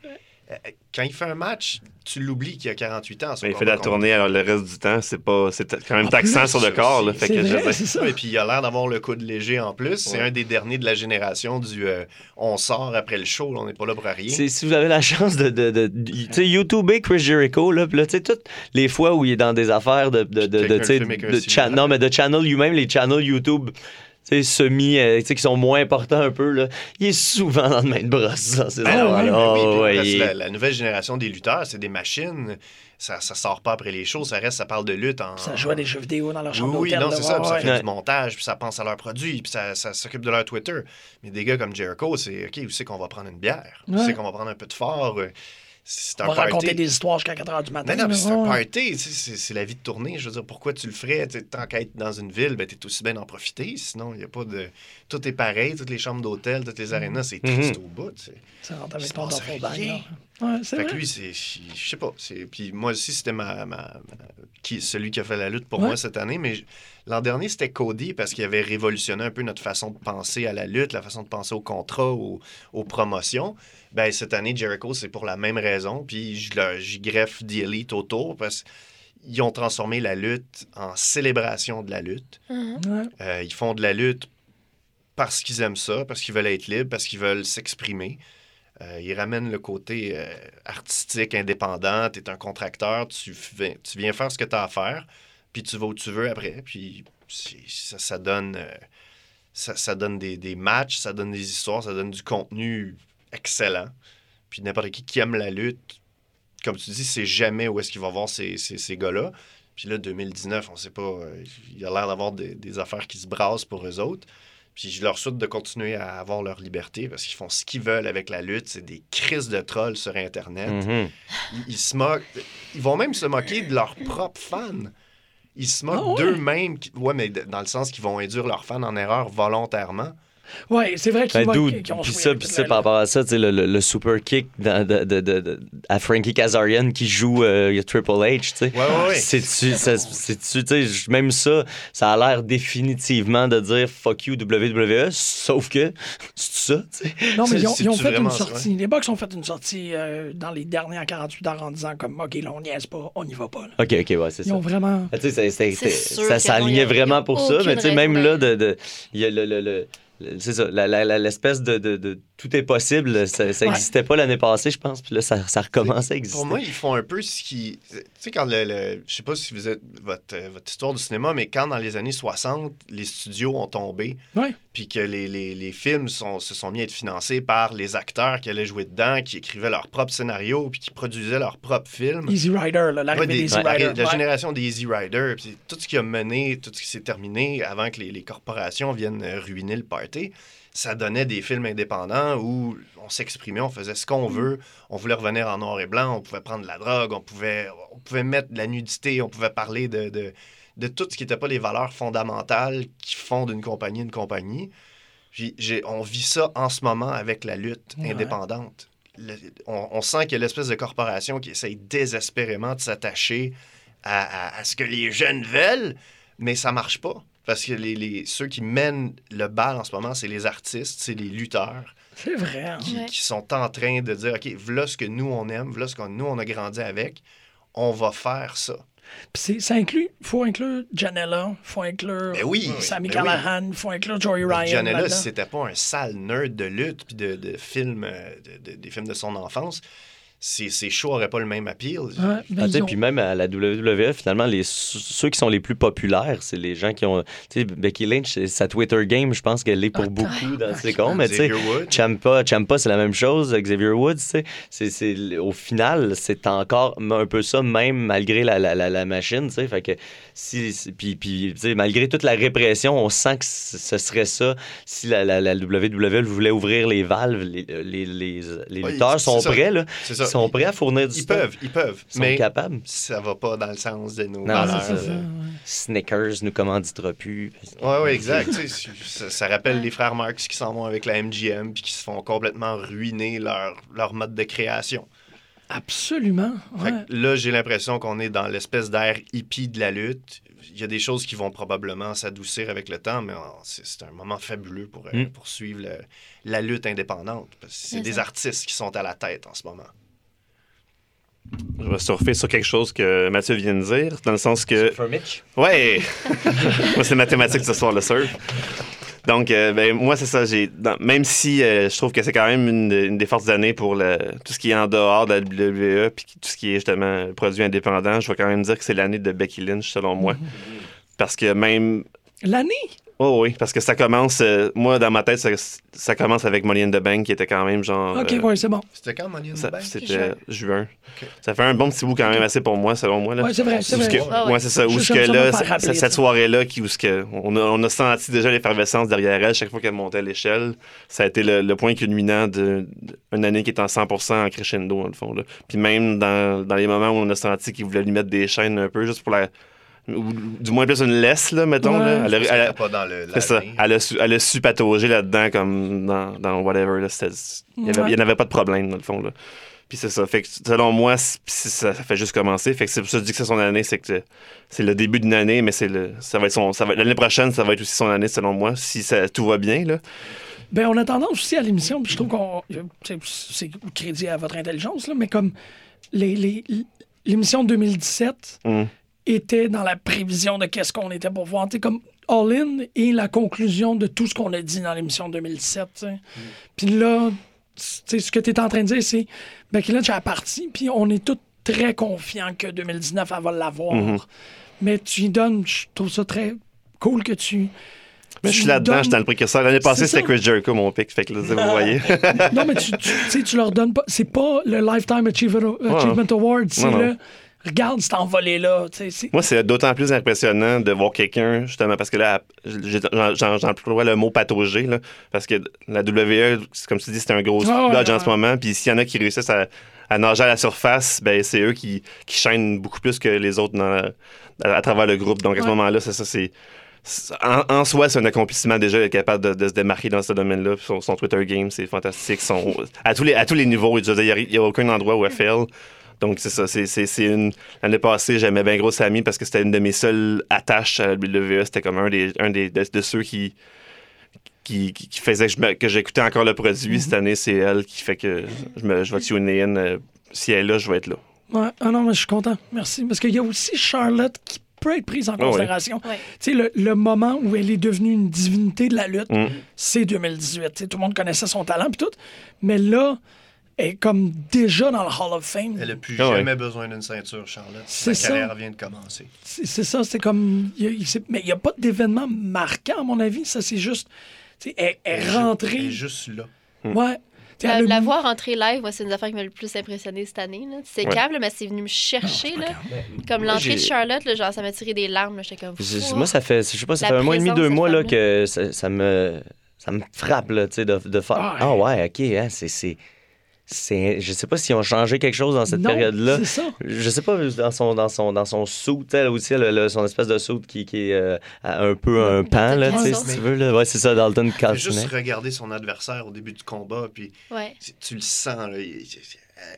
quand il fait un match, tu l'oublies qu'il a 48 ans. Mais il fait la tournée, alors le reste du temps, c'est pas, c'est quand même taxant plus, sur le corps. Là, fait C'est que je vrai, veux dire- c'est ça. Et puis il a l'air d'avoir le coude léger en plus. C'est Ouais. un des derniers de la génération du euh, on sort après le show, là, on n'est pas là pour rien. C'est- Si vous avez la chance de, de, de, de- tu sais, YouTuber Chris Jericho, là, tu sais, toutes les fois où il est dans des affaires de, de, de, de, de cha- non, mais de channel lui-même, les channels YouTube, semi, euh, tu sais, qui sont moins importants un peu, là, il est souvent dans le main de brosse, dans ces Ben ben oui, Oh, la, la nouvelle génération des lutteurs, c'est des machines. Ça, ça sort pas après les shows, ça reste, ça parle de lutte en. Ça joue à des jeux vidéo dans leur chambre Oui, non, c'est ça. ouais, puis ça fait Ouais. du montage, puis ça pense à leurs produits, puis ça, ça s'occupe de leur Twitter. Mais des gars comme Jericho, c'est OK, où c'est qu'on va prendre une bière? Où Ouais. c'est qu'on va prendre un peu de fort? Euh, C'est un va raconter des histoires jusqu'à 4 h du matin. Non, non, mais c'est un party, tu c'est la vie de tournée. Je veux dire, pourquoi tu le ferais? Tu Tant qu'à être dans une ville, ben, t'es aussi bien d'en profiter. Sinon, il n'y a pas de. Tout est pareil, toutes les chambres d'hôtel, toutes les arénas, c'est triste au bout. tu. Ça rentre avec ton. Ouais, c'est Fait vrai. que lui, c'est. Je sais pas. Puis moi aussi, c'était ma, ma- ma- qui, celui qui a fait la lutte pour Ouais. moi cette année. Mais l'an dernier, c'était Cody parce qu'il avait révolutionné un peu notre façon de penser à la lutte, la façon de penser au contrat, aux, aux promotions. Ben, cette année, Jericho, c'est pour la même raison. Puis j'y greffe The Elite autour parce qu'ils ont transformé la lutte en célébration de la lutte. Mhm. Ouais. Euh, ils font de la lutte parce qu'ils aiment ça, parce qu'ils veulent être libres, parce qu'ils veulent s'exprimer. Euh, ils ramènent le côté euh, artistique, indépendant. Tu es un contracteur, tu, tu viens faire ce que tu as à faire, puis tu vas où tu veux après. Puis ça, ça donne. euh, Ça, ça donne des, des matchs, ça donne des histoires, ça donne du contenu excellent. Puis n'importe qui qui aime la lutte, comme tu dis, c'est jamais où est-ce qu'il va voir ces, ces, ces gars-là. Puis là, 2019, on sait pas. euh, il a l'air d'avoir des, des affaires qui se brassent pour eux autres. Puis je leur souhaite de continuer à avoir leur liberté parce qu'ils font ce qu'ils veulent avec la lutte. C'est des crises de trolls sur Internet. Mhm. Ils, ils se moquent. Ils vont même se moquer de leurs propres fans. Ils se moquent Ah ouais? d'eux-mêmes. Ouais, mais dans le sens qu'ils vont induire leurs fans en erreur volontairement. Ouais, c'est vrai qu'ils Ben, qu'ils ont puis ça, puis ça, par rapport à ça, tu sais, le, le- le super kick dans- de, de- de- de- à Frankie Kazarian qui joue euh, Triple H, tu sais. Ouais, ouais, ouais. C'est-tu, sais, même ça, ça a l'air définitivement de dire fuck you WWE, sauf que c'est ça, tu sais. Non, mais ils ont, ils ont fait une sortie. Les Bucks ont fait une sortie euh, dans les dernières 48 heures en disant comme OK, là, on niaise pas, on n'y va pas. là. Ok, ok, ouais, c'est Ils ça. ont vraiment. Ah, tu sais, ça s'alignait vraiment pour ça, mais tu sais, même là, de, de- il y a le, le- le- le- c'est ça, l'espèce de tout est possible, ça Ouais. n'existait pas l'année passée, je pense, puis là, ça, ça recommence à exister. Pour moi, ils font un peu ce qui. Tu sais, quand le. le- je sais pas si vous êtes votre, euh, votre histoire du cinéma, mais quand dans les années 60, les studios ont tombé, Ouais. puis que les, les- les films sont- se sont mis à être financés par les acteurs qui allaient jouer dedans, qui écrivaient leur propre scénario, puis qui produisaient leurs propres films. Easy Rider, là, l'arrivée Ouais, des- des Easy la, Rider. la génération des Easy Riders, puis tout ce qui a mené, tout ce qui s'est terminé avant que les, les corporations viennent euh, ruiner le party, ça donnait des films indépendants où on s'exprimait, on faisait ce qu'on veut, on voulait revenir en noir et blanc, on pouvait prendre de la drogue, on pouvait, on pouvait mettre de la nudité, on pouvait parler de, de, de tout ce qui n'était pas les valeurs fondamentales qui font d'une compagnie une compagnie. J'ai- on vit ça en ce moment avec la lutte Ouais. indépendante. Le- on, on sent qu'il y a l'espèce de corporation qui essaye désespérément de s'attacher à, à- à ce que les jeunes veulent, mais ça marche pas. Parce que les, les- ceux qui mènent le bal en ce moment, c'est les artistes, c'est les lutteurs C'est vrai. hein. qui, Ouais. qui sont en train de dire OK, voilà ce que nous on aime, voilà ce que nous on a grandi avec, on va faire ça. Puis c'est- ça inclut, faut inclure Janela, faut inclure Ben oui, Sammy ben oui. Callahan, faut inclure Joey Ryan. Si c'était pas un sale nerd de lutte puis de, de films, euh, de- de- des films de son enfance, ses shows n'auraient pas le même appeal. Ouais, ben, Ah, ont- Puis même à la WWE, finalement, les, ceux qui sont les plus populaires, c'est les gens qui ont. Tu sais, Becky Lynch, sa Twitter game, je pense qu'elle l'est pour Ah, beaucoup dans ses comptes. Mais tu sais, Xavier Woods. Champa, Champa c'est la même chose. Xavier Woods, tu sais. C'est, c'est- au final, c'est encore un peu ça, même malgré la, la, la, la machine. tu sais. Fait que si, puis, puis, tu sais, malgré toute la répression, on sent que ce serait ça si la, la, la WWE voulait ouvrir les valves. Les, les, les, les lutteurs sont ça. prêts, là. Ça. Sont prêts à fournir du Ils stock. peuvent, ils peuvent, Ils sont mais capables. ça va pas dans le sens de nos Non, valeurs. ça. ouais. Snickers nous commanditera plus. Ouais, ouais, exact. Tu sais, ça, ça rappelle les frères Marx qui s'en vont avec la MGM puis qui se font complètement ruiner leur, leur mode de création. Absolument. Fait ouais. que là, j'ai l'impression qu'on est dans l'espèce d'air hippie de la lutte. Il y a des choses qui vont probablement s'adoucir avec le temps, mais c'est un moment fabuleux pour, euh, Mm. pour suivre le- la lutte indépendante. C'est des artistes qui sont à la tête en ce moment. Je vais surfer sur quelque chose que Mathieu vient de dire, dans le sens que. Ouais! moi, c'est mathématique ce soir, le surf. Donc, euh, ben, moi, c'est ça. J'ai, dans- même si euh, je trouve que c'est quand même une, une des forces d'année pour le, tout ce qui est en dehors de la WWE, puis tout ce qui est justement produit indépendant, je vais quand même dire que c'est l'année de Becky Lynch, selon moi. Parce que même L'année? Oh oui, parce que ça commence, euh, moi dans ma tête, ça, ça commence avec Money in the Bank qui était quand même genre. OK, euh, ouais, c'est bon. C'était quand Money in ça- the Bank? C'était juin. Ça fait un bon petit bout quand même assez pour moi, selon moi. Là. Ouais, c'est vrai, c'est vrai. que- Ah ouais. ouais, c'est ça. Où que ça, là, rappeler cette soirée-là, qui, où ce que on, a, on a senti déjà l'effervescence derrière elle chaque fois qu'elle montait l'échelle. Ça a été le, le point culminant d'une année qui est en 100% en crescendo, dans le fond. Là. Puis même dans, dans les moments où on a senti qu'il voulait lui mettre des chaînes un peu, juste pour la. Ou du moins plus une laisse, là, mettons. Ouais. là. Elle elle était pas dans le. c'est ça. l'année. Elle a, su, elle a su patauger là-dedans comme dans, dans whatever. Là. C'était- Il n'y avait, Ouais. il y en avait pas de problème, dans le fond. Là. Puis c'est ça. Fait que selon moi, ça, ça fait juste commencer. Fait que c'est pour ça que je dis que c'est son année, c'est que c'est le début d'une année, mais c'est le, ça va être son, ça va, l'année prochaine, ça va être aussi son année, selon moi, si ça, tout va bien. Là. Ben, on a tendance aussi à l'émission, puis je trouve qu'on. c'est- C'est crédit à votre intelligence, là, mais comme les- les- l'émission de 2017 Mm. Était dans la prévision de qu'est-ce qu'on était pour voir. Comme All In est la conclusion de tout ce qu'on a dit dans l'émission 2017. tu sais. Puis là, ce que tu es en train de dire, c'est Becky Lynch est partie, puis on est tous très confiants que 2019, elle va l'avoir. Mhm. Mais tu y donnes, je trouve ça très cool que tu. Mais je suis là-dedans, je suis dans le précurseur. L'année passée, c'était. Chris Jericho, mon pick. Fait que là, vous voyez. Non, mais tu, tu, tu sais, tu leur donnes pas. C'est pas le Lifetime Achievement, Achievement Award, c'est le. Regarde cet envolé-là. Moi, c'est d'autant plus impressionnant de voir quelqu'un, justement, parce que là, j'emploie le mot patauger, là, parce que la WWE, c'est comme tu dis, c'est un gros ouais, lodge en ouais. ce moment, puis s'il y en a qui réussissent à, à nager à la surface, ben c'est eux qui, qui chaînent beaucoup plus que les autres dans à, à travers le groupe. Donc, à ce moment-là, c'est ça, c'est... En, en soi, c'est un accomplissement déjà d'être capable de, de se démarquer dans ce domaine-là. Son, son Twitter game, c'est fantastique. Son, à, tous les, à tous les niveaux, il n'y a, aucun endroit où elle fail. Donc, c'est ça. C'est, c'est, c'est une... L'année passée, j'aimais bien gros Sammy parce que c'était une de mes seules attaches à la WWE. C'était comme un, des, un des, de, de ceux qui, qui, qui, qui faisait que, je me- que j'écoutais encore le produit. Cette année, c'est elle qui fait que je, me, je vais tuner in. Euh, Si elle est là, je vais être là. Ouais. Ah non, mais je suis content. Merci. Parce qu'il y a aussi Charlotte qui peut être prise en ouais. considération. Tu sais, le, le moment où elle est devenue une divinité de la lutte, Mm. c'est 2018. Tu sais, tout le monde connaissait son talent puis tout. Mais là, est comme déjà dans le Hall of Fame. Elle n'a plus Ah ouais. jamais besoin d'une ceinture, Charlotte. C'est Sa ça. carrière vient de commencer. C'est ça, c'est comme. il il mais il n'y a pas d'événement marquant, à mon avis. Ça, c'est juste. tu sais, Elle elle est rentrée. Elle est juste là. Ouais. Tu sais, La, voir entrer live, moi, c'est une des affaires qui m'a le plus impressionné cette année. C'est Ouais. câble, mais c'est venu me chercher. là. Comme l'entrée de Charlotte, là, genre, ça m'a tiré des larmes. là. J'étais comme. Moi, ça fait, je sais pas, ça fait un mois et demi, deux de mois là, que ça, ça me, ça me frappe là, tu sais, de, de faire. Ah, Ah ouais, ok, hein, c'est, c'est, je sais pas s'ils ont changé quelque chose dans cette Non, période-là. C'est ça. Je sais pas, dans son, dans son, dans son suit, elle aussi, le- son espèce de suit qui, qui est euh, un peu un pan, là, tu si tu veux. Là. Ouais, c'est ça, Dalton Castle. juste regarder son adversaire au début du combat, puis Ouais. tu le sens. là, il-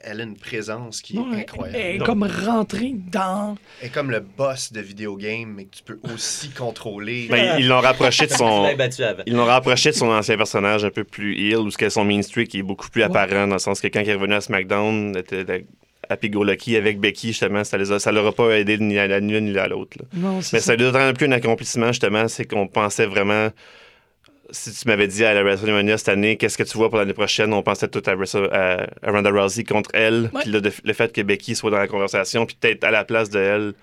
elle a une présence qui est Ouais, incroyable. Elle est comme rentrée dans. elle est comme le boss de vidéogame, mais que tu peux aussi contrôler. Ben, ils l'ont rapproché de son. Ils l'ont rapproché de son ancien personnage un peu plus heel, où ce que son mean streak est beaucoup plus Ouais. apparent, dans le sens que quand il est revenu à SmackDown, il était de- Happy Go Lucky avec Becky, justement, ça les a- ça leur a pas aidé ni à l'une ni à l'autre. là. Non, c'est Mais ça. ça a d'autant plus un accomplissement, justement, c'est qu'on pensait vraiment. Si tu m'avais dit à la WrestleMania cette année, qu'est-ce que tu vois pour l'année prochaine, on pensait tout à, Wrestle- à- à Ronda Rousey contre elle. Puis le fait que Becky soit dans la conversation, puis peut-être à la place de elle,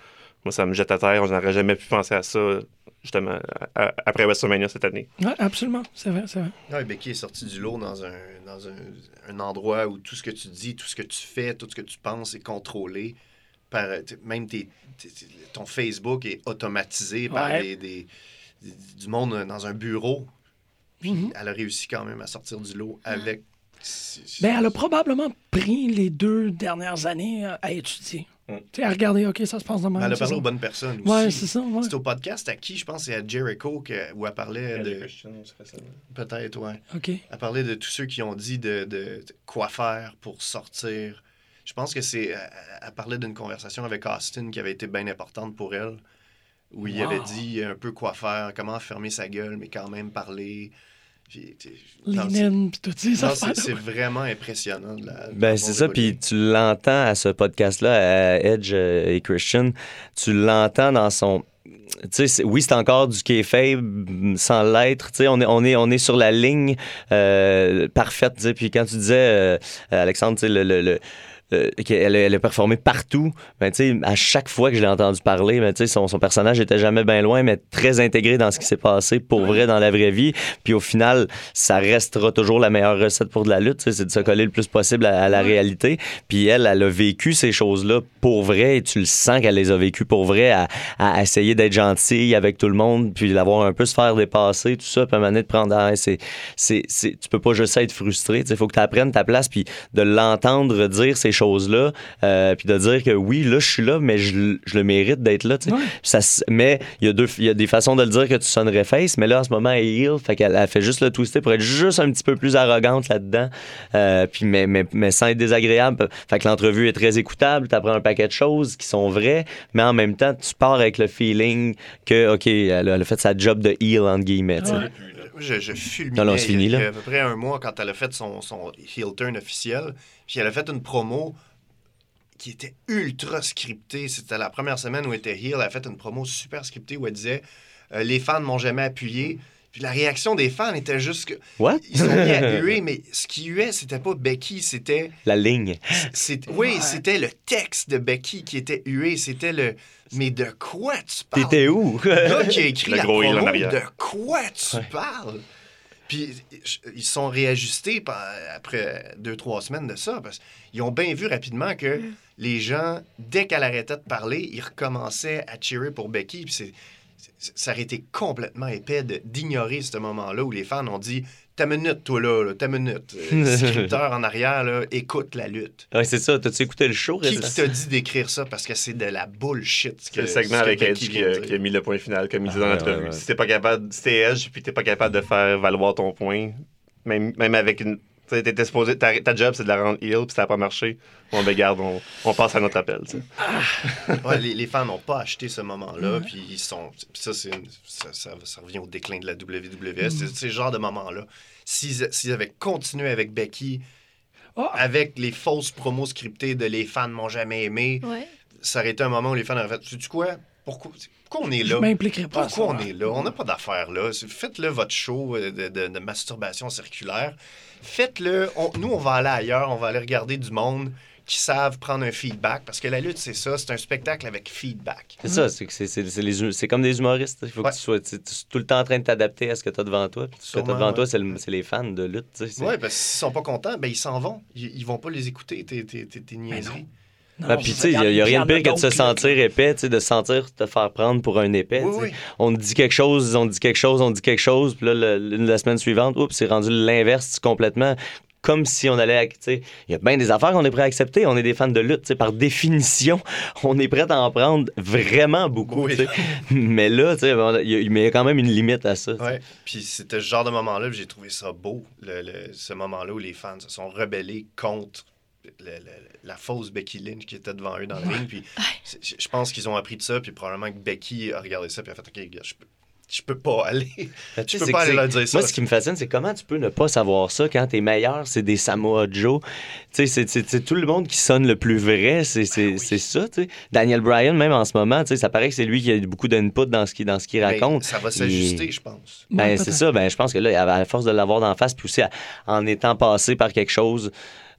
moi, ça me jette à terre. On n'aurait jamais pu penser à ça, justement, à- à- après WrestleMania cette année. Ouais, absolument. C'est vrai, c'est vrai. Ouais, Becky est sortie du lot dans, un, dans un, un endroit où tout ce que tu dis, tout ce que tu fais, tout ce que tu penses est contrôlé. Par, même tes- ton Facebook est automatisé par Ouais. des, des- du monde dans un bureau. Puis Mhm. elle a réussi quand même à sortir du lot avec. Ben, elle a probablement pris les deux dernières années euh, à étudier. Tu sais, à regarder, OK, ça se passe de même. Mais elle a parlé aux bonnes personnes aussi. Ouais, c'est ça. Ouais. C'est au podcast à qui, je pense, c'est à Jericho que- où elle parlait de. Peut-être, ouais. OK. Elle parlait de tous ceux qui ont dit de, de- de quoi faire pour sortir. Je pense que c'est. Elle, elle parlait d'une conversation avec Austin qui avait été bien importante pour elle, où il Wow. avait dit un peu quoi faire, comment fermer sa gueule, mais quand même parler. C'est- vraiment impressionnant. de la- Ben, c'est ça, puis tu l'entends à ce podcast-là, à Edge euh, et Christian, tu l'entends dans son... Tu sais, c'est- oui, c'est encore du kayfabe sans l'être. Tu sais, on est, on, est, on est sur la ligne euh, parfaite. Puis quand tu disais, euh, Alexandre, tu sais, le... le, le euh, qu'elle a- elle a performé partout. Ben, tu sais, à chaque fois que je l'ai entendu parler, ben, son, son personnage était jamais bien loin, mais très intégré dans ce qui s'est passé pour vrai dans la vraie vie. Puis au final, ça restera toujours la meilleure recette pour de la lutte, c'est de se coller le plus possible à, à la réalité. Puis elle, elle a vécu ces choses-là pour vrai et tu le sens qu'elle les a vécues pour vrai, à, à essayer d'être gentille avec tout le monde, puis d'avoir un peu se faire dépasser, tout ça, puis à un moment donné, de prendre, ah, c'est, c'est, c'est, tu peux pas juste être frustré, il faut que tu apprennes ta place, puis de l'entendre dire ces choses-là, euh, puis de dire que oui, là, je suis là, mais je, le mérite d'être là. Ouais. Ça, mais il y, a deux, y a des façons de le dire que tu sonnerais face, mais là, en ce moment, elle est heel, fait qu'elle elle fait juste le twister pour être juste un petit peu plus arrogante là-dedans, euh, puis mais, mais, mais sans être désagréable. Fait que l'entrevue est très écoutable, tu apprends un paquet de choses qui sont vraies, mais en même temps, tu pars avec le feeling que, OK, elle a, elle a fait sa job de heel, entre guillemets. Ouais. Je, je fulminais. Non, non, c'est fini, il y a- là. Il y a à peu près un mois quand elle a fait son, son heel turn officiel. Puis elle a fait une promo qui était ultra scriptée. C'était la première semaine où elle était heel. Elle a fait une promo super scriptée où elle disait euh, Les fans m'ont jamais appuyé. Puis la réaction des fans était juste que. What? Ils sont mis à huer, mais ce qui huait, c'était pas Becky, c'était. La ligne. c'est- Oui, c'était le texte de Becky qui était hué. C'était le. Mais de quoi tu parles? T'étais où? Le gars qui a écrit Le la gros île en promo, arrière. de quoi tu parles? Puis ils sont réajustés par- après deux, trois semaines de ça, parce qu'ils ont bien vu rapidement que les gens, dès qu'elle arrêtait de parler, ils recommençaient à cheerer pour Becky. Puis ça aurait été complètement épais d'ignorer ce moment-là où les fans ont dit Ta minute, toi là, là, ta minute. Euh, Le scripteur en arrière, là, écoute la lutte. Ouais, c'est ça. T'as-tu écouté le show? Qui, récemment? qui t'a dit d'écrire ça? Parce que c'est de la bullshit? ce C'est le segment avec Edge qui a, dire. qui a mis le point final, comme il dit Ah, dans l'entrevue. ouais, ouais. Si t'es pas capable, si t'es Edge puis t'es pas capable de faire valoir ton point, même, même avec une. Sais, t'étais supposé. Ta, ta job, c'est de la rendre heal, puis ça n'a pas marché. Bon, ben, garde, on, on passe à notre appel, sais. Ouais, les, les fans n'ont pas acheté ce moment-là, puis ils sont. Puis ça, ça, ça, ça revient au déclin de la WWE. C'est c'est ce genre de moment-là. S'ils avaient continué avec Becky, Ah. avec les fausses promos scriptées de les fans m'ont jamais aimé, Ouais. ça aurait été un moment où les fans auraient fait Tu quoi? Pourquoi, pourquoi on est Je là m'impliquerai pas. Pourquoi ça. on est là? On n'a pas d'affaires là. Faites-le votre show euh, de, de- de masturbation circulaire. Faites-le. Nous, on va aller ailleurs. On va aller regarder du monde qui savent prendre un feedback. Parce que la lutte, c'est ça. C'est un spectacle avec feedback. C'est ça, c'est que c'est- c'est c'est les hu- c'est comme des humoristes. Il faut Ouais. que tu sois tu- tu sois tout le temps en train de t'adapter à ce que tu as devant toi. Ce que tu as devant ouais. toi, c'est le- c'est les fans de lutte. Oui, parce que s'ils sont pas contents, ben ils s'en vont. Ils, ils vont pas les écouter, tes, tes niaiseries. Ah, puis tu sais, il n'y a, rien de pire que de se sentir épais, tu sais, de se sentir te faire prendre pour un épais. Oui, oui. On te dit quelque chose, on te dit quelque chose, on te dit quelque chose, puis là, le- la semaine suivante, oups, c'est rendu l'inverse complètement. Comme si on allait. Tu sais, il y a bien des affaires qu'on est prêt à accepter. On est des fans de lutte. tu sais, Par définition, on est prêt à en prendre vraiment beaucoup. Oui. Mais là, tu sais, il y, a- mais il y a quand même une limite à ça. Ouais. Puis c'était ce genre de moment-là, j'ai trouvé ça beau, le, le- ce moment-là où les fans se sont rebellés contre le- le- la fausse Becky Lynch qui était devant eux dans le ring. Puis je pense qu'ils ont appris de ça, puis probablement que Becky a regardé ça, puis a fait OK, gars, je peux, je peux pas aller. Tu Je peux pas aller leur dire ça. Moi, ce qui me fascine, c'est comment tu peux ne pas savoir ça quand tes meilleurs, c'est des Samoa Joe. Tu sais, c'est- c'est c'est tout le monde qui sonne le plus vrai, c'est c'est- oui. c'est ça, tu sais. Daniel Bryan, même en ce moment, tu sais, ça paraît que c'est lui qui a beaucoup d'input dans ce qu'il dans ce qu'il Mais raconte. ça va s'ajuster, je pense. Ben, Ouais, c'est ça. Ben, je pense que là, à force de l'avoir d'en face, puis aussi à- en étant passé par quelque chose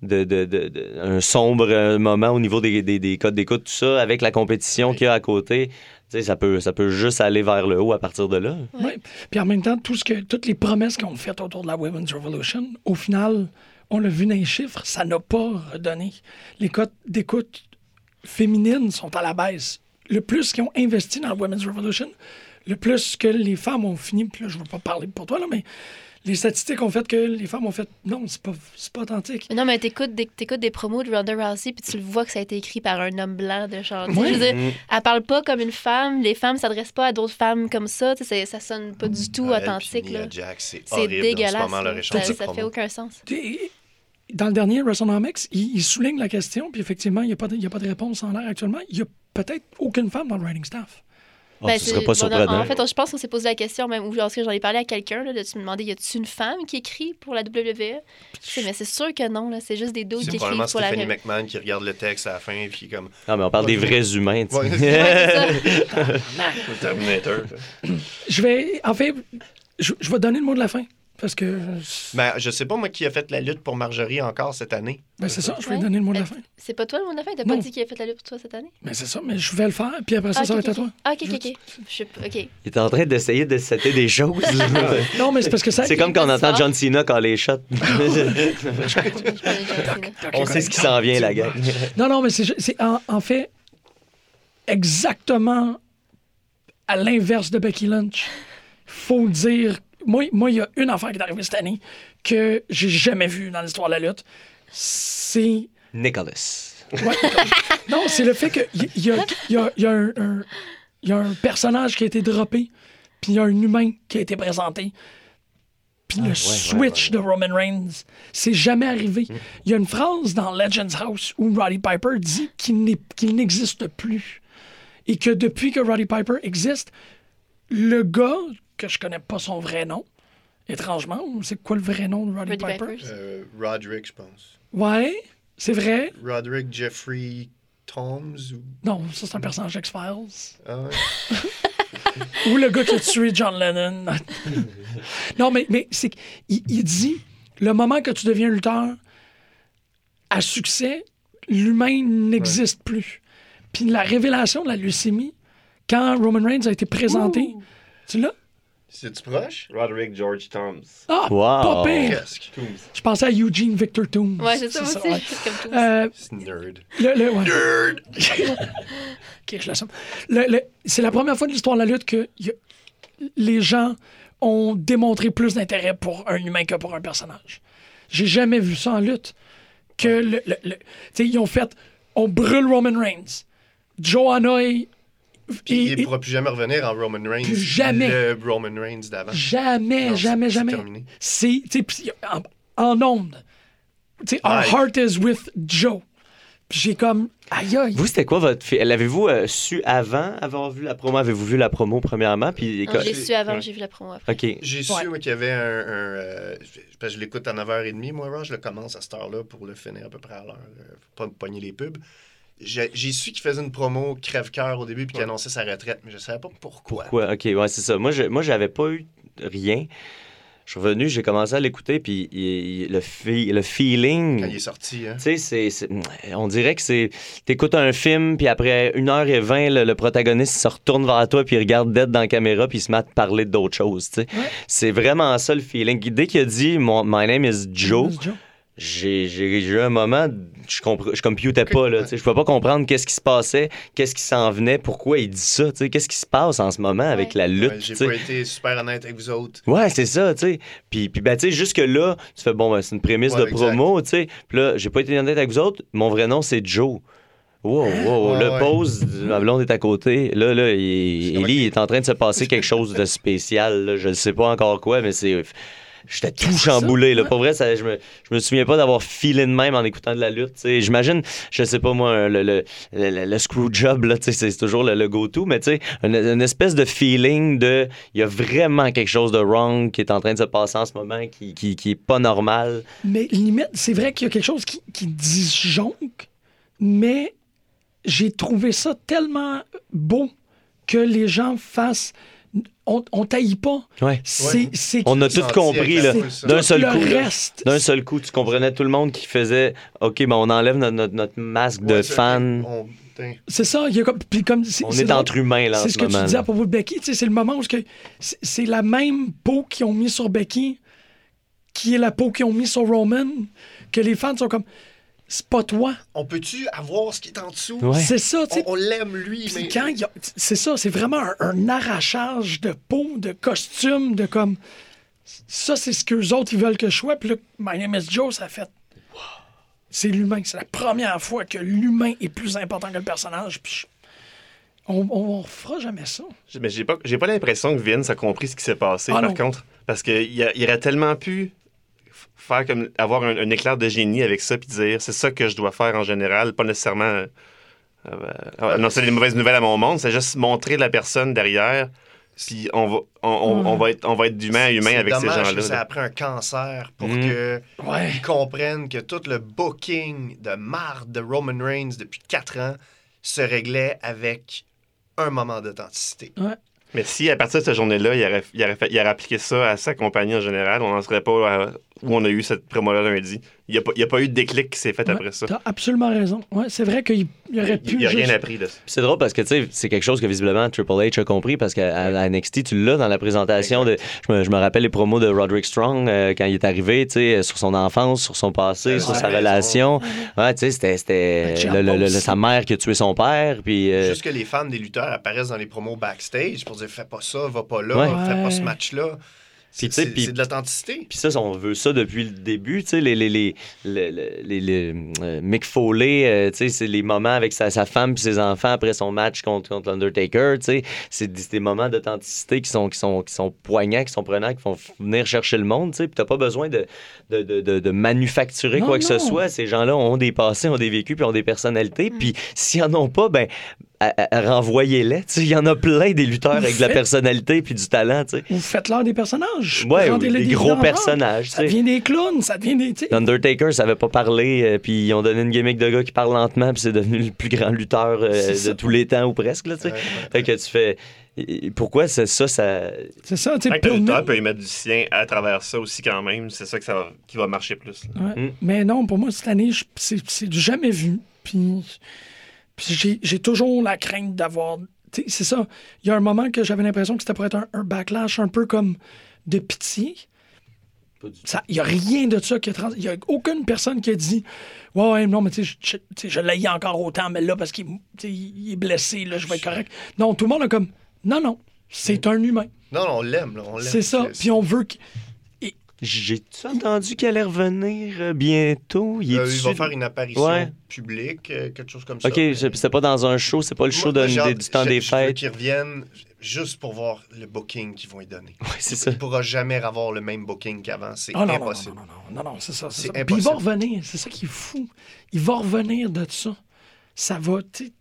de, de- de- de- un sombre euh, moment au niveau des, des- des codes d'écoute, tout ça, avec la compétition qu'il y a à côté, tu sais, ça peut, ça peut juste aller vers le haut à partir de là. Ouais. Puis en même temps, tout ce que, toutes les promesses qu'on fait autour de la Women's Revolution, au final, on l'a vu dans les chiffres, ça n'a pas redonné. Les cotes d'écoute féminines sont à la baisse. Le plus qu'ils ont investi dans la Women's Revolution, le plus que les femmes ont fini, puis là, je ne veux pas parler pour toi, là, mais les statistiques ont fait que les femmes ont fait non, c'est pas, c'est pas authentique. Mais non, mais t'écoutes des, t'écoutes des promos de Ronda Rousey, puis tu le vois que ça a été écrit par un homme blanc de genre. Ouais. Je veux dire, elle parle pas comme une femme, les femmes s'adressent pas à d'autres femmes comme ça, ça sonne pas du tout puis authentique. Là. Jax, c'est en ce dégueulasse. moment, échange ça, fait aucun sens. Dans le dernier WrestleNomics, il, il souligne la question, puis effectivement, il n'y a, pas de- il y a pas de réponse en l'air actuellement. Il n'y a peut-être aucune femme dans le writing staff. Oh, Ben, ce c'est- serait pas surprenant. en fait, je pense qu'on s'est posé la question, même, ou lorsque j'en ai parlé à quelqu'un, là, de tu me demandais, y a-tu une femme qui écrit pour la WWE? Je sais, mais c'est sûr que non, là, c'est juste des dos qui C'est écrivent pour la Stephanie WWE. McMahon qui regarde le texte à la fin, puis comme. Non, mais on parle des vrais humains, tu sais. Ouais. Ouais, c'est ça. Le Terminator. Je vais, en fait, je, je vais donner le mot de la fin, parce que Ben, je sais pas, moi, qui a fait la lutte pour Marjorie encore cette année. ben, c'est ça, je vais Ouais. donner le mot de la Ben, fin. C'est pas toi le mot de la fin? T'as pas dit qu'il a fait la lutte pour toi cette année? Mais c'est ça, mais je vais le faire, puis après ça, Ah, ça va être à toi. ok. Ah, ok, ok, ok. Je sais pas, ok. Il est en train d'essayer de setter des choses. Non, mais c'est parce que ça. c'est comme quand on entend. John Cena quand les shots. On sait ce qui s'en vient, la gang. Non, non, mais c'est c'est en, en fait exactement à l'inverse de Becky Lynch. Faut dire. Moi, moi, il y a une affaire qui est arrivée cette année que j'ai jamais vue dans l'histoire de la lutte. C'est. Nicholas. Ouais. non, c'est le fait qu'il y, a, y a- y a un, y a un personnage qui a été droppé, puis il y a un humain qui a été présenté. Puis le switch de Roman Reigns, c'est jamais arrivé. Il y a une phrase dans Legends House où Roddy Piper dit qu'il n'existe plus. Et que depuis que Roddy Piper existe, le gars, que je connais pas son vrai nom, étrangement, c'est quoi le vrai nom de Roddy, Roddy Piper? Euh, Roderick, je pense. Ouais, c'est vrai? Roderick Jeffrey Toms ou. Non, ça c'est un personnage X-Files. Ah ouais. Ou le gars qui a tué John Lennon. non, mais, mais c'est qu'il il dit le moment que tu deviens lutteur à succès, l'humain n'existe plus. Puis la révélation de la leucémie, quand Roman Reigns a été présenté, tu l'as? C'est-tu proche? Roderick George Toms. Ah, Wow. pas pire. Presque. Je pensais à Eugene Victor Toombs. Ouais, c'est ça, moi aussi. ouais. C'est comme. Euh, C'est nerd. le, le- ouais. Ok, je l'assume. Le- le- c'est la première fois de l'histoire de la lutte que y a- les gens ont démontré plus d'intérêt pour un humain que pour un personnage. J'ai jamais vu ça en lutte. Que le, le- le- tu sais, ils ont fait, on brûle Roman Reigns. Joe Hanoï, Puis et- il ne pourra plus jamais revenir en Roman Reigns. Plus jamais. Le Roman Reigns d'avant. jamais, Non, jamais, c'est jamais. terminé. C'est, tu sais, puis en, en ondes. Tu sais, our heart is with Joe. Puis j'ai comme, aïe aïe. Vous, c'était quoi votre. L'avez-vous euh, su avant avoir vu la promo? Avez-vous vu la promo premièrement? Puis, Non, J'ai su avant, ouais. j'ai vu la promo après. OK. J'ai su Ouais. qu'il y avait un. un, euh, parce que je l'écoute à 9h30, moi, je le commence à cette heure-là pour le finir à peu près à l'heure. euh, Faut pas me pogner les pubs. J'ai su qu'il faisait une promo crève-cœur au début puis qu'il annonçait sa retraite, mais je savais pas pourquoi. Quoi? OK, ouais, c'est ça. Moi, je, moi, j'avais pas eu rien. Je suis revenu, j'ai commencé à l'écouter, puis il- il- le, fi- le feeling. Quand il est sorti, hein. Tu sais, c'est, c'est- on dirait que c'est. T'écoutes un film, puis après 1h20, le, le protagoniste se retourne vers toi, puis il regarde d'être dans la caméra, puis il se met à te parler d'autres choses. tu sais. C'est vraiment ça le feeling. Dès qu'il a dit mon, My name is Joe. J'ai, j'ai, j'ai eu un moment, je, je computais pas. Là, tu sais. je pouvais pas comprendre qu'est-ce qui se passait, qu'est-ce qui s'en venait, pourquoi il dit ça. tu sais. Qu'est-ce qui se passe en ce moment avec Ouais. la lutte. Ouais, J'ai pas été super honnête avec vous autres. Ouais, c'est ça, tu sais. Puis, puis ben, tu sais, jusque-là, tu fais, bon, ben, c'est une prémisse Ouais, de promo, tu sais. Puis là, j'ai pas été honnête avec vous autres. Mon vrai nom, c'est Joe. Wow, wow, Ouais, le ouais. pause, ma blonde est à côté. Là, là, il, Ellie, il est en train de se passer quelque chose de spécial. là. Je ne sais pas encore quoi, mais c'est. J'étais tout chamboulé. Là. Pour vrai, ça, je, me, je me souviens pas d'avoir filé de même en écoutant de la lutte. J'imagine, je sais pas moi, le, le, le, le screw job, c'est toujours le, le go-to, mais tu sais, une, une espèce de feeling de. Il y a vraiment quelque chose de wrong qui est en train de se passer en ce moment, qui, qui, qui est pas normal. Mais limite, c'est vrai qu'il y a quelque chose qui, qui disjonque, mais j'ai trouvé ça tellement beau que les gens fassent. On, on taillit pas. Ouais. C'est, Ouais. c'est On a tout compris, là. D'un seul le coup. reste. D'un seul coup, tu comprenais tout le monde qui faisait OK, ben on enlève notre, notre, notre masque de Ouais, fan. on- tain. C'est ça. Il y a comme, puis comme, c'est, On c'est est entre humains, là, C'est ce ce que moment. tu disais à propos de Becky. C'est le moment où ce que- c'est, c'est la même peau qu'ils ont mis sur Becky qui est la peau qu'ils ont mis sur Roman, que les fans sont comme c'est pas toi. On peut-tu avoir ce qui est en dessous? Ouais. C'est ça, tu sais. On, on l'aime, lui, Puis mais. quand il y a- C'est ça, c'est vraiment un, un arrachage de peau, de costume, de comme. Ça, c'est ce qu'eux autres, ils veulent que je sois. Puis là, My Name is Joe, ça fait. C'est l'humain. C'est la première fois que l'humain est plus important que le personnage. Puis je- on, on, on fera jamais ça. Mais j'ai pas, j'ai pas l'impression que Vince a compris ce qui s'est passé, Ah par non. contre. Parce qu'il a- il aurait tellement pu faire comme avoir un, un éclair de génie avec ça puis dire c'est ça que je dois faire en général, pas nécessairement euh, euh, annoncer des mauvaises nouvelles à mon monde, c'est juste montrer la personne derrière. Puis on va, on, on- on va être, on va être d'humain à humain C'est avec ces gens-là. que ça là. a pris un cancer pour Mm. que Ouais. ils comprennent que tout le booking de marde de Roman Reigns depuis 4 ans se réglait avec un moment d'authenticité. Mais si à partir de cette journée-là, il aurait, il, il aurait appliqué ça à sa compagnie en général, on n'en serait pas à- où on a eu cette promo-là lundi. Il n'y a, pas- il y a pas eu de déclic qui s'est fait Ouais, après ça. T'as absolument raison. Ouais, c'est vrai qu'il il aurait pu. Il n'y a rien appris de ça. C'est drôle parce que tu sais, c'est quelque chose que visiblement Triple H a compris parce qu'à NXT, tu l'as dans la présentation de. Je me, je me rappelle les promos de Roderick Strong euh, quand il est arrivé, tu sais, sur son enfance, sur son passé, Ouais, sur ouais, sa relation. Ouais, tu sais, c'était- c'était le- le- le- aussi. sa mère qui a tué son père, puis. euh, Juste que les fans des lutteurs apparaissent dans les promos backstage pour dire fais pas ça, va pas là, Ouais. fais pas ce match-là. Puis, C'est puis- de l'authenticité. Puis ça, on veut ça depuis le début, tu sais, les, les, les, les, les- euh, Mick Foley, euh, tu sais, c'est les moments avec sa, sa femme puis ses enfants après son match contre, contre l'Undertaker, tu sais, c'est des, c'est des moments d'authenticité qui sont, qui, sont, qui sont poignants, qui sont prenants, qui font venir chercher le monde, tu sais, puis t'as pas besoin de, de, de, de- de manufacturer Non, quoi que ce soit, ces gens-là ont des passés, ont des vécus, puis ont des personnalités, puis s'ils en ont pas, ben sais, Il y en a plein des lutteurs avec de la personnalité puis du talent. tu sais. Vous faites-leur des personnages. Ouais, des des gros personnages. Ça devient des clowns, ça devient des. tu sais. L'Undertaker savait pas parler, euh, puis ils ont donné une gimmick de gars qui parle lentement, puis c'est devenu le plus grand lutteur euh, de tous les temps ou presque. Là, tu sais. Ouais, ouais. Fait que tu fais. Pourquoi c'est ça, ça. C'est ça, tu sais. Le lutteur peut y mettre du sien à travers ça aussi quand même, c'est ça, que ça va- qui va marcher plus. Mm. Mais non, pour moi, cette année, c'est du jamais vu. Puis, puis j'ai- toujours la crainte d'avoir. C'est ça. Il y a un moment que j'avais l'impression que c'était pour être un, un backlash un peu comme de pitié. Il n'y a rien de ça qui est trans... Il n'y a aucune personne qui a dit Ouais, ouais, non, mais tu sais, je, je, l'ai encore autant, mais là, parce qu'il est blessé, là, je vais être correct. Non, tout le monde est comme Non, non, c'est un humain. Non, non, on l'aime, là. C'est ça. Puis on veut J'ai-tu entendu qu'elle allait revenir euh, bientôt? Il, Euh, il va faire une apparition Ouais. publique, euh, quelque chose comme ça. Ok, je- c'était pas dans un show, c'est pas le show Moi, j'ai du temps des je veux fêtes. qu'ils reviennent juste pour voir le booking qu'ils vont y donner. Ouais, c'est ça. Il pourra jamais avoir le même booking qu'avant. C'est Ah non, non, non, impossible. non, non, non, non, c'est ça. C'est C'est ça. Puis il va revenir, c'est ça qui est fou. Il va revenir de ça. Ça va, tu sais,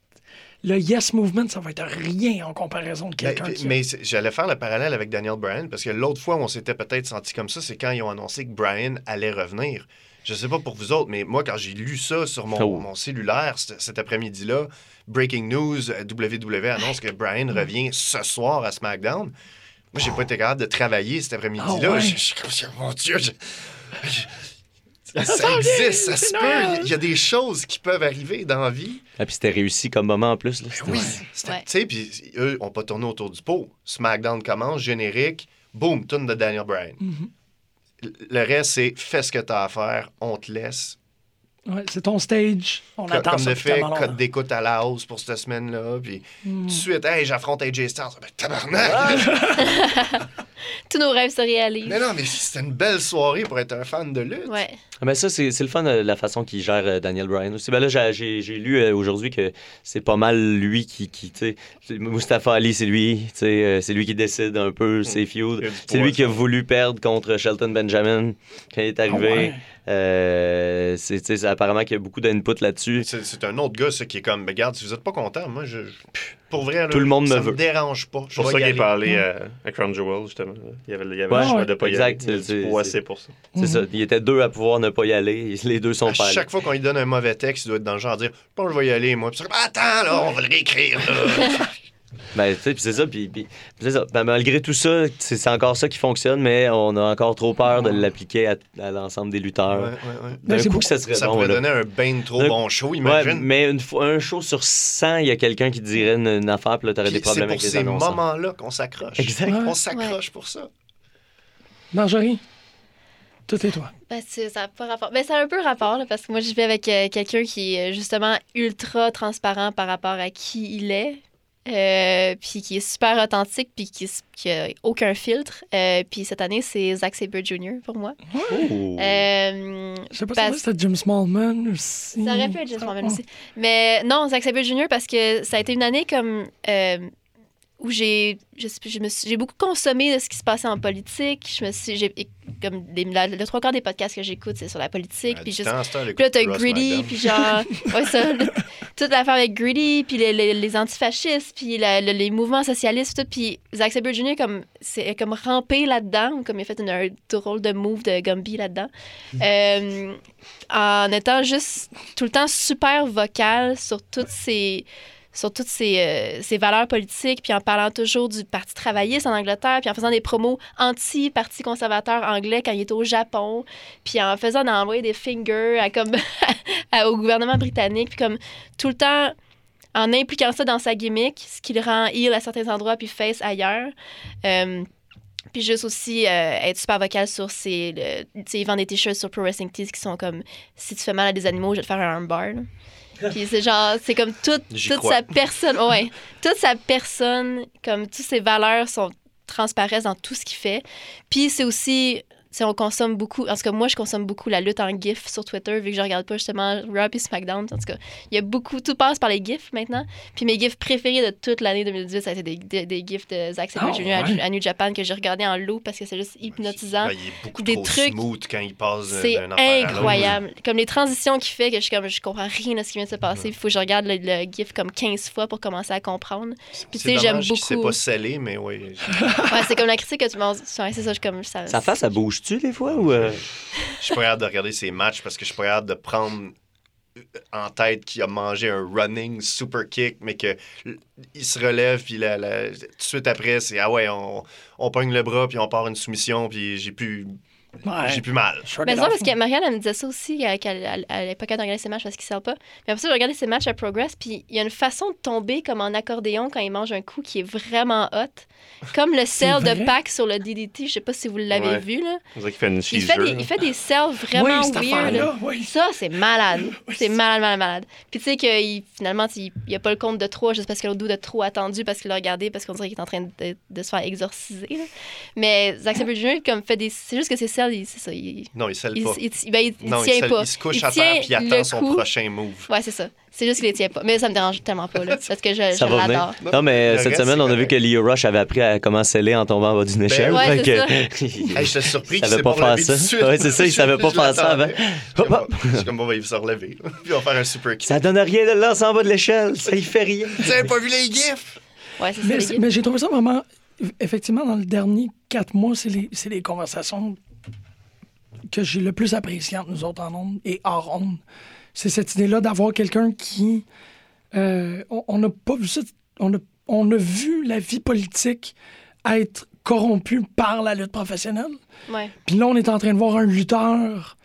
le Yes Movement, ça va être rien en comparaison de Mais, quelqu'un qui... mais j'allais faire le parallèle avec Daniel Bryan parce que l'autre fois où on s'était peut-être senti comme ça, c'est quand ils ont annoncé que Bryan allait revenir. Je sais pas pour vous autres, mais moi, quand j'ai lu ça sur mon, Oh. mon cellulaire cet, cet après-midi-là, Breaking News, euh, WWE annonce que Bryan revient ce soir à SmackDown. Moi, j'ai pas été capable de travailler cet après-midi-là. Ah ouais? Je- je suis comme, mon Dieu, ça, existe, ça se peut. Il y a des choses qui peuvent arriver dans la vie. Ah, puis c'était réussi comme moment en plus. là. C'était- Oui, tu sais, puis eux ont pas tourné autour du pot. SmackDown commence, générique, boum, tune de Daniel Bryan. Le- Le reste, c'est fais ce que tu as à faire, on te laisse. Ouais, c'est ton stage. On Co- attend Comme ça fait, code d'écoute à la hausse pour cette semaine-là. Puis Mm. tout de suite, hey, j'affronte AJ Styles. Ben, tabarnak! Tous nos rêves se réalisent. mais non, mais c'était une belle soirée pour être un fan de lutte. Ouais. Ah, ben ça, c'est c'est le fun, euh, la façon qu'il gère euh, Daniel Bryan aussi. Ben là, j'ai- j'ai j'ai lu euh, aujourd'hui que c'est pas mal lui qui, qui tu sais, c'est- Mustafa Ali, c'est lui, tu sais, euh, c'est lui qui décide un peu ses feuds. C'est poids, lui qui a voulu perdre contre Shelton Benjamin quand il est arrivé. Ah ouais. Euh, c'est tu sais, c'est apparemment qu'il y a beaucoup d'input là-dessus. C'est c'est un autre gars, ça, qui est comme, regarde, si vous êtes pas content, moi, je. je- Pour vrai, là, Tout le monde ça me veut. dérange pas. C'est pour ça qu'il est parlé à, à Crown Jewel, justement. Il y avait, il y avait Ouais, le choix ouais, de pas y exact, aller. C'est- pour ça. C'est ça. Il était deux à pouvoir ne pas y aller. Les deux sont À pas allés. chaque fois qu'on lui donne un mauvais texte, il doit être dans le genre de dire que je vais y aller, moi. Puis attends, là, on va le réécrire, là. Ben, tu sais, puis c'est ça. Puis, c'est ça. Ben, malgré tout ça, c'est c'est encore ça qui fonctionne, mais on a encore trop peur de l'appliquer à, à l'ensemble des lutteurs. Ouais, ouais, ouais. D'un c'est coup, pour- que ça serait Ça bon. pourrait donner un ben trop D'un- bon show, Ouais, imagine. mais une fois, un show sur 100, il y a quelqu'un qui dirait une, une affaire, puis là, t'aurais des problèmes c'est avec pour les ces annonceurs. moments-là qu'on s'accroche. Exact. On s'accroche pour ça. Marjorie, tout est toi. Ben, c'est- ça a pas rapport. Ben, ça a un peu rapport, là, parce que moi, je vais avec euh, quelqu'un qui est euh, justement ultra transparent par rapport à qui il est. euh, puis qui est super authentique, puis qui, s- qui a aucun filtre. Euh, puis cette année, c'est Zack Sabre Jr. pour moi. Oh. Euh, Je sais pas Parce- si c'était Jim Smallman aussi. ça aurait pu être James Morgan ah. aussi. Mais non, Zack Sabre Jr. parce que ça a été une année comme euh, où j'ai je sais plus, je me suis- j'ai beaucoup consommé de ce qui se passait en politique. Je me suis j'ai comme des, la- le trois quarts des podcasts que j'écoute c'est sur la politique. Puis juste puis là, t'as Greedy, puis genre, ouais, ça, le- toute l'affaire avec Greedy, puis les, les, les antifascistes, puis la- le- les mouvements socialistes, tout. Puis Zack Sabre Jr., comme, c'est comme rampé là-dedans, comme il a fait une, un drôle de move de Gumby là-dedans, euh, en étant juste tout le temps super vocal sur toutes ces sur toutes ces, euh, ces valeurs politiques, puis en parlant toujours du Parti travailliste en Angleterre, puis en faisant des promos anti-Parti conservateur anglais quand il était au Japon, puis en faisant d'envoyer des fingers à, comme, au gouvernement britannique, puis comme tout le temps en impliquant ça dans sa gimmick, ce qui le rend heel à certains endroits, puis face ailleurs. Euh, puis juste aussi euh, être super vocal sur ses... Tu sais, ils vendent des t-shirts sur Pro Wrestling Tees qui sont comme « Si tu fais mal à des animaux, je vais te faire un armbar. ». Puis c'est genre, c'est comme toute, J'y toute crois. sa personne, ouais, toute sa personne, comme toutes ses valeurs sont transparaissent dans tout ce qu'il fait. Puis c'est aussi, sais, on consomme beaucoup, en tout cas, moi, je consomme beaucoup la lutte en GIF sur Twitter, vu que je regarde pas justement Raw et SmackDown. En tout cas, il y a beaucoup, tout passe par les GIFs maintenant. Puis mes GIFs préférés de toute l'année 2018, ça a été des, des, des GIFs de Zack Sabre Ah, Jr. à- ouais. à, New Japan que j'ai regardé en loop parce que c'est juste hypnotisant. Ben, il est beaucoup Des trop trucs- smooth quand il passe d'un- C'est à incroyable. Comme les transitions qu'il fait, que je suis comme, je comprends rien de ce qui vient de se passer. Il faut que je regarde le, le GIF comme 15 fois pour commencer à comprendre. Puis tu C'est sais, j'aime beaucoup. pas scellé, mais oui. Ouais, c'est comme la critique que tu m'as c'est ça, je comme ça. Face, ça bouge-tu des fois ou. euh? Je suis pas capable de regarder ses matchs parce que je suis pas capable de prendre en tête qu'il a mangé un running super kick, mais que il se relève, puis la- la- tout de suite après, c'est ah ouais, on, on pogne le bras, puis on part une soumission, puis j'ai plus, Ouais. j'ai plus mal. Mais it c'est vrai off. parce que Marianne, elle me disait ça aussi, euh, qu'elle elle- elle est pas capable de regarder ses matchs parce qu'il sert pas. Mais après ça, je regardais ses matchs à Progress, puis il y a une façon de tomber comme en accordéon quand il mange un coup qui est vraiment hot. Comme le vrai? de Pac sur le DDT, je sais pas si vous l'avez Ouais. vu, là. On dirait qu'il fait une Il fait, des, il fait des sells vraiment Oui, weird. oui. Ça, c'est malade. C'est malade, malade, malade. Puis tu sais que finalement, il n'y a pas le compte de trop juste parce que l'autre dos de trop attendu parce qu'il l'a regardé parce qu'on dirait qu'il est en train de, de se faire exorciser. là. Mais Zack Sabre Jr. comme fait des. C'est juste que c'est sells, il- c'est ça. Il, Non, il scelle pas. il- il- ben, il- il non, tient il, scelle- pas. il se couche Il à terre, puis il attend son coup. prochain move. Ouais, c'est ça. C'est juste qu'il les tient pas. Mais ça me dérange tellement pas, là, parce que je, Ça je va l'adore. venir. Non, mais Le cette reste, semaine, c'est on a vu que Leo Rush avait appris à comment sceller en tombant en bas d'une échelle. Ouais, Fait c'est que- Hey, je suis surpris Il qu'il savait pas faire ça. Ouais, c'est ça, il savait pas faire ça avant. suis comme, bon, ben, il va se relever. là. Puis on va faire un super kick. Ça donne rien de lancer en bas de l'échelle. Ça y fait rien. Vous avez pas vu les gifs? Ouais, c'est ça. C'est- mais j'ai trouvé ça vraiment. Effectivement, dans le dernier quatre mois, c'est les, c'est les conversations que j'ai le plus appréciées entre nous autres en ondes et hors ondes. C'est cette idée-là d'avoir quelqu'un qui. euh, on- n'a pas vu ça. On a, on a vu la vie politique être corrompue par la lutte professionnelle. Ouais. Puis là, on est en train de voir un lutteur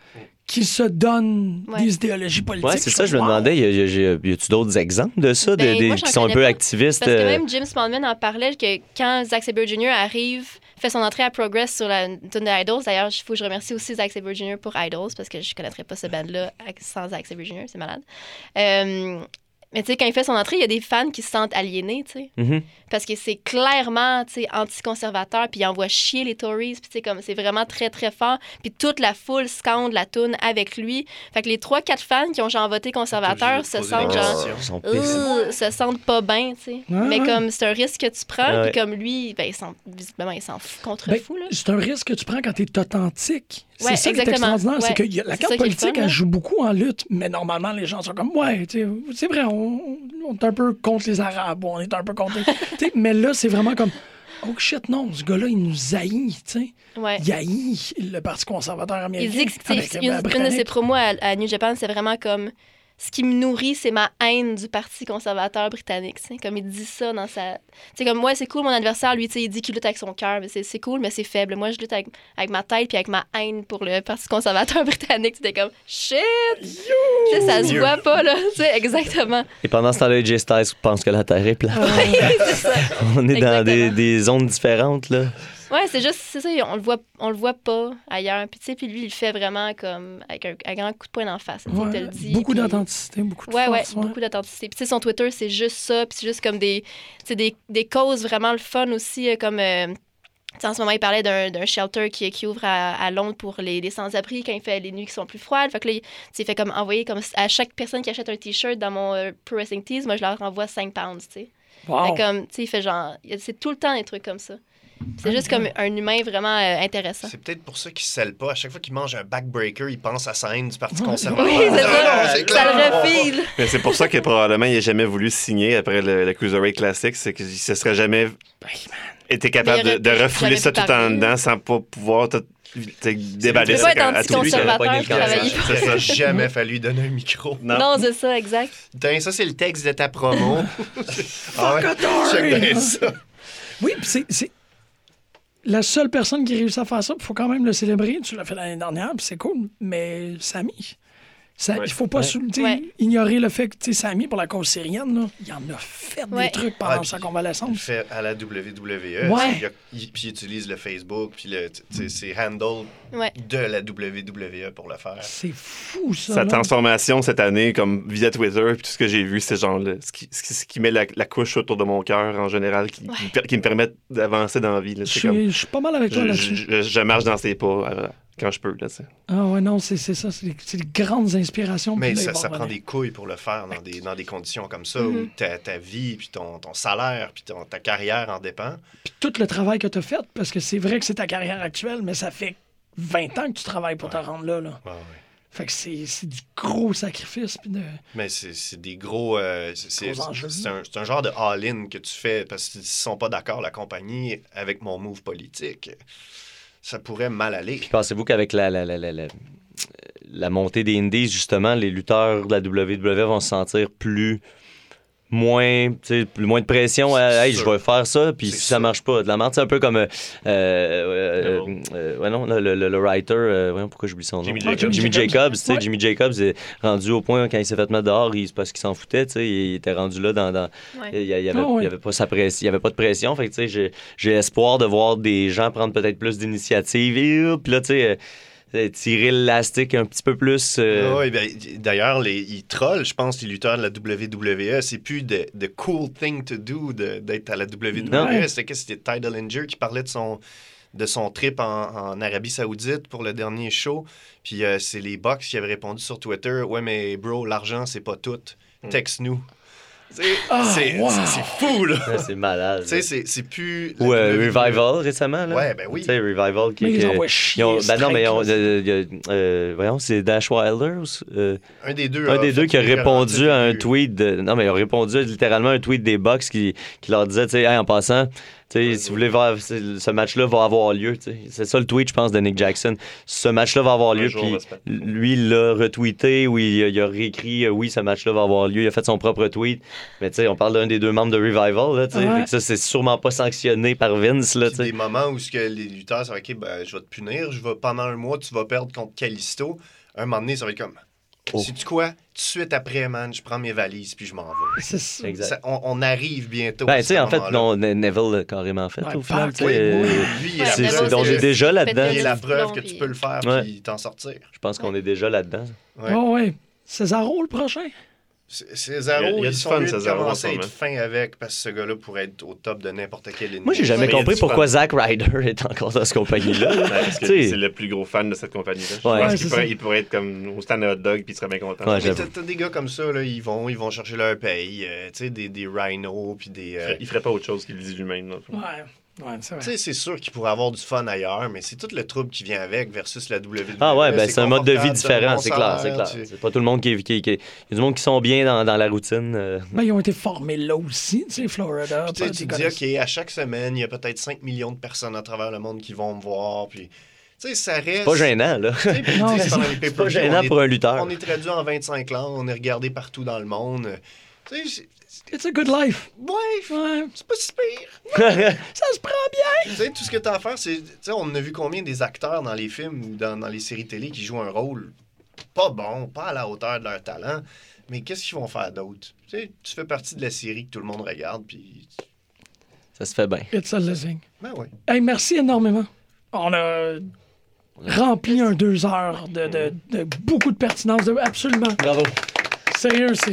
qui se donne Ouais. des idéologies politiques. Ouais, c'est ça, je me demandais, y, a- y a- y a-tu d'autres exemples de ça, de- Ben, des- moi, qui sont un peu pas. activistes? Parce que euh, même Jim Smallman en parlait que quand Zack Sabre Jr. arrive, fait son entrée à Progress sur la tune de Idols. D'ailleurs, il faut que je remercie aussi Zack Sabre Jr. pour Idols parce que je connaîtrais pas ce band-là sans Zack Sabre Jr. C'est malade. Euh, mais tu sais, quand il fait son entrée, il y a des fans qui se sentent aliénés, tu sais. mhm. Parce que c'est clairement, tu sais, anticonservateur, puis il envoie chier les Tories, puis tu sais, comme c'est vraiment très, très fort. Puis toute la foule scande la toune avec lui. Fait que les 3-4 fans qui ont genre voté conservateur se sentent genre... Euh, se sentent pas bien, tu sais. Mais comme c'est un risque que tu prends, Ah puis comme lui, ben, il s'en, visiblement, il s'en fout contre Ben, fou, là. c'est un risque que tu prends quand tu es authentique. Ouais, c'est ça qui est exactement. extraordinaire. C'est que la carte politique, fun, elle joue beaucoup en lutte, mais normalement, les gens sont comme, ouais, tu sais, c'est vrai, on, on est un peu contre les Arabes, on est un peu contre. les- mais là, c'est vraiment comme, oh shit, non, ce gars-là, il nous haït, tu sais. Ouais. Il haït le Parti conservateur américain. Il dit que une, une de ses promos à, à New Japan, c'est vraiment comme ce qui me nourrit, c'est ma haine du Parti conservateur britannique. Comme il dit ça dans sa. Tu sais, comme moi, c'est cool, mon adversaire, lui, tu sais, il dit qu'il lutte avec son cœur, mais c'est c'est cool, mais c'est faible. Moi, je lutte avec, avec ma tête puis avec ma haine pour le Parti conservateur britannique. C'était comme shit! Ça se voit pas, là. Tu sais, exactement. Et pendant ce temps-là, AJ Styles pense que la Terre est plate. c'est ça. On est dans des, des zones différentes, là. Ouais, c'est juste, c'est ça, on le voit, on le voit pas ailleurs. Puis tu sais, puis lui, il le fait vraiment comme avec un, un grand coup de poing d'en face. il te Ouais, le dit. beaucoup puis- d'authenticité, beaucoup de Ouais, ouais, force. ouais. beaucoup d'authenticité. Puis tu sais, son Twitter, c'est juste ça. Puis c'est juste comme des, des, des causes vraiment le fun aussi, euh, comme... euh, tu sais, en ce moment, il parlait d'un d'un shelter qui, qui ouvre à, à Londres pour les, les sans-abri quand il fait les nuits qui sont plus froides. Fait que là, il, tu sais, il fait comme envoyer comme à chaque personne qui achète un T-shirt dans mon euh, Pro Wrestling Tees, moi, je leur envoie 5 pounds, tu sais. Wow. Fait comme, tu sais, il fait genre... C'est tout le temps des trucs comme ça. C'est juste comme un humain vraiment euh, intéressant. C'est peut-être pour ça qu'il se scelle pas. À chaque fois qu'il mange un backbreaker, il pense à haine du Parti conservateur. Oui, c'est non, ça. c'est Ça le refile. Mais c'est pour ça que probablement il n'a jamais voulu signer après le, le Cruiserweight Classic. C'est qu'il se serait jamais été capable il de, refouler ça tout en dedans sans pas pouvoir tout, déballer ça pas à travailler. cancer. Ça n'a jamais fallu lui donner un micro. Non, c'est ça, exact. Tiens, ça, c'est le texte de ta promo. ah ouais? Check ça. Oui, c'est. La seule personne qui réussit à faire ça, il faut quand même le célébrer. Tu l'as fait l'année dernière, c'est cool. Mais Samy, Ça, Ouais. Il faut pas Ouais. ignorer le fait que tu sais, Samy, pour la cause syrienne, là, il en a fait Ouais. des trucs pendant Ah, sa Il convalescence. le fait à la WWE. Ouais. Il, a- il- puis il utilise le Facebook, puis le, tu sais, c'est handle Ouais. de la WWE pour le faire. C'est fou, ça. Sa là. transformation cette année, comme via Twitter, puis tout ce que j'ai vu, c'est genre le- ce, qui, ce qui- ce qui met la, la couche autour de mon cœur en général, qui, qui me per- qui me permet d'avancer dans la vie. là. Je suis, comme- je suis pas mal avec toi je, là-dessus. je- je marche dans ses pas euh, quand je peux. Là, tu sais. Ah ouais, non, c'est c'est ça. C'est des grandes inspirations. Mais ça, ça prend des couilles pour le faire dans des, dans des conditions comme ça, où Mhm. ta, ta vie, puis ton, ton salaire, puis ton- ta carrière en dépend. Puis tout le travail que tu as fait, parce que c'est vrai que c'est ta carrière actuelle, mais ça fait 20 ans que tu travailles pour te rendre là. là. Ouais, ouais. Fait que c'est c'est du gros sacrifice. Puis de... Mais c'est c'est des gros. euh, c'est- un, un genre de all-in que tu fais parce qu'ils sont pas d'accord, la compagnie, avec mon move politique. Ça pourrait mal aller. Puis pensez-vous qu'avec la, la, la, montée des Indies, justement, les lutteurs de la WWE vont se sentir plus. Moins, tu sais, plus moins de pression. à, hey, je vais faire ça, puis si ça sûr. marche pas, de la merde, c'est un peu comme. Euh, euh, euh, euh, ouais, non, le, le- le writer, euh, voyons pourquoi j'oublie son nom. Jimmy Ah, Jacobs. Jimmy Jacobs, tu sais, Ouais. Jimmy Jacobs est rendu au point quand il s'est fait mettre dehors, il- c'est parce qu'il s'en foutait, tu sais, il était rendu là dans, dans, Ouais. il il avait, il pas sa pression, il y avait pas de pression. Fait que, tu sais, j'ai, j'ai espoir de voir des gens prendre peut-être plus d'initiative. Et, hop, Puis là, tu sais, euh, tirer l'élastique un petit peu plus. euh, Ah ben, D'ailleurs, ils trollent, je pense, les lutteurs de la WWE. C'est plus de, de cool thing to do d'être à la WWE. C'était Ty Dillinger qui parlait de son, de son trip en, en Arabie Saoudite pour le dernier show. Puis euh, c'est les Bucks qui avaient répondu sur Twitter Ouais, mais bro, l'argent, c'est pas tout. Texte-nous. Ah, c'est wow. c'est- c'est fou, là. c'est malade. Tu sais, c'est- c'est plus. Ou euh. Revival récemment. Là? Ouais, ben oui. Tu sais, Revival qui. Mais ils envoient chier. ils ont- ben non, mais ils ont- euh, euh, voyons, c'est Dash Wilder. ou- euh, Un des deux. un des deux qui a répondu à un tweet de. Non, mais ils ont répondu à littéralement un tweet des Bucks qui, qui leur disait, tu sais, Hey, en passant, si vous voulez voir, c'est- ce match-là va avoir lieu. C'est ça le tweet, je pense, de Nick Jackson. Ce match-là va avoir lieu. Puis lui, il l'a retweeté ou il, a- il a réécrit, euh, oui, ce match-là va avoir lieu. Il a fait son propre tweet. Mais tu sais, on parle d'un des deux membres de Revival. Là, tu sais. Ouais. Ça, c'est sûrement pas sanctionné par Vince. Là, des moments où ce que les lutteurs, va OK, ben, je vais te punir, je vais, pendant un mois, tu vas perdre contre Callisto. Un moment donné, ça va être comme. Oh. Sais-tu quoi? Tout de suite après, man, je prends mes valises puis je m'en vais. C'est ça. Exact. Ça- on, on arrive bientôt. Ben, tu sais, en fait, non, Ne- Neville l'a carrément fait Ouais, au final. Tu oui, euh, oui, lui, il est Ouais, la c'est- c'est- c'est est que- déjà là-dedans. il la preuve que tu peux le faire puis t'en sortir. Je pense qu'on est déjà là-dedans. Ouais. Oh, ouais. Césaro le prochain? C- Il y a- Césaro, il y a ils du sont fun, mieux de commencer ce à être fin avec parce que ce gars-là pourrait être au top de n'importe quel ennemi. Moi, j'ai jamais compris pourquoi. Zack Ryder est encore dans cette compagnie-là. Parce que c'est le plus gros fan de cette compagnie-là. Ouais. il pourrait être comme au stand de hot dog puis il serait bien content. Ouais, Mais j'avoue. t'as des gars comme ça, là, ils vont, ils vont chercher leur paye, euh, tu sais, des, des rhinos, puis des... Il euh, ferait- il ferait pas autre chose qu'il le dit lui-même. Ouais. Ouais, c'est Tu vrai. sais, c'est sûr qu'il pourrait avoir du fun ailleurs, mais c'est tout le trouble qui vient avec versus la WWE. Ah ouais, ben c'est un mode de vie différent, c'est clair, c'est clair. tu- C'est pas tout le monde qui, qui, qui- Il y a du monde qui sont bien dans, dans la routine. euh. Ben, ils ont été formés là aussi, tu sais, Florida. Puis tu pas- dis, OK, à chaque semaine, il y a peut-être 5 millions de personnes à travers le monde qui vont me voir, puis... Tu sais, ça reste... C'est pas gênant, là. Non, c'est pas gênant on est- pour un lutteur. On est traduit en 25 langues, on est regardé partout dans le monde. It's a good life. ouais, Ouais. c'est pas si pire. Ça se prend bien. Tu sais, tout ce que tu as à faire, c'est. Tu sais, on a vu combien des acteurs dans les films ou dans, dans les séries télé qui jouent un rôle pas bon, pas à la hauteur de leur talent, mais qu'est-ce qu'ils vont faire d'autre? Tu sais, tu fais partie de la série que tout le monde regarde, puis. Ça se fait bien. It's a living. Ben ouais. Hey, merci énormément. On a rempli un deux heures de, de- de beaucoup de pertinence. de- absolument. Bravo. Sérieux, c'est.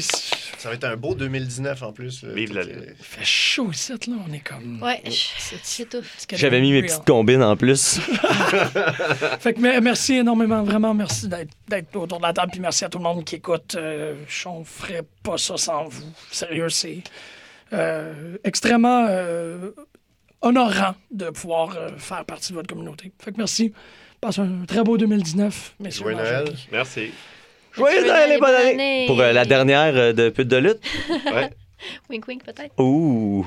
Ça va être un beau 2019 en plus. là. Vive la euh, Il fait chaud ici, là. On est comme. Ouais, C'est- c'est tout. J'avais mis mes petites combines en plus. Fait que me- merci énormément, vraiment merci d'être autour de la table, puis merci à tout le monde qui écoute. Euh, on ferait pas ça sans vous. Sérieux, c'est euh, extrêmement euh, honorant de pouvoir euh, faire partie de votre communauté. Fait que merci. Passe un très beau 2019. Messieurs, Joyeux. Noël. Merci. Joyeux Noël et bonne année! Pour euh, la dernière euh, de pute de lutte. Ouais. Wink, wink, peut-être. Ouh!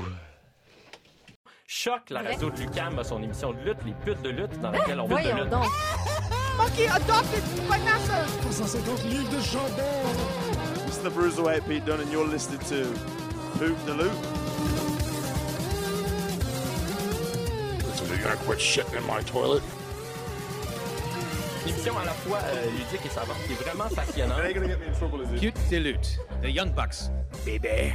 Choc, la radio de Lucam a son émission de lutte, les putes de lutte, dans laquelle on pute de Voyons lutte. donc. Monkey adopted Vanessa. 150 livres de jambon. Is the Bruiserweight Pete Dunne, and you're listening to Poop the Loop. Listen, you're gonna quit shitting in my toilet? Une émission à la fois euh, ludique et savante qui est vraiment passionnante. Cute Dilute, The Young Bucks. Baby.